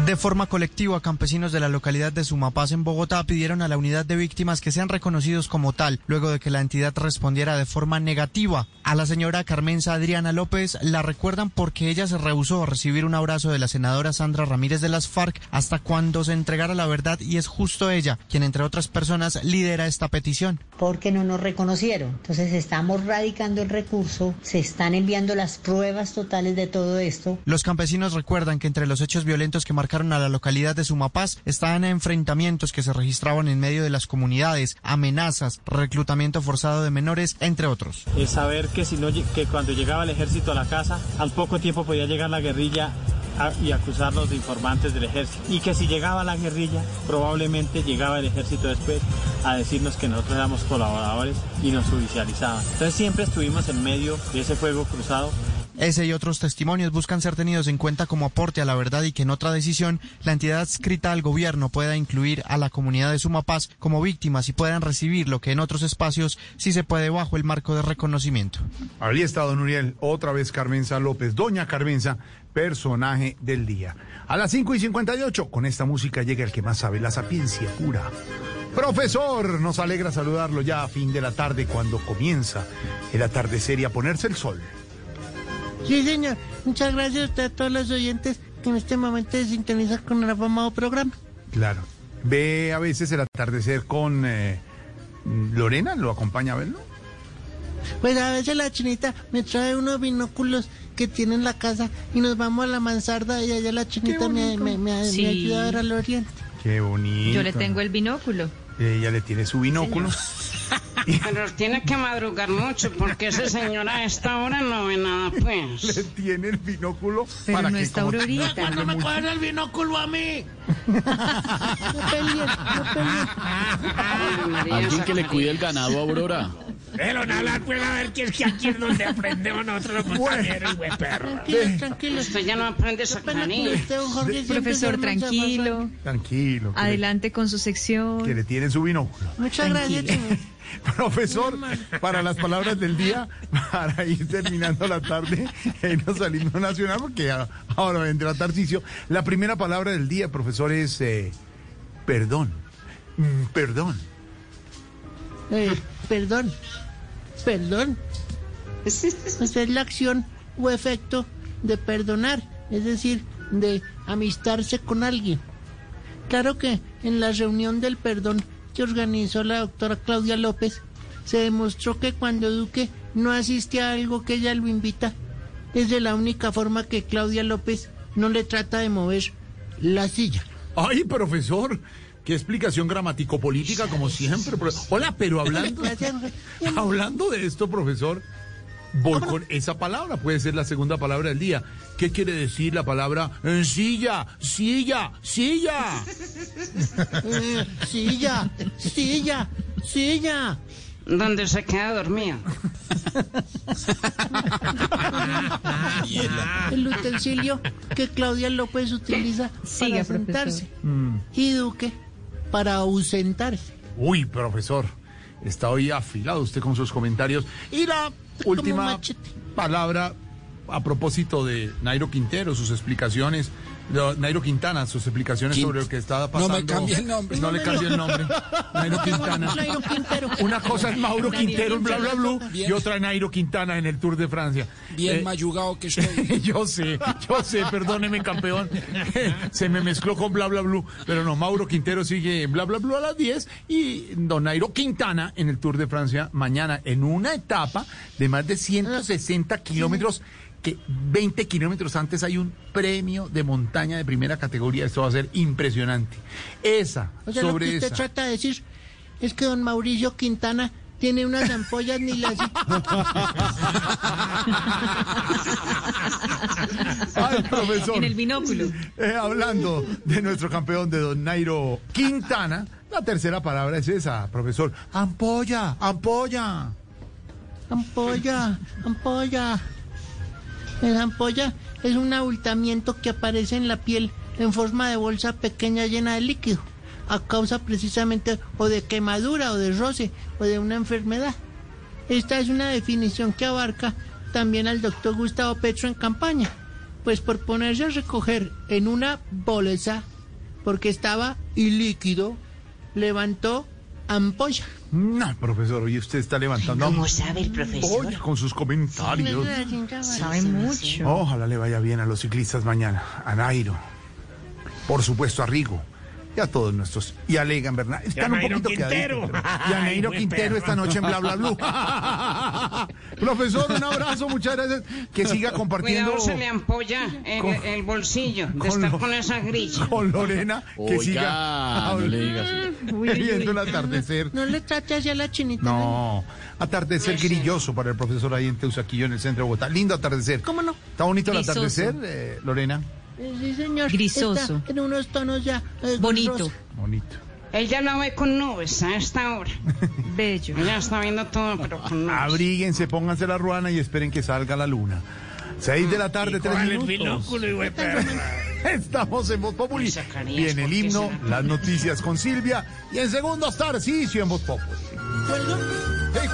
De forma colectiva, campesinos de la localidad de Sumapaz en Bogotá pidieron a la unidad de víctimas que sean reconocidos como tal, luego de que la entidad respondiera de forma negativa. A la señora Carmenza Adriana López la recuerdan porque ella se rehusó a recibir un abrazo de la senadora Sandra Ramírez de las FARC hasta cuando se entregara la verdad y es justo ella quien, entre otras personas, lidera esta petición. porque no nos reconocieron. Entonces estamos radicando el recurso, se están enviando las pruebas totales de todo esto. Los campesinos recuerdan que entre los hechos violentos que marcaron a la localidad de Sumapaz estaban enfrentamientos que se registraban en medio de las comunidades, amenazas, reclutamiento forzado de menores, entre otros. es saber que, si no, que cuando llegaba el ejército a la casa, al poco tiempo podía llegar la guerrilla y acusarnos de informantes del ejército. Y que si llegaba la guerrilla, probablemente llegaba el ejército después a decirnos que nosotros éramos colaboradores y nos judicializaban. Entonces siempre estuvimos en medio de ese fuego cruzado Ese y otros testimonios buscan ser tenidos en cuenta como aporte a la verdad y que en otra decisión la entidad adscrita al gobierno pueda incluir a la comunidad de Sumapaz como víctimas y puedan recibir lo que en otros espacios sí se puede bajo el marco de reconocimiento. Ahí está don Uriel, otra vez Carmenza López, doña Carmenza, personaje del día. A las 5 y 58, con esta música llega el que más sabe, la sapiencia pura. Profesor, nos alegra saludarlo ya a fin de la tarde cuando comienza el atardecer y a ponerse el sol. Sí, señor. Muchas gracias a usted, a todos los oyentes que en este momento se sintonizan con el afamado programa. Claro. Ve a veces el atardecer con eh, Lorena, ¿lo acompaña a verlo? Pues a veces la chinita me trae unos binóculos que tiene en la casa y nos vamos a la mansarda y allá la chinita me, me, me- me Sí. ayuda a ver al oriente. Qué bonito. Yo le tengo el binóculo. Ella le tiene su binóculo. Pero tiene que madrugar mucho porque ese señor a esta hora no ve nada, pues. Le tiene el binóculo Pero para no que está como- Aurorita. ¿Cuándo me cogen el binóculo a mí? no peleen, no peleen. Alguien que le cuide el ganado a Aurora. Pero no hablar, pues a ver que es que aquí es donde aprendemos nosotros los montañeros, güey, perro. Tranquilos, tranquilos. Usted ya no aprende esa Profesor, esa tranquilo. Tranquilo. Adelante con su sección. Que le tiene su binóculo. Muchas gracias. Profesor, para las palabras del día, para ir terminando la tarde en los al himno nacional, porque a- ahora vendrá Tarcicio. La primera palabra del día, profesor, es eh, perdón. Mm, Perdón. Eh, perdón, perdón. Esa es la acción o efecto de perdonar, es decir, de amistarse con alguien. Claro que en la reunión del perdón que organizó la doctora Claudia López, se demostró que cuando Duque no asiste a algo que ella lo invita, es de la única forma que Claudia López no le trata de mover la silla. Ay, profesor, qué explicación gramático-política, como siempre. Hola, pero hablando, hablando de esto, profesor, voy con esa palabra, puede ser la segunda palabra del día. ¿Qué quiere decir la palabra silla, silla, silla? Eh, silla, silla, silla. Donde se queda dormido. El utensilio que Claudia López utiliza Siga, para sentarse Mm. y Duque para ausentarse. Uy, profesor, está hoy afilado usted con sus comentarios. Y la última palabra a propósito de Nairo Quintero, sus explicaciones. No, Nairo Quintana, sus explicaciones sobre lo que estaba No pasando. me cambie el nombre. No le cambie el nombre. Nairo Quintana. Nairo Quintero. Una cosa es Mauro Quintero en Bla Bla Bien. y otra Nairo Quintana en el Tour de Francia. Bien Eh, mayugado que estoy. yo sé, yo sé, perdóneme campeón. Se me mezcló con bla bla blue. Pero no, Mauro Quintero sigue en bla bla blue a las 10 y Don Nairo Quintana en el Tour de Francia mañana en una etapa de más de 160 kilómetros. Que 20 kilómetros antes hay un premio de montaña de primera categoría. Esto va a ser impresionante. Esa, O sea, lo sobre que usted esa. trata de decir es que don Mauricio Quintana tiene unas ampollas ni las... Ay, profesor. En el binóculo. Eh, hablando de nuestro campeón de Don Nairo Quintana, la tercera palabra es esa, profesor. Ampolla, ampolla. Ampolla, ampolla. La ampolla es un abultamiento que aparece en la piel en forma de bolsa pequeña llena de líquido, a causa precisamente o de quemadura o de roce o de una enfermedad. Esta es una definición que abarca también al doctor Gustavo Petro en campaña, pues por ponerse a recoger en una bolsa, porque estaba ilíquido, levantó ampolla. No, profesor, hoy usted está levantando. ¿Cómo sabe el profesor? Oye, con sus comentarios. Sabe mucho. Ojalá le vaya bien a los ciclistas mañana. A Nairo. Por supuesto, a Rigo. Y a todos nuestros. Y a Legan Bernal. Están un poquito Quintero. Y a buen Quintero perro. esta noche en Bla Bla Blue. Profesor, un abrazo, muchas gracias. Que siga compartiendo Cuidado, se le ampolla el, Con- el bolsillo de con estar lo- con esa grilla. con Lorena. Que Oiga, siga no le diga así. Uy, uy, viendo el atardecer. No le trate hacia la chinita. No, atardecer grilloso para el profesor ahí en Teusaquillo, en el centro de Bogotá. Lindo atardecer. ¿Cómo no? ¿Está bonito el atardecer, eh, Lorena? Eh, Sí, señor. Grisoso. Está en unos tonos ya. eh, Bonito. rosa. Bonito. Él ya lo ve con nubes a esta hora. Bello. Ella está viendo todo, pero con nubes. Abríguense, pónganse la ruana y esperen que salga la luna. Seis de la tarde, tres minutos. Estamos en Voz Populi. Viene el ¿por qué himno, será? las noticias con Silvia y en segundos Tarcicio en Voz Populi. Hey,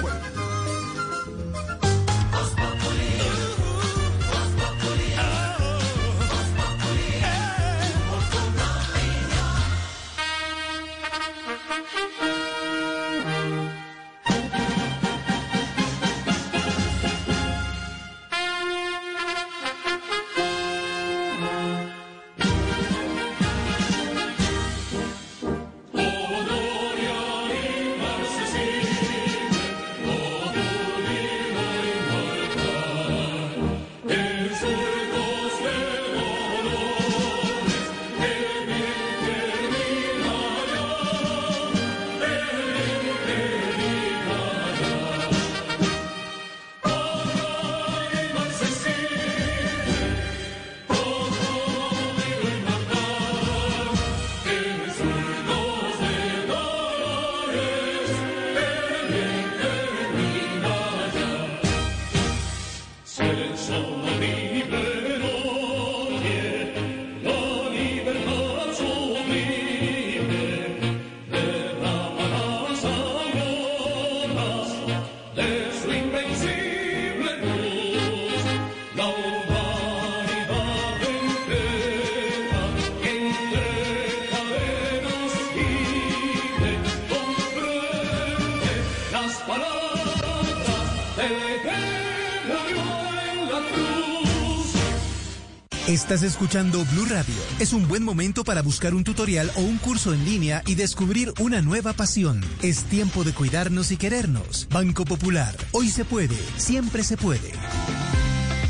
Estás escuchando Blue Radio. Es un buen momento para buscar un tutorial o un curso en línea y descubrir una nueva pasión. Es tiempo de cuidarnos y querernos. Banco Popular. Hoy se puede. Siempre se puede.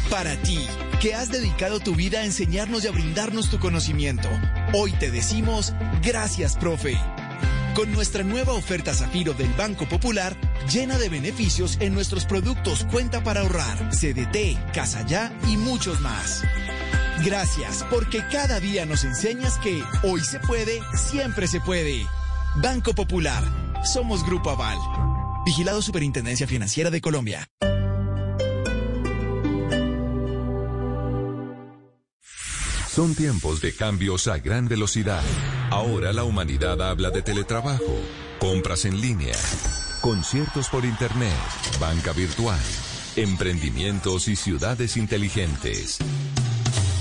Para ti, que has dedicado tu vida a enseñarnos y a brindarnos tu conocimiento, hoy te decimos gracias, profe. Con nuestra nueva oferta Zafiro del Banco Popular, llena de beneficios en nuestros productos Cuenta para ahorrar, CDT, Casa Ya y muchos más. Gracias, porque cada día nos enseñas que hoy se puede, siempre se puede. Banco Popular. Somos Grupo Aval. Vigilado Superintendencia Financiera de Colombia. Son tiempos de cambios a gran velocidad. Ahora la humanidad habla de teletrabajo, compras en línea, conciertos por internet, banca virtual, emprendimientos y ciudades inteligentes.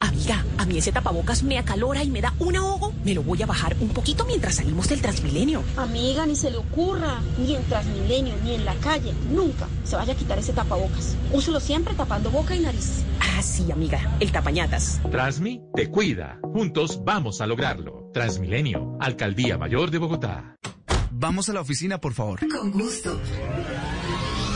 Amiga, a mí ese tapabocas me acalora y me da un ahogo. Me lo voy a bajar un poquito mientras salimos del Transmilenio. Amiga, ni se le ocurra, ni en Transmilenio, ni en la calle, nunca se vaya a quitar ese tapabocas. Úselo siempre tapando boca y nariz. Ah, sí, amiga, el tapañatas. Transmi te cuida. Juntos vamos a lograrlo. Transmilenio, Alcaldía Mayor de Bogotá. Vamos a la oficina, por favor. Con gusto.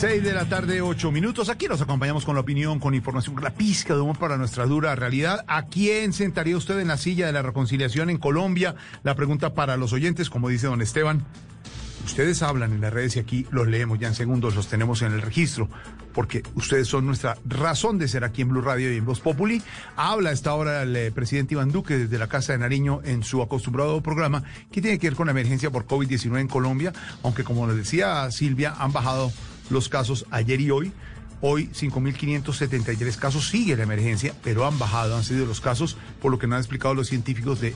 6 de la tarde, 8 minutos. Aquí nos acompañamos con la opinión, con información, con la pizca de humor para nuestra dura realidad. ¿A quién sentaría usted en la silla de la reconciliación en Colombia? La pregunta para los oyentes, como dice don Esteban. Ustedes hablan en las redes y aquí los leemos ya en segundos, los tenemos en el registro, porque ustedes son nuestra razón de ser aquí en Blue Radio y en Voz Populi. Habla esta hora el eh, presidente Iván Duque desde la Casa de Nariño en su acostumbrado programa que tiene que ver con la emergencia por COVID-19 en Colombia, aunque como les decía Silvia, han bajado los casos ayer y hoy. Hoy 5.573 casos, sigue la emergencia, pero han bajado, han sido los casos, por lo que nos han explicado los científicos de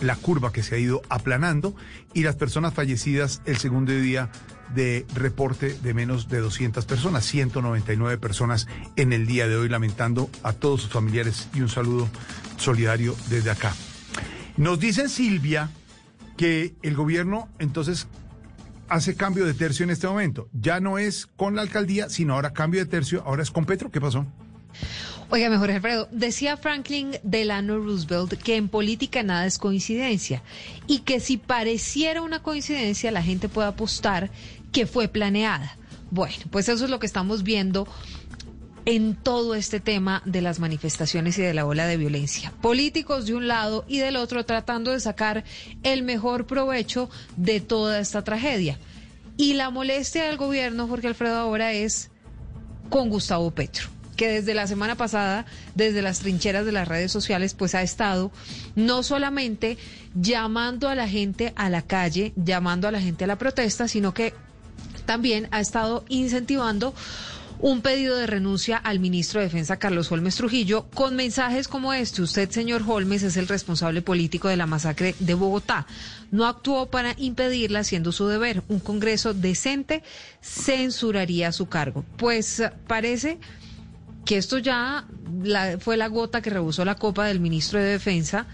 la curva que se ha ido aplanando y las personas fallecidas el segundo día de reporte de menos de 200 personas, 199 personas en el día de hoy, lamentando a todos sus familiares y un saludo solidario desde acá. Nos dicen Silvia que el gobierno entonces hace cambio de tercio en este momento. Ya no es con la alcaldía, sino ahora cambio de tercio, ahora es con Petro. ¿Qué pasó? Oiga, mejor Alfredo, decía Franklin Delano Roosevelt que en política nada es coincidencia y que si pareciera una coincidencia la gente puede apostar que fue planeada. Bueno, pues eso es lo que estamos viendo en todo este tema de las manifestaciones y de la ola de violencia. Políticos de un lado y del otro tratando de sacar el mejor provecho de toda esta tragedia. Y la molestia del gobierno, Jorge Alfredo, ahora es con Gustavo Petro. que desde la semana pasada, desde las trincheras de las redes sociales, pues ha estado no solamente llamando a la gente a la calle, llamando a la gente a la protesta, sino que también ha estado incentivando un pedido de renuncia al ministro de Defensa Carlos Holmes Trujillo con mensajes como este. Usted, señor Holmes, es el responsable político de la masacre de Bogotá. No actuó para impedirla haciendo su deber. Un Congreso decente censuraría su cargo. Pues eh, parece que esto ya fue la gota que rebosó la copa del ministro de Defensa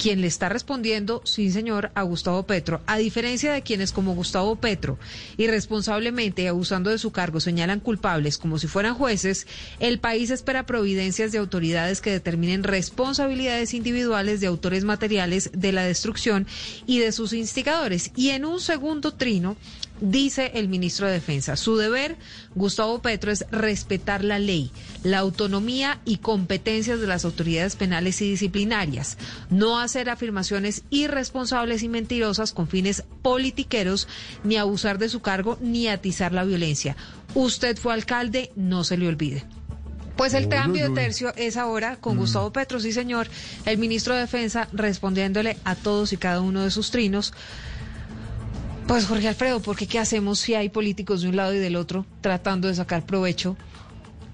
quien le está respondiendo, sí señor, a Gustavo Petro. A diferencia de quienes como Gustavo Petro, irresponsablemente y abusando de su cargo, señalan culpables como si fueran jueces, el país espera providencias de autoridades que determinen responsabilidades individuales de autores materiales de la destrucción y de sus instigadores. Y en un segundo trino, Dice el ministro de Defensa, su deber, Gustavo Petro, es respetar la ley, la autonomía y competencias de las autoridades penales y disciplinarias, no hacer afirmaciones irresponsables y mentirosas con fines politiqueros, ni abusar de su cargo, ni atizar la violencia. Usted fue alcalde, no se le olvide. Pues el cambio de tercio es ahora con Gustavo Petro, sí señor, el ministro de Defensa respondiéndole a todos y cada uno de sus trinos. Pues Jorge Alfredo, porque qué hacemos si hay políticos de un lado y del otro tratando de sacar provecho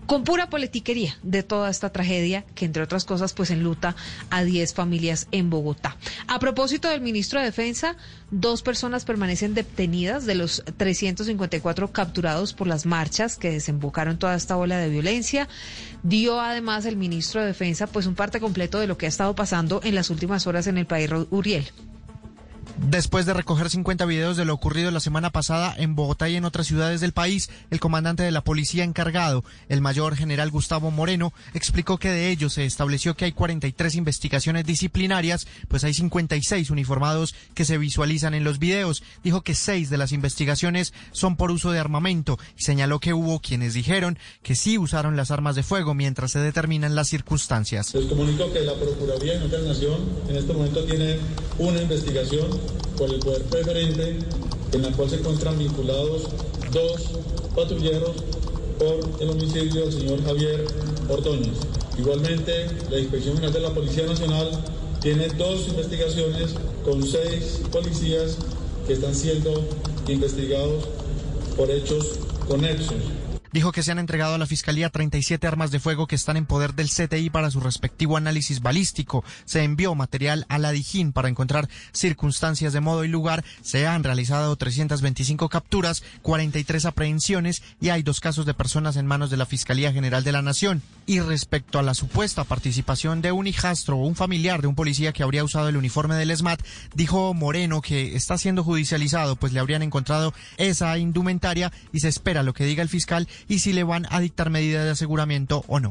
con pura politiquería de toda esta tragedia que entre otras cosas pues enluta a 10 familias en Bogotá. A propósito del ministro de Defensa, dos personas permanecen detenidas de los 354 capturados por las marchas que desembocaron toda esta ola de violencia. Dio además el ministro de Defensa pues un parte completo de lo que ha estado pasando en las últimas horas en el país Uriel. Después de recoger 50 videos de lo ocurrido la semana pasada en Bogotá y en otras ciudades del país, el comandante de la policía encargado, el mayor general Gustavo Moreno, explicó que de ellos se estableció que hay 43 investigaciones disciplinarias, pues hay 56 uniformados que se visualizan en los videos. Dijo que seis de las investigaciones son por uso de armamento y señaló que hubo quienes dijeron que sí usaron las armas de fuego mientras se determinan las circunstancias. Les comunico que la Procuraduría de Nación en este momento tiene una investigación por el poder preferente en la cual se encuentran vinculados dos patrulleros por el homicidio del señor Javier Ordóñez. Igualmente, la Inspección General de la Policía Nacional tiene dos investigaciones con seis policías que están siendo investigados por hechos conexos. Dijo que se han entregado a la Fiscalía 37 armas de fuego que están en poder del CTI para su respectivo análisis balístico. Se envió material a la Dijín para encontrar circunstancias de modo y lugar. Se han realizado 325 capturas, 43 aprehensiones y hay dos casos de personas en manos de la Fiscalía General de la Nación. Y respecto a la supuesta participación de un hijastro o un familiar de un policía que habría usado el uniforme del SMAT, dijo Moreno que está siendo judicializado, pues le habrían encontrado esa indumentaria y se espera lo que diga el fiscal y si le van a dictar medidas de aseguramiento o no.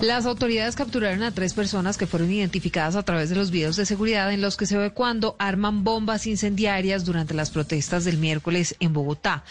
Las autoridades capturaron a tres personas que fueron identificadas a través de los videos de seguridad en los que se ve cuando arman bombas incendiarias durante las protestas del miércoles en Bogotá.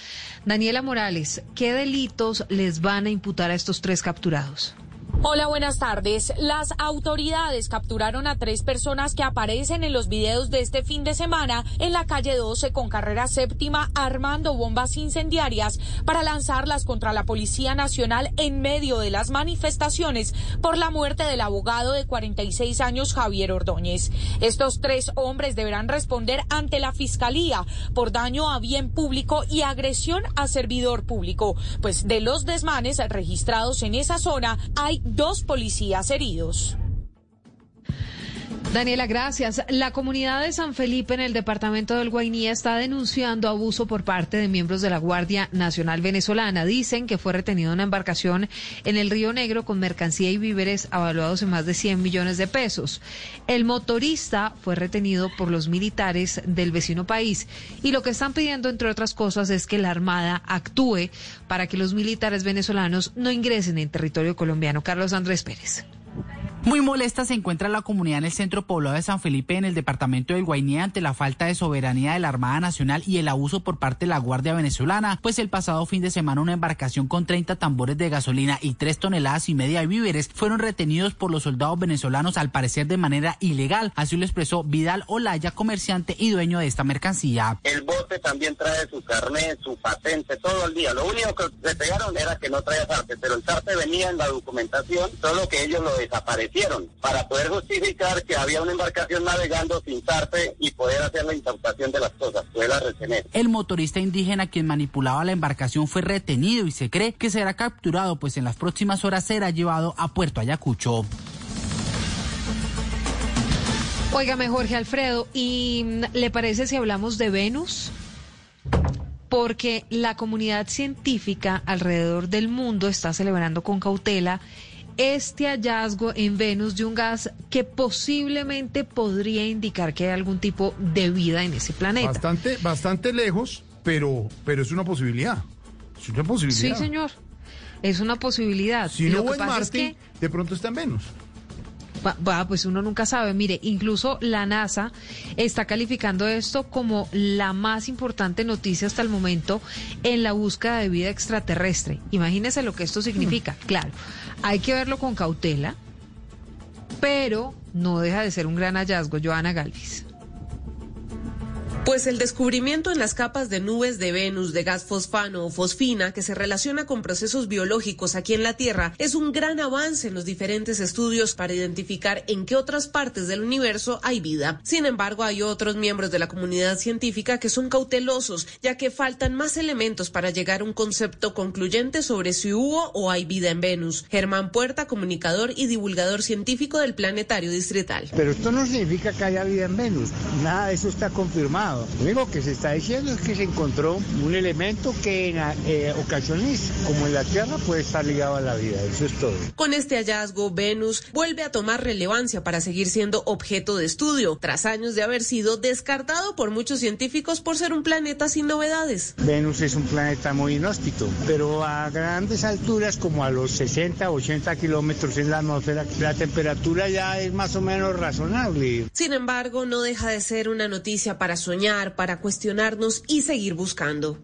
Daniela Morales, ¿qué delitos les van a imputar a estos tres capturados? Hola, buenas tardes. Las autoridades capturaron a tres personas que aparecen en los videos de este fin de semana en la calle 12 con carrera séptima armando bombas incendiarias para lanzarlas contra la Policía Nacional en medio de las manifestaciones por la muerte del abogado de 46 años Javier Ordóñez. Estos tres hombres deberán responder ante la Fiscalía por daño a bien público y agresión a servidor público, pues de los desmanes registrados en esa zona hay dos policías heridos. Daniela, gracias. La comunidad de San Felipe en el departamento del Guainía está denunciando abuso por parte de miembros de la Guardia Nacional Venezolana. Dicen que fue retenido una embarcación en el Río Negro con mercancía y víveres avaluados en más de 100 millones de pesos. El motorista fue retenido por los militares del vecino país y lo que están pidiendo, entre otras cosas, es que la Armada actúe para que los militares venezolanos no ingresen en territorio colombiano. Carlos Andrés Pérez. Muy molesta se encuentra la comunidad en el centro poblado de San Felipe, en el departamento del Guainía, ante la falta de soberanía de la Armada Nacional y el abuso por parte de la Guardia Venezolana, pues el pasado fin de semana una embarcación con 30 tambores de gasolina y 3 toneladas y media de víveres fueron retenidos por los soldados venezolanos al parecer de manera ilegal. Así lo expresó Vidal Olaya, comerciante y dueño de esta mercancía. El bote también trae su carnet, su patente, todo el día. Lo único que se pegaron era que no traía zarte, pero el zarte venía en la documentación, solo que ellos lo desaparecieron para poder justificar que había una embarcación navegando sin zarte y poder hacer la incautación de las cosas, poderlas retener. El motorista indígena quien manipulaba la embarcación fue retenido y se cree que será capturado, pues en las próximas horas será llevado a Puerto Ayacucho. Óigame, Jorge Alfredo, ¿y le parece si hablamos de Venus? Porque la comunidad científica alrededor del mundo está celebrando con cautela este hallazgo en Venus de un gas que posiblemente podría indicar que hay algún tipo de vida en ese planeta. Bastante, bastante lejos, pero, pero es una posibilidad. Es una posibilidad. Sí, señor. Es una posibilidad. Si no hubo en Marte, de pronto está en Venus. Va, pues uno nunca sabe. Mire, incluso la NASA está calificando esto como la más importante noticia hasta el momento en la búsqueda de vida extraterrestre. Imagínese lo que esto significa. Mm. Claro, hay que verlo con cautela, pero no deja de ser un gran hallazgo, Joana Galvis. Pues el descubrimiento en las capas de nubes de Venus de gas fosfano o fosfina que se relaciona con procesos biológicos aquí en la Tierra es un gran avance en los diferentes estudios para identificar en qué otras partes del universo hay vida. Sin embargo, hay otros miembros de la comunidad científica que son cautelosos, ya que faltan más elementos para llegar a un concepto concluyente sobre si hubo o hay vida en Venus. Germán Puerta, comunicador y divulgador científico del Planetario Distrital. Pero esto no significa que haya vida en Venus. Nada de eso está confirmado. Lo único que se está diciendo es que se encontró un elemento que en eh, ocasiones, como en la Tierra, puede estar ligado a la vida. Eso es todo. Con este hallazgo, Venus vuelve a tomar relevancia para seguir siendo objeto de estudio, tras años de haber sido descartado por muchos científicos por ser un planeta sin novedades. Venus es un planeta muy inhóspito, pero a grandes alturas, como a los 60, 80 kilómetros en la atmósfera, la temperatura ya es más o menos razonable. Sin embargo, no deja de ser una noticia para soñar para cuestionarnos y seguir buscando.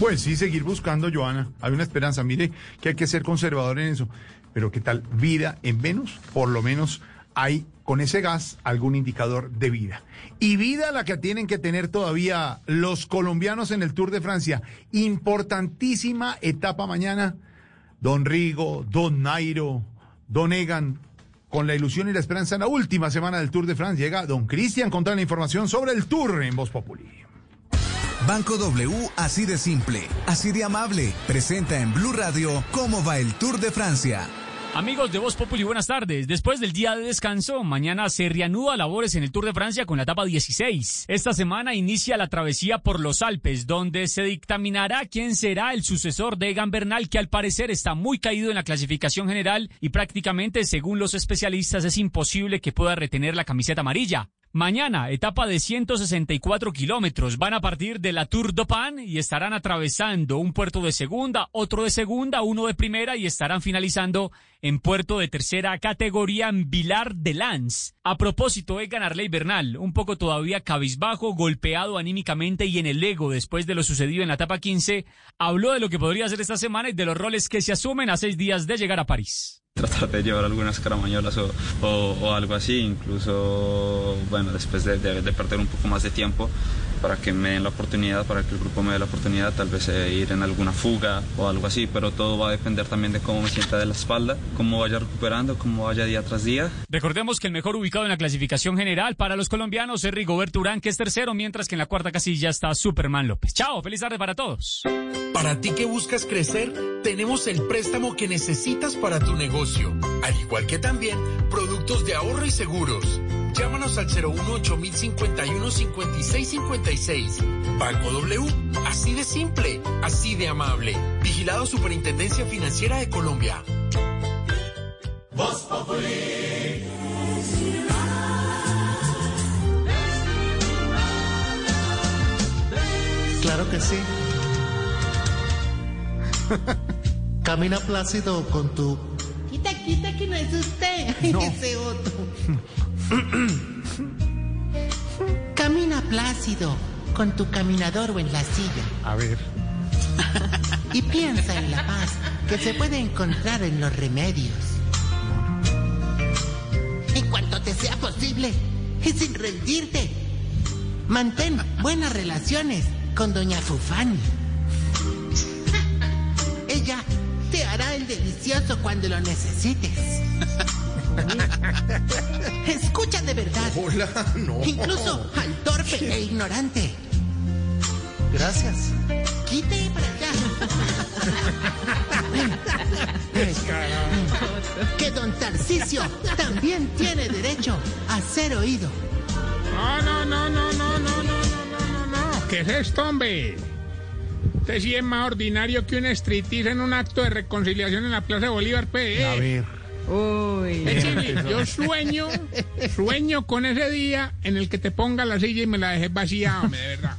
Pues sí, seguir buscando, Joana. Hay una esperanza. Mire que hay que ser conservador en eso. Pero ¿qué tal vida en Venus? Por lo menos hay con ese gas algún indicador de vida. Y vida la que tienen que tener todavía los colombianos en el Tour de Francia. Importantísima etapa mañana. Don Rigo, Don Nairo, Don Egan, con la ilusión y la esperanza en la última semana del Tour de France. Llega don Cristian con toda la información sobre el Tour en Voz Populi. Banco W, así de simple, así de amable, presenta en Blue Radio cómo va el Tour de Francia. Amigos de Voz Populi, buenas tardes. Después del día de descanso, mañana se reanuda labores en el Tour de Francia con la etapa 16. Esta semana inicia la travesía por los Alpes, donde se dictaminará quién será el sucesor de Egan Bernal, que al parecer está muy caído en la clasificación general y prácticamente, según los especialistas, es imposible que pueda retener la camiseta amarilla. Mañana, etapa de 164 kilómetros. Van a partir de la Tour de Pan y estarán atravesando un puerto de segunda, otro de segunda, uno de primera y estarán finalizando en puerto de tercera categoría en Vilar de Lans. A propósito, es Arley Bernal, un poco todavía cabizbajo, golpeado anímicamente y en el ego después de lo sucedido en la etapa 15, habló de lo que podría ser esta semana y de los roles que se asumen a seis días de llegar a París tratar de llevar algunas caramañolas o, o, algo así, incluso, bueno, después de, de, de, perder un poco más de tiempo para que me den la oportunidad, para que el grupo me dé la oportunidad, tal vez eh, ir en alguna fuga o algo así, pero todo va a depender también de cómo me sienta de la espalda, cómo vaya recuperando, cómo vaya día tras día. Recordemos que el mejor ubicado en la clasificación general para los colombianos es Rigoberto Urán, que es tercero, mientras que en la cuarta casilla está Superman López. Chao, feliz tarde para todos. Para ti que buscas crecer, tenemos el préstamo que necesitas para tu negocio, al igual que también productos de ahorro y seguros. Llámanos al 018 1051 5656. Banco W, así de simple, así de amable. Vigilado Superintendencia Financiera de Colombia. Voz Populi. Claro que sí. Camina plácido con tu quita que no es usted. No. Ese otro. Camina plácido con tu caminador o en la silla A ver. y piensa en la paz que se puede encontrar en los remedios. En cuanto te sea posible y sin rendirte, mantén buenas relaciones con Doña Fufani. Ella te hará el delicioso cuando lo necesites. Escucha de verdad. Hola, no. Incluso al torpe e ignorante. Gracias. Quite para allá. que don Tarcisio también tiene derecho a ser oído. No, no, no, no, no, no, no, no, no, no. ¿Qué es esto, hombre? Usted sí es más ordinario que un striptease en un acto de reconciliación en la Plaza de Bolívar, pues. A ver. Uy. yo sueño, sueño con ese día en el que te ponga la silla y me la dejes vacía, hombre, de verdad.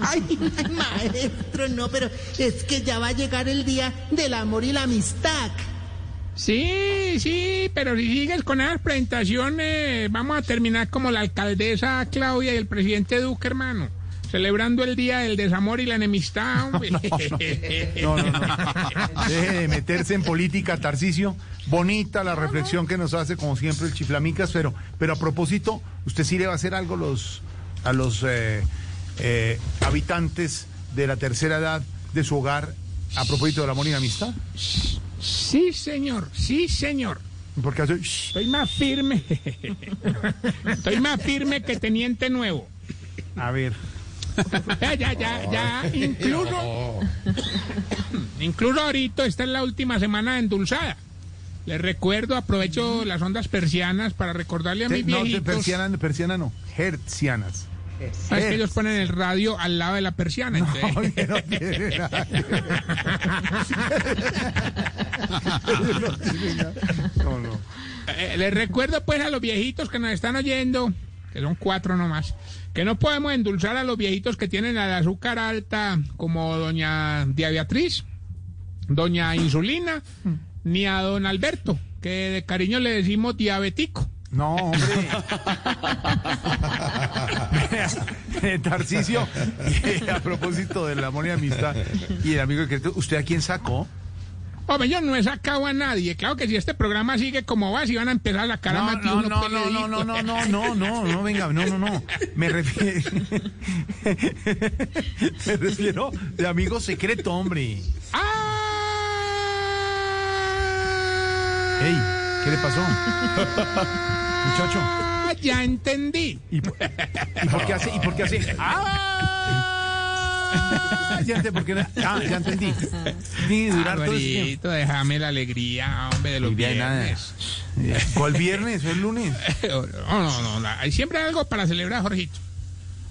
Ay, ay, maestro, no, pero es que ya va a llegar el día del amor y la amistad. Sí, sí, pero si sigues con esas presentaciones, vamos a terminar como la alcaldesa Claudia y el presidente Duque, hermano. Celebrando el día del desamor y la enemistad, hombre. No, no, no. Deje de meterse en política, Tarcicio. Bonita la reflexión que nos hace, como siempre, el Chiflamicas, pero, pero a propósito, ¿usted sí le va a hacer algo a los, a los eh, eh, habitantes de la tercera edad de su hogar a propósito del amor y la amistad? Sí, señor, sí, señor. ¿Por qué hace? Estoy más firme. Estoy más firme que teniente nuevo. A ver. Ya, ya, ya, ya. Incluso, incluso ahorita esta es la última semana de endulzada. Les recuerdo, aprovecho las ondas persianas para recordarle a mis No, viejitos. persiana, persiana no, hertzianas. Ah, es que ellos ponen el radio al lado de la persiana. no. No tiene nada. No, no. Eh, les recuerdo pues a los viejitos que nos están oyendo, que son cuatro nomás, que no podemos endulzar a los viejitos que tienen el azúcar alta, como doña Dia Beatriz, doña Insulina, ni a don Alberto, que de cariño le decimos diabético. No, hombre. Eh, Tarcicio, eh, a propósito del amor y amistad y el amigo que ¿usted a quién sacó? Hombre, yo no he sacado a nadie. Claro que si este programa sigue como va, si van a empezar a sacar a No, Mati no, uno no, no, no, no, no, no, no, no, venga, no, no, no. Me refiero, me refiero de amigo secreto, hombre. Ey, ¿qué le pasó? Muchacho. Ah, ya entendí. ¿Y por, y por qué hace? ¿Y por qué hace? ¡Ah! Ya entendí, porque ah, ya entendí. Ni durar todo. Alvarito, déjame la alegría, hombre, de los Muy bien, nada. viernes. ¿Cuál viernes? ¿O el lunes? No, no, no, no, hay siempre algo para celebrar, Jorgito.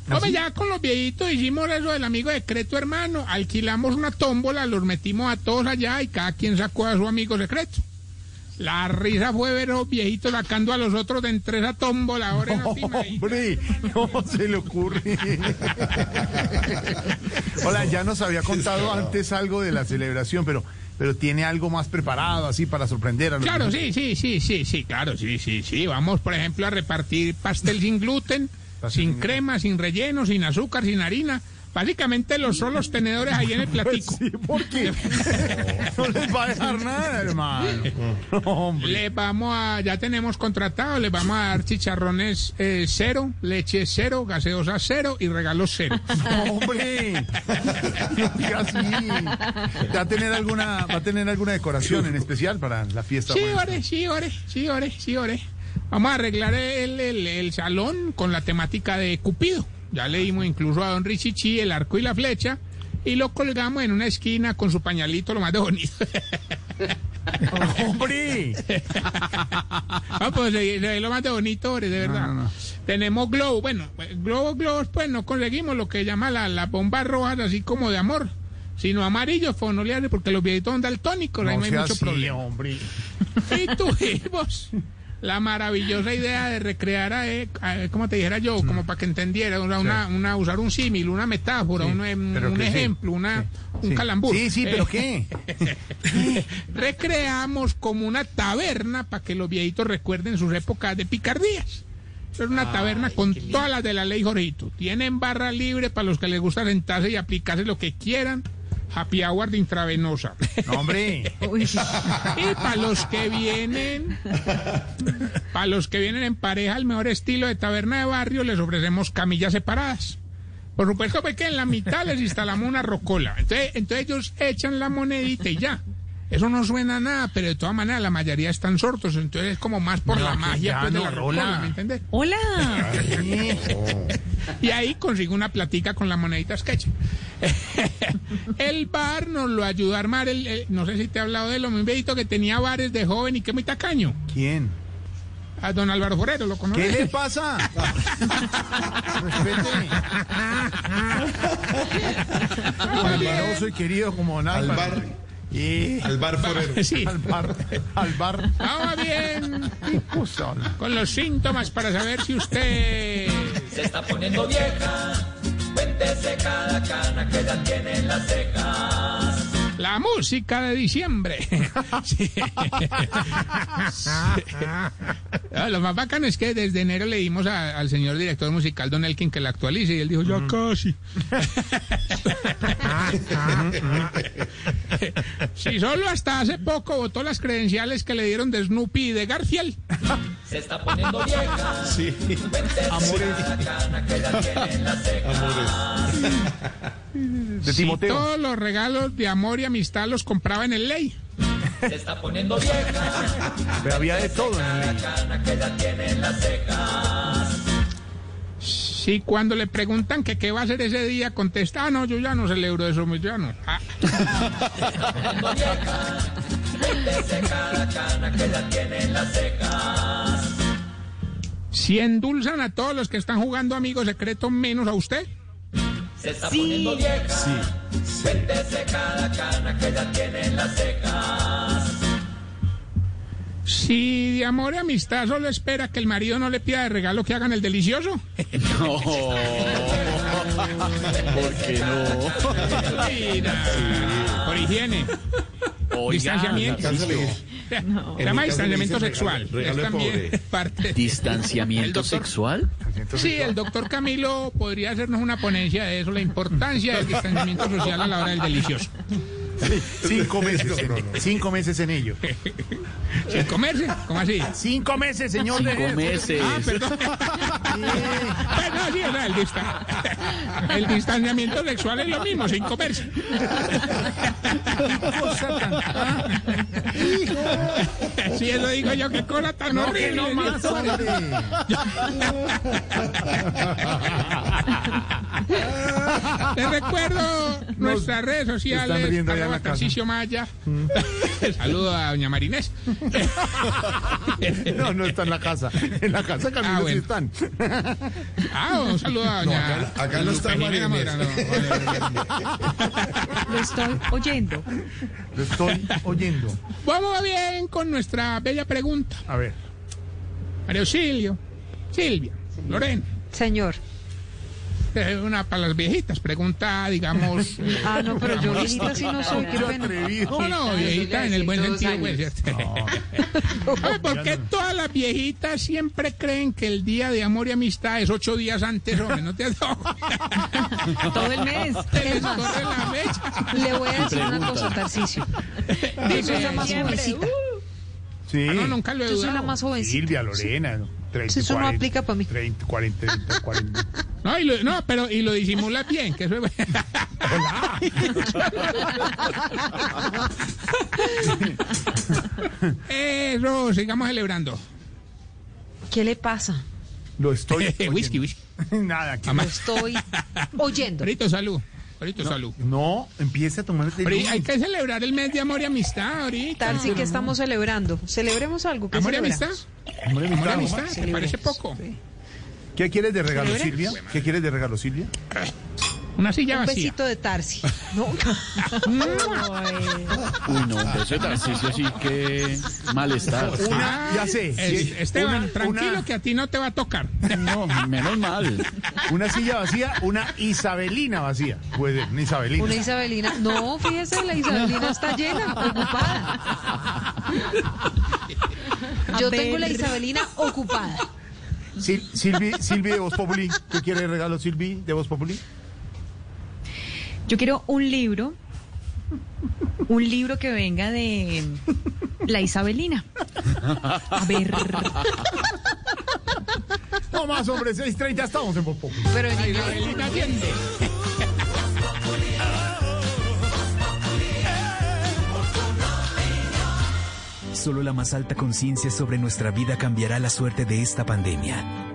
¿Ah, Hombre, ya con los viejitos hicimos eso del amigo secreto, hermano. Alquilamos una tómbola, los metimos a todos allá y cada quien sacó a su amigo secreto. La risa fue ver a los viejitos sacando a los otros de entre esa tómbola. Ahora no. Hombre, ¿cómo se le ocurre? Hola, ya nos había contado antes algo de la celebración, pero, pero tiene algo más preparado así para sorprender a los Claro, sí, sí, sí, sí, sí, claro, sí, sí, sí. Vamos, por ejemplo, a repartir pastel sin gluten, sin crema, sin relleno, sin azúcar, sin harina. Básicamente los solos tenedores ahí en el platico. Sí, porque no les va a dejar nada, hermano. No, hombre. Le vamos a, ya tenemos contratado, le vamos a dar chicharrones eh, cero, leche cero, gaseosa cero y regalos cero. No, hombre. No diga así. ¿Va a tener alguna, va a tener alguna decoración en especial para la fiesta? Sí, ore, sí, ore, sí, ore, sí, ore. Vamos a arreglar el, el- el salón con la temática de Cupido. Ya le dimos incluso a don Richichi el arco y la flecha y lo colgamos en una esquina con su pañalito lo más de bonito. ¡Hombre! Ah, pues lo más de bonito, de verdad. Tenemos globo, bueno, globos, globos, pues no conseguimos lo que llama la- las bombas rojas, así como de amor, sino amarillos, fonoliares, porque los viejitos son daltónicos, ahí No no hay mucho así, problema. hombre. Y tuvimos, la maravillosa idea de recrear, a, eh, a- como te dijera yo, como para que entendiera, una, una, una- usar un símil, una metáfora, Sí, un, em, un sí. ejemplo, una, un sí. calambur. Sí, sí, pero Eh, ¿qué? recreamos como una taberna para que los viejitos recuerden sus épocas de picardías. Es una taberna con todas las de la ley, Jorgito. Tienen barra libre para los que les gusta sentarse y aplicarse lo que quieran. Happy hour de intravenosa. No, hombre. Y para los que vienen, para los que vienen en pareja, el mejor estilo de taberna de barrio, les ofrecemos camillas separadas. Por supuesto, pues que en la mitad les instalamos una rocola. Entonces, entonces ellos echan la monedita y ya. Eso no suena a nada, pero de todas maneras la mayoría están sordos, entonces es como más por No, la magia pues, de la Rola. ¿me entiendes? Hola. Y ahí consigo una platica con las moneditas que echen. El bar nos lo ayudó a armar, el, el- no sé si te he hablado de lo muy viejito que tenía bares de joven y que muy tacaño. ¿Quién? A don Álvaro Forero, ¿lo conoce? ¿Qué le pasa? Respete. Y querido como don Al Álvaro. Y- Al bar forero. Sí. Al bar. Al bar. Vamos bien con los síntomas para saber si usted... Se está poniendo vieja. Cuéntese cada cana que ya tiene en las cejas. La música de diciembre. Sí. Sí. Ah, Lo más bacano es que desde enero le dimos a- al señor director musical Don Elkin que la actualice y él dijo, ya casi. Si solo hasta hace poco votó las credenciales que le dieron de Snoopy y de Garfield. Se está poniendo vieja. Sí. Las cejas. De Si Timoteo. todos los regalos de amor y amistad los compraba en el ley. Se está poniendo vieja. Pero había de todo en el ley. Cana que ya tiene en las cejas. Si cuando le preguntan que qué va a hacer ese día, contesta, ah, no, yo ya no celebro eso, ya no. Ah. Poniendo vieja. Cuéntese cada cana que ya tiene en las cejas. Si endulzan a todos los que están jugando amigos secretos menos a usted. Se está poniendo vieja. Cuéntese cada cana que ya tiene en las cejas. Si de amor y amistad solo espera que el marido no le pida de regalo que hagan el delicioso. No. ¿Por qué no? Mira, por higiene. Oiga, distanciamiento. Cánceles. Se llama distanciamiento sexual. es también parte. El Sí, el doctor Camilo podría hacernos una ponencia de eso, la importancia del distanciamiento social a la hora del delicioso. Cinco meses. en- Cinco meses en ello. Sin comerse, ¿cómo así? Cinco meses, señor. Cinco de- meses. Ah, perdón. Bueno, sí, sea, el, dista- el distanciamiento sexual es lo mismo, sin comerse. Cosa tan- Sí, eso digo yo, qué cosa tan No, que horrible. no más, hombre. Les recuerdo nuestras redes sociales, riendo allá en arroba la casa. Tarcisio Maya. Saludo a doña Marinés. No, no está en la casa. En la casa Camilo Ah, sí están. Ah, un saludo a doña acá- acá no está Marinés. Medrano. Lo estoy oyendo. Lo estoy oyendo. Vamos bien con nuestra bella pregunta. A ver. María Auxilio, Silvia, Lorena. Señor. Una para las viejitas, pregunta, digamos. eh, Ah, no, pero yo viejita sí no soy, qué pena. No, no, viejita en el buen sentido, pues, ¿cierto? Ay, ¿Por qué todas las viejitas siempre creen que el día de amor y amistad es ocho días antes, hombre? ¿No te has dado? Todo el mes. Se les Es más, corre la fecha. Le voy a decir una cosa, Tarcicio. Yo Dime, soy la más jovencita. Sí. Ah, no, nunca lo he Yo soy la más jovencita. Silvia, Lorena. ¿no? 30, Eso no 40, aplica para mí. 30, 40, 30, 40. No, y lo, no, pero y lo disimulas bien, que eso es... Eso, sigamos celebrando. ¿Qué le pasa? Lo estoy whisky, whisky. Nada, que Lo estoy oyendo. Ahorita salud. Ahorita salud. No, empiece a tomar este Pero hay que celebrar el mes de amor y amistad ahorita. Tarsi, que estamos celebrando? Celebremos algo. ¿Qué ¿Amor y amistad? Amor y Amor y amistad. amistad, ¿te parece poco? ¿Qué quieres de regalo, ¿Celebremos? Silvia? ¿Qué quieres de regalo, Silvia? Una silla Un vacía. besito de Tarsi. No. Uy, no, un beso de Tarcisio sí que malestar. Una, ya sé. Esteban, una- tranquilo una- que a ti no te va a tocar. No, menos mal. Una silla vacía, una Isabelina vacía. Puede ser, una Isabelina. Una Isabelina. No, fíjese, la Isabelina está llena, ocupada. Yo tengo la Isabelina ocupada. Sil- Silvi, Silvi de Voz Populi. ¿Qué quiere regalo Silvi de Voz Populi? Yo quiero un libro, un libro que venga de la Isabelina. A ver. No más, hombre, 6.30 estamos en Populi. Pero en. Isabelina Allende. Solo la más alta conciencia sobre nuestra vida cambiará la suerte de esta pandemia.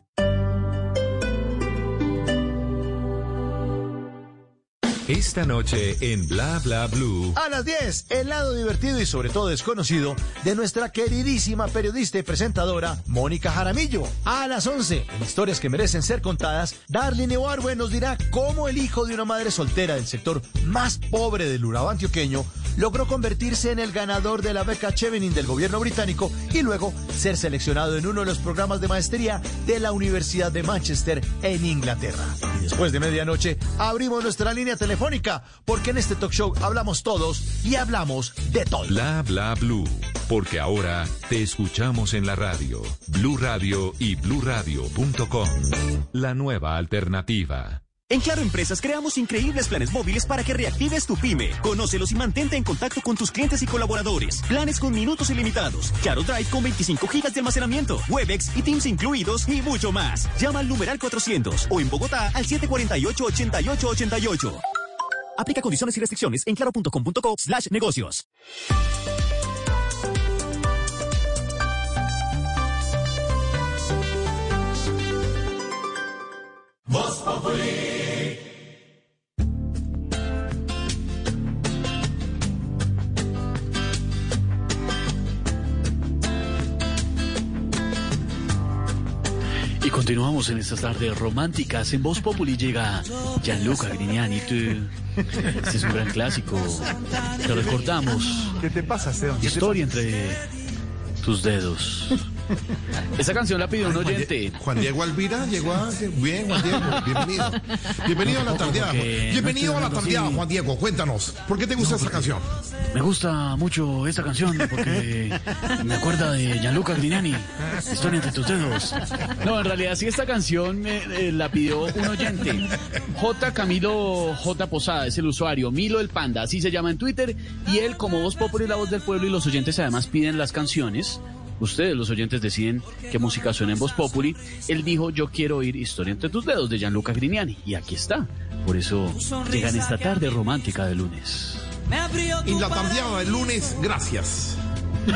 Esta noche en Bla Bla Blue. A las 10, el lado divertido y sobre todo desconocido de nuestra queridísima periodista y presentadora Mónica Jaramillo. A las 11, en historias que merecen ser contadas, Darlene Ibargüen nos dirá cómo el hijo de una madre soltera del sector más pobre del Urabá antioqueño logró convertirse en el ganador de la beca Chevening del gobierno británico y luego ser seleccionado en uno de los programas de maestría de la Universidad de Manchester en Inglaterra. Y después de medianoche abrimos nuestra línea telefónica porque en este talk show hablamos todos y hablamos de todo. Bla Bla Blue. Porque ahora te escuchamos en la radio. Blue Radio y bluradio.com. La nueva alternativa. En Claro Empresas creamos increíbles planes móviles para que reactives tu pyme. Conócelos y mantente en contacto con tus clientes y colaboradores. Planes con minutos ilimitados. Claro Drive con 25 gigas de almacenamiento. Webex y Teams incluidos y mucho más. Llama al numeral 400 o en Bogotá al 748-8888. Aplica condiciones y restricciones en claro.com.co slash negocios. Voz. Continuamos en estas tardes románticas. En Voz Populi llega Gianluca Grignani. Tú- Este es un gran clásico. Te recordamos. ¿Qué te pasa, Esteban? ¿Qué te Historia entre tus dedos. Esa canción la pidió un oyente. Juan Diego Alvira llegó a... Bien, Juan Diego, bienvenido. Bienvenido a la tardeada. Bienvenido a la tardeada. Juan Diego. Cuéntanos, ¿por qué te gusta esta canción? Me gusta mucho esta canción porque me acuerda de Gianluca Grignani. Historia entre tus dedos. No, en realidad sí esta canción eh, eh, la pidió un oyente. J. Camilo J. Posada es el usuario. Milo el Panda, así se llama en Twitter. Y él, como voz popular, la voz del pueblo, y los oyentes además piden las canciones. Ustedes, los oyentes, deciden qué música suena en Voz Populi. Él dijo, yo quiero oír Historia entre tus dedos de Gianluca Grignani. Y aquí está. Por eso llegan esta tarde romántica de lunes. Y la tardeada del lunes, gracias.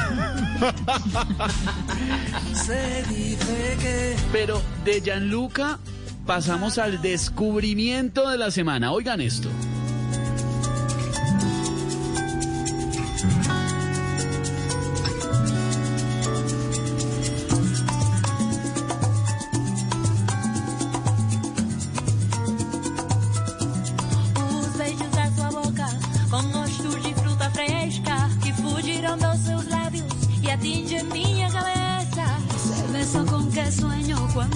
Pero de Gianluca pasamos al descubrimiento de la semana. Oigan esto.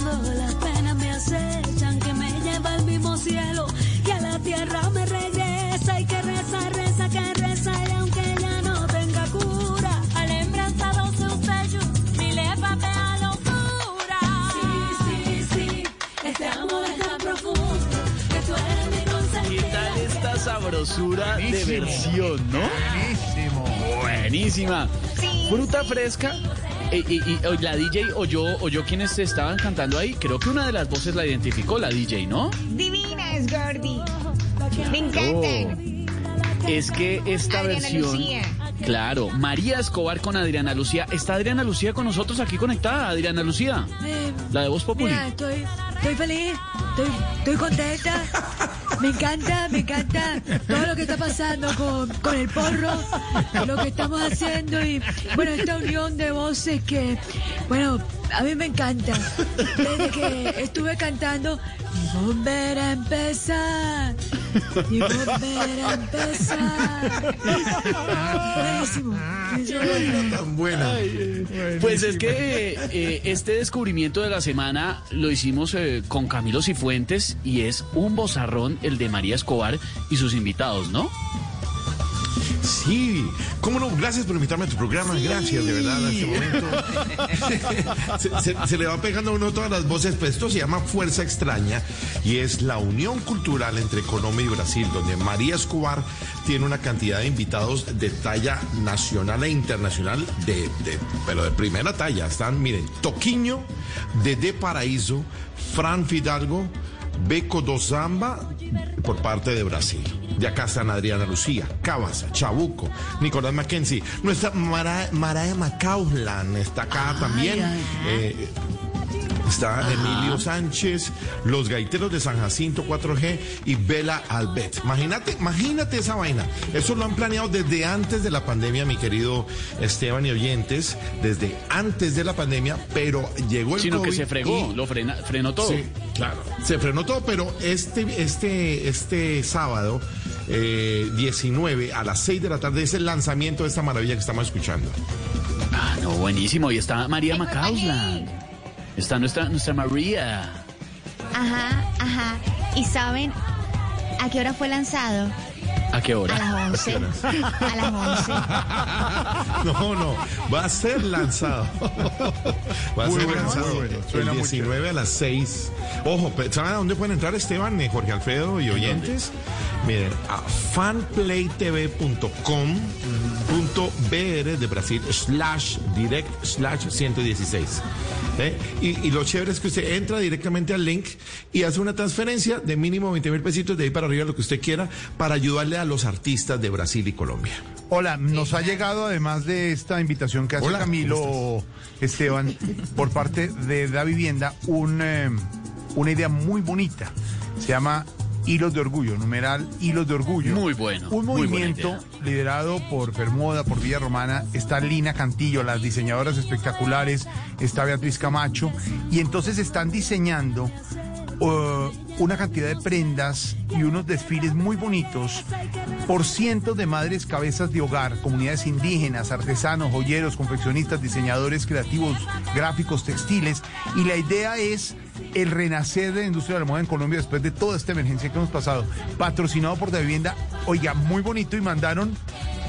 Cuando las penas me acechan, que me lleva al mismo cielo y a la tierra me regresa. Y que reza, reza, que reza, y aunque ya no tenga cura, a lembrança dos seus beijos me leva até a loucura. Sí, sí, sí, este amor es tan profundo que tú eres mi ¿Qué consentida. tal esta sabrosura de Buenísimo. versión, no? Buenísimo. Buenísima. Fruta fresca. Eh, Y, y- y la DJ oyó, oyó quienes estaban cantando ahí. Creo que una de las voces la identificó, la DJ, ¿no? Divinas, Gordy. Me Oh. encantan. es que esta Adriana versión... Lucía. Claro, María Escobar con Adriana Lucía. ¿Está Adriana Lucía con nosotros aquí conectada? Adriana Lucía, Eh, la de Voz estoy, estoy feliz, estoy, estoy contenta. Me encanta, me encanta todo lo que está pasando con, con el porro, lo que estamos haciendo y, bueno, esta unión de voces que, bueno, a mí me encanta. Desde que estuve cantando, volver a empezar, y volver a empezar. Buenísimo. Tan buena. Pues es que eh, este descubrimiento de la semana lo hicimos eh, con Camilo Cifuentes y es un bozarrón el de María Escobar y sus invitados, ¿no? Sí, cómo no, gracias por invitarme a tu programa, gracias de verdad a este momento. se, se- se le va pegando a uno todas las voces, pues esto se llama Fuerza Extraña y es la unión cultural entre Colombia y Brasil, donde María Escobar tiene una cantidad de invitados de talla nacional e internacional, de, de- pero de primera talla. Están, miren, Toquiño, Dede Paraíso, Fran Fidalgo, Beco do Zamba por parte de Brasil. De acá están Adriana Lucía, Cabas, Chabuco, Nicolás Mackenzie. Nuestra Mara, Macauslan está acá también. Eh, Está Emilio Sánchez, los gaiteros de San Jacinto 4G y Bela Albet. Imagínate, imagínate esa vaina. Eso lo han planeado desde antes de la pandemia, mi querido Esteban y oyentes, desde antes de la pandemia, pero llegó el Sino que COVID se fregó, y- lo frena- frenó todo. Sí, claro. Se frenó todo, pero este, este, este sábado, eh, 19 a las 6 de la tarde, es el lanzamiento de esta maravilla que estamos escuchando. Ah, no, buenísimo. Y está María Macauslan. Está nuestra, nuestra María. Ajá, ajá. ¿Y saben a qué hora fue lanzado? ¿A qué hora? A las 11. A las 11. No, no, va a ser lanzado. Va a Muy ser bueno, lanzado muy bueno. el Suena muy 19 a las 6. Ojo, ¿saben a dónde pueden entrar Esteban, eh, Jorge Alfredo y oyentes? Miren, a fanplaytv.com punto BR de Brasil slash direct slash 116. ¿eh? Y, y lo chévere es que usted entra directamente al link y hace una transferencia de mínimo 20 mil pesitos de ahí para arriba, lo que usted quiera, para ayudarle a los artistas de Brasil y Colombia. Hola, nos ha llegado además de esta invitación que hace Hola, Camilo Esteban por parte de Da Vivienda un, eh, una idea muy bonita. Se llama Hilos de Orgullo, numeral Hilos de Orgullo. Muy bueno, Un muy movimiento liderado por Fermoda, por Villa Romana. Está Lina Cantillo, las diseñadoras espectaculares. Está Beatriz Camacho. Y entonces están diseñando uh, una cantidad de prendas y unos desfiles muy bonitos por cientos de madres cabezas de hogar, comunidades indígenas, artesanos, joyeros, confeccionistas, diseñadores creativos, gráficos, textiles. Y la idea es el renacer de la industria de la moda en Colombia después de toda esta emergencia que hemos pasado. Patrocinado por la vivienda, oiga, muy bonito y mandaron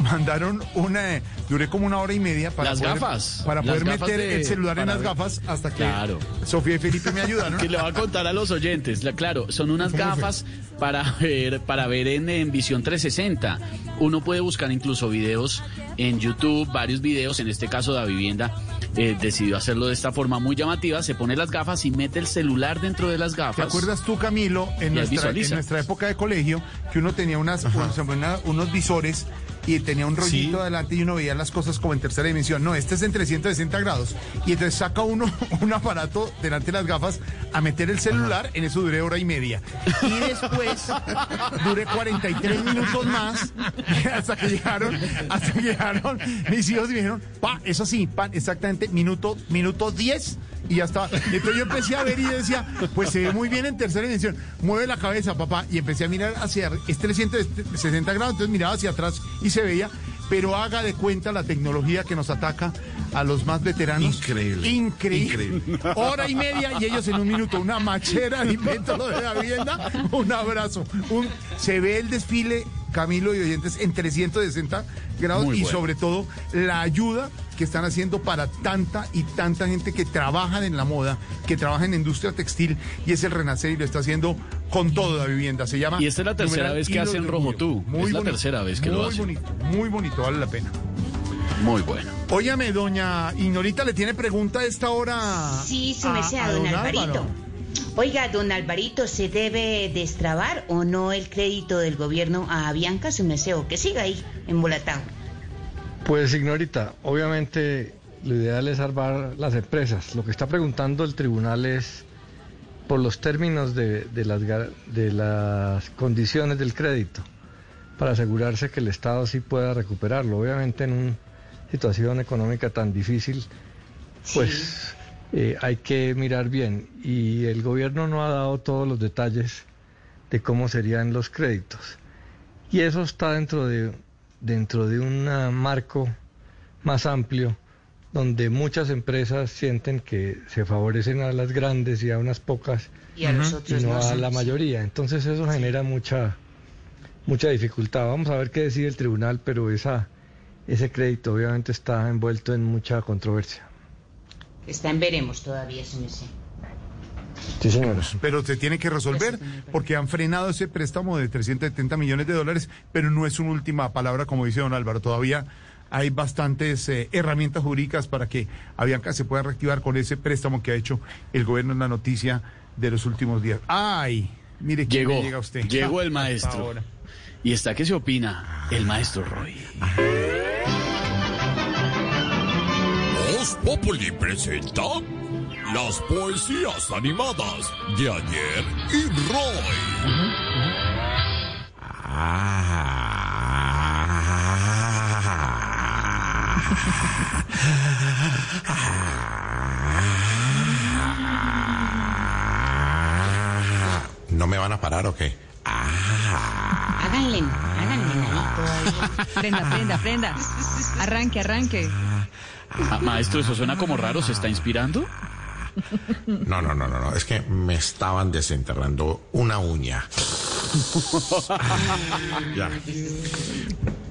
mandaron una eh, duré como una hora y media para Las poder, gafas, para poder gafas meter de- el celular en las ver. gafas hasta que Claro. Sofía y Felipe me ayudaron. Que le va a contar a los oyentes. La- Claro, son unas gafas para ver, para ver en, en visión 360. Uno puede buscar incluso videos en YouTube, varios videos. En este caso, la vivienda eh, decidió hacerlo de esta forma muy llamativa. Se pone las gafas y mete el celular dentro de las gafas. ¿Te acuerdas tú, Camilo, en nuestra, en nuestra época de colegio, que uno tenía unas, unos, unos visores y tenía un rollito Sí. adelante y uno veía las cosas como en tercera dimensión? No, este es en 360 grados. Y entonces saca uno un aparato delante de las gafas a meter el celular, en eso duré hora y media. Y después duré 43 minutos más hasta que llegaron, hasta que llegaron mis hijos y me dijeron, pa, eso sí, pa, exactamente, minuto, minuto 10 y ya estaba. Entonces yo empecé a ver y decía, pues se ve muy bien en tercera dimensión. Mueve la cabeza, papá. Y empecé a mirar hacia, es 360 grados, entonces miraba hacia atrás y se veía. Pero haga de cuenta la tecnología que nos ataca a los más veteranos. Increíble. Increíble. Hora y media y ellos en un minuto. Una machera de método de la vivienda. Un abrazo. Un, se ve el desfile, Camilo y oyentes, en 360 grados Muy y bueno. sobre todo la ayuda que están haciendo para tanta y tanta gente que trabaja en la moda, que trabaja en la industria textil y es el renacer y lo está haciendo con todo la vivienda. Se llama. Y esta es la tercera vez que hacen Rojo. Tú. Muy Es la bonito, tercera vez que lo muy hacen. bonito, muy bonito, vale la pena. Muy bueno. Óyame, doña Ignorita le tiene pregunta a esta hora. Sí, su a- a don don Alvarito. Álvaro. Oiga, don Alvarito, ¿se debe destrabar o no el crédito del gobierno a Bianca su meseo? Que siga ahí, embolatado. Pues, ignorita, obviamente lo ideal es salvar las empresas. Lo que está preguntando el tribunal es por los términos de, de las, gar- de las condiciones del crédito, para asegurarse que el Estado sí pueda recuperarlo. Obviamente en una situación económica tan difícil, pues eh, hay que mirar bien. Y el gobierno no ha dado todos los detalles de cómo serían los créditos. Y eso está dentro de, dentro de un marco más amplio donde muchas empresas sienten que se favorecen a las grandes y a unas pocas Y a los otros no no, a la mayoría. Entonces eso genera mucha mucha dificultad. Vamos a ver qué decide el tribunal, pero esa ese crédito obviamente está envuelto en mucha controversia. Está en veremos todavía, meseo. Sí, señores. Pero se tiene que resolver porque han frenado ese préstamo de 370 millones de dólares, pero no es una última palabra, como dice don Álvaro. Todavía hay bastantes eh, herramientas jurídicas para que Avianca se pueda reactivar con ese préstamo que ha hecho el gobierno en la noticia de los últimos días. ¡Ay! Mire quién Llegó, le llega usted. llegó el maestro. Y está que se opina el maestro Roy. Voz Populi presenta las poesías animadas de ayer y Roy. ¿No me van a parar o qué? Háganle, háganle. Prenda, prenda, prenda. Arranque, arranque. Ah, maestro, eso suena como raro, ¿se está inspirando? No, no, no, no, no. Es que me estaban desenterrando una uña. Ya.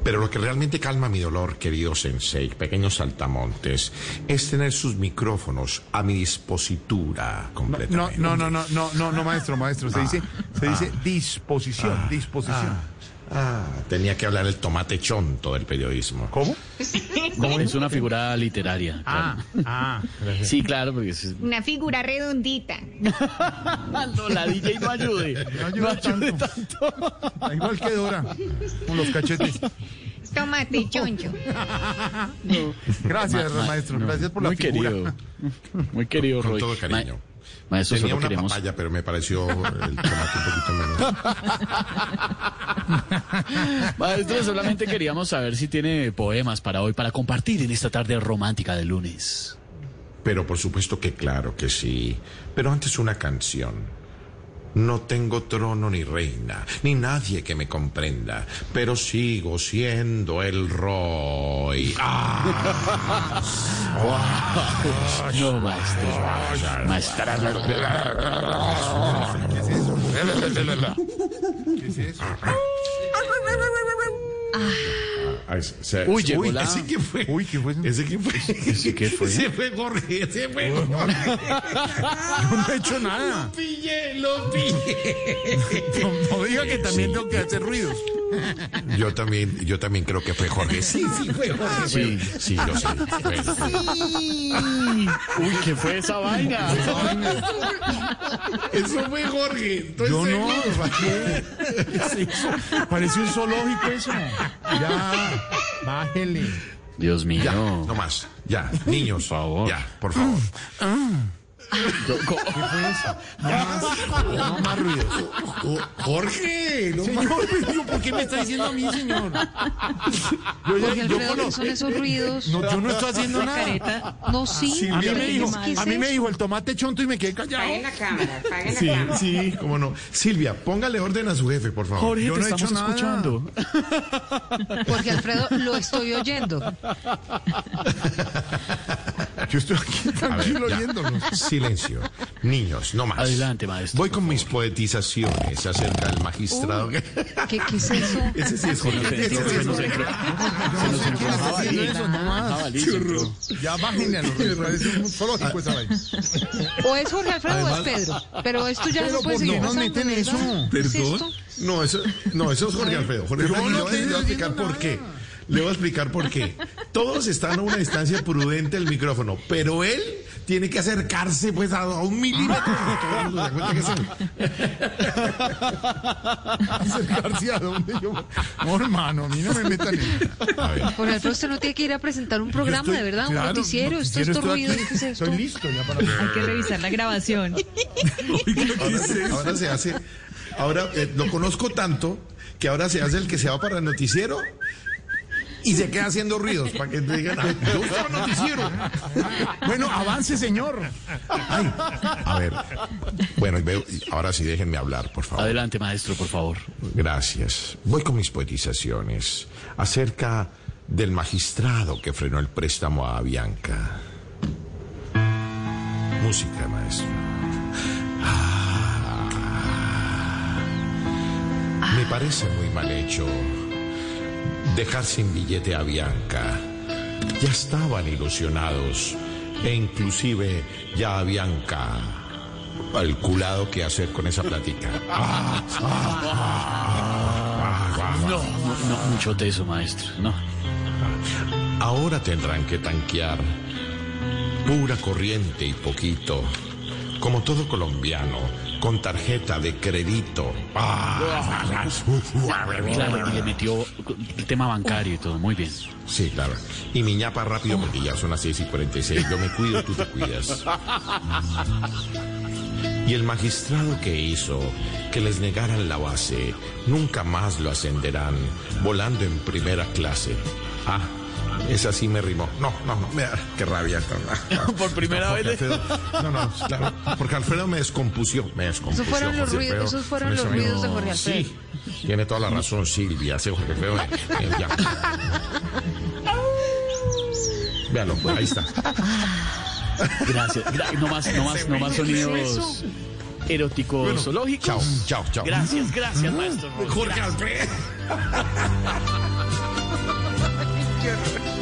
Pero lo que realmente calma mi dolor, querido Sensei, pequeños saltamontes, es tener sus micrófonos a mi dispositura No, completamente. no, no, no, no, no, no, maestro, maestro. Se Ah, dice, se dice ah, disposición, ah, disposición. Ah, tenía que hablar el tomate chonto del periodismo. ¿Cómo? Es una figura literaria. Ah, ah. Sí, claro, porque es... Una figura redondita. No, la DJ no ayude. No ayuda tanto. Igual que Dora, con los cachetes. Tomate choncho. Gracias, Ma- ma- maestro. no, Gracias por la muy figura. querido. Muy querido, Con Roy. todo cariño. Ma- maestro, Tenía solo una queremos... papaya, pero me pareció el tomate un poquito menos. Maestro, solamente queríamos saber si tiene poemas para hoy, para compartir en esta tarde romántica de lunes. Pero por supuesto que claro que sí. Pero antes una canción. No tengo trono ni reina, ni nadie que me comprenda, pero sigo siendo el Roy. ¡Ah! No, maestro. Maestra. ¿Qué es eso? Ay, se- Uy, llegó uy, la- ¿Ese quién fue? Uy, ¿qué fue? ¿Ese quién fue? ¿Ese qué fue? Ese fue Jorge, ese fue Jorge. Yo no he hecho nada. Lo pillé, lo pillé. No, no diga que también tengo que hacer ruidos. Yo también, yo también creo que fue Jorge. Sí, sí, fue Jorge. Sí. Sí, lo sé. Fue- Uy, ¿qué fue esa vaina? Eso fue Jorge. Estoy Yo no, seguro. ¿para qué? Parece un zoológico eso. Ya, bájele. Dios mío. Ya, no más. Ya, niños. Por favor. Ya, por favor. ¿Qué fue eso? Más, no más ruidos. Oh, Jorge, no Señor, pero ¿por qué me está diciendo a mí, señor? Yo, ya- Jorge yo Alfredo, ¿qué conozco- son esos ruidos? No, yo no estoy haciendo nada. Careta. No, sí. A mí me dijo, ¿Qué es a mí me dijo el tomate chonto y me quedé callado. Apaguen la cámara, apaguen la Sí, cámara. sí, cómo no. Silvia, póngale orden a su jefe, por favor. Jorge, Yo te no he hecho nada. escuchando. Jorge Alfredo, lo estoy oyendo. Yo estoy aquí tranquilo oyéndolos. Silencio. Niños, no más. Adelante, maestro. Voy con mis poetizaciones acerca del magistrado. ¿Qué, qué es eso? Ese sí es Se nos Jorge. entró, se nos entró. Se nos no. Ya bájenle a los ruidos. Parece un zoológico esa vaina. O es Jorge Alfredo o es Pedro. Pero esto ya no Pero se puede ¿por qué seguir nos pasando, meten ¿verdad? eso? ¿Qué es ¿Perdón? No, eso, no, eso es Jorge Alfredo. Jorge Alfredo, no voy a explicar por qué. Le voy a explicar por qué. Todos están a una distancia prudente del micrófono, pero él tiene que acercarse pues a, un milímetro. Todo el mundo se da cuenta que es él. Acercarse a donde yo. No, hermano, a mí no me metan en. Jorge Alfredo, usted no tiene que ir a presentar un programa, estoy- de verdad, un noticiero. Esto es ruido. aquí. ¿qué es esto? Estoy listo ya para. Hay que revisar la grabación. Ahora, ahora se hace, ahora eh, lo conozco tanto que ahora se hace el que se va para el noticiero y se queda haciendo ruidos para que te digan, "Ah, yo estaba en noticiero. Bueno, avance, señor. A ver, bueno, ahora sí déjenme hablar, por favor. Adelante, maestro, por favor. Gracias. Voy con mis poetizaciones acerca del magistrado que frenó el préstamo a Bianca. Música, maestro. Ah. Me parece muy mal hecho dejar sin billete a Bianca. Ya estaban ilusionados e inclusive ya a Bianca calculado qué hacer con esa plática. Ah, No, no, no, mucho teso, maestro. No. Ahora tendrán que tanquear pura corriente y poquito, como todo colombiano, con tarjeta de crédito. Ah, Claro, y le metió el tema bancario y todo. Muy bien. Sí, claro. Y mi ñapa rápido porque ya son las 6 y 46. Yo me cuido, tú te cuidas. Y el magistrado que hizo que les negaran la base, nunca más lo ascenderán, volando en primera clase. Ah, esa sí me rimó. No, no, no, me da- qué rabia. Por primera porque vez. Alfredo- no, no, claro, porque Alfredo me descompusió, me descompusió. Esos fueron los Jorge ruidos- Alfredo, esos fueron los ruidos de Jorge Alfredo. Sí, tiene toda la razón Silvia, ese Jorge Alfredo. eh, eh, ya. Véalo, ahí está. Gracias. Gra- no más, no más, no más sonidos eróticos Bueno, zoológicos. chao, chao, chao. Gracias, gracias, maestro. Jorge Gracias. Alfredo.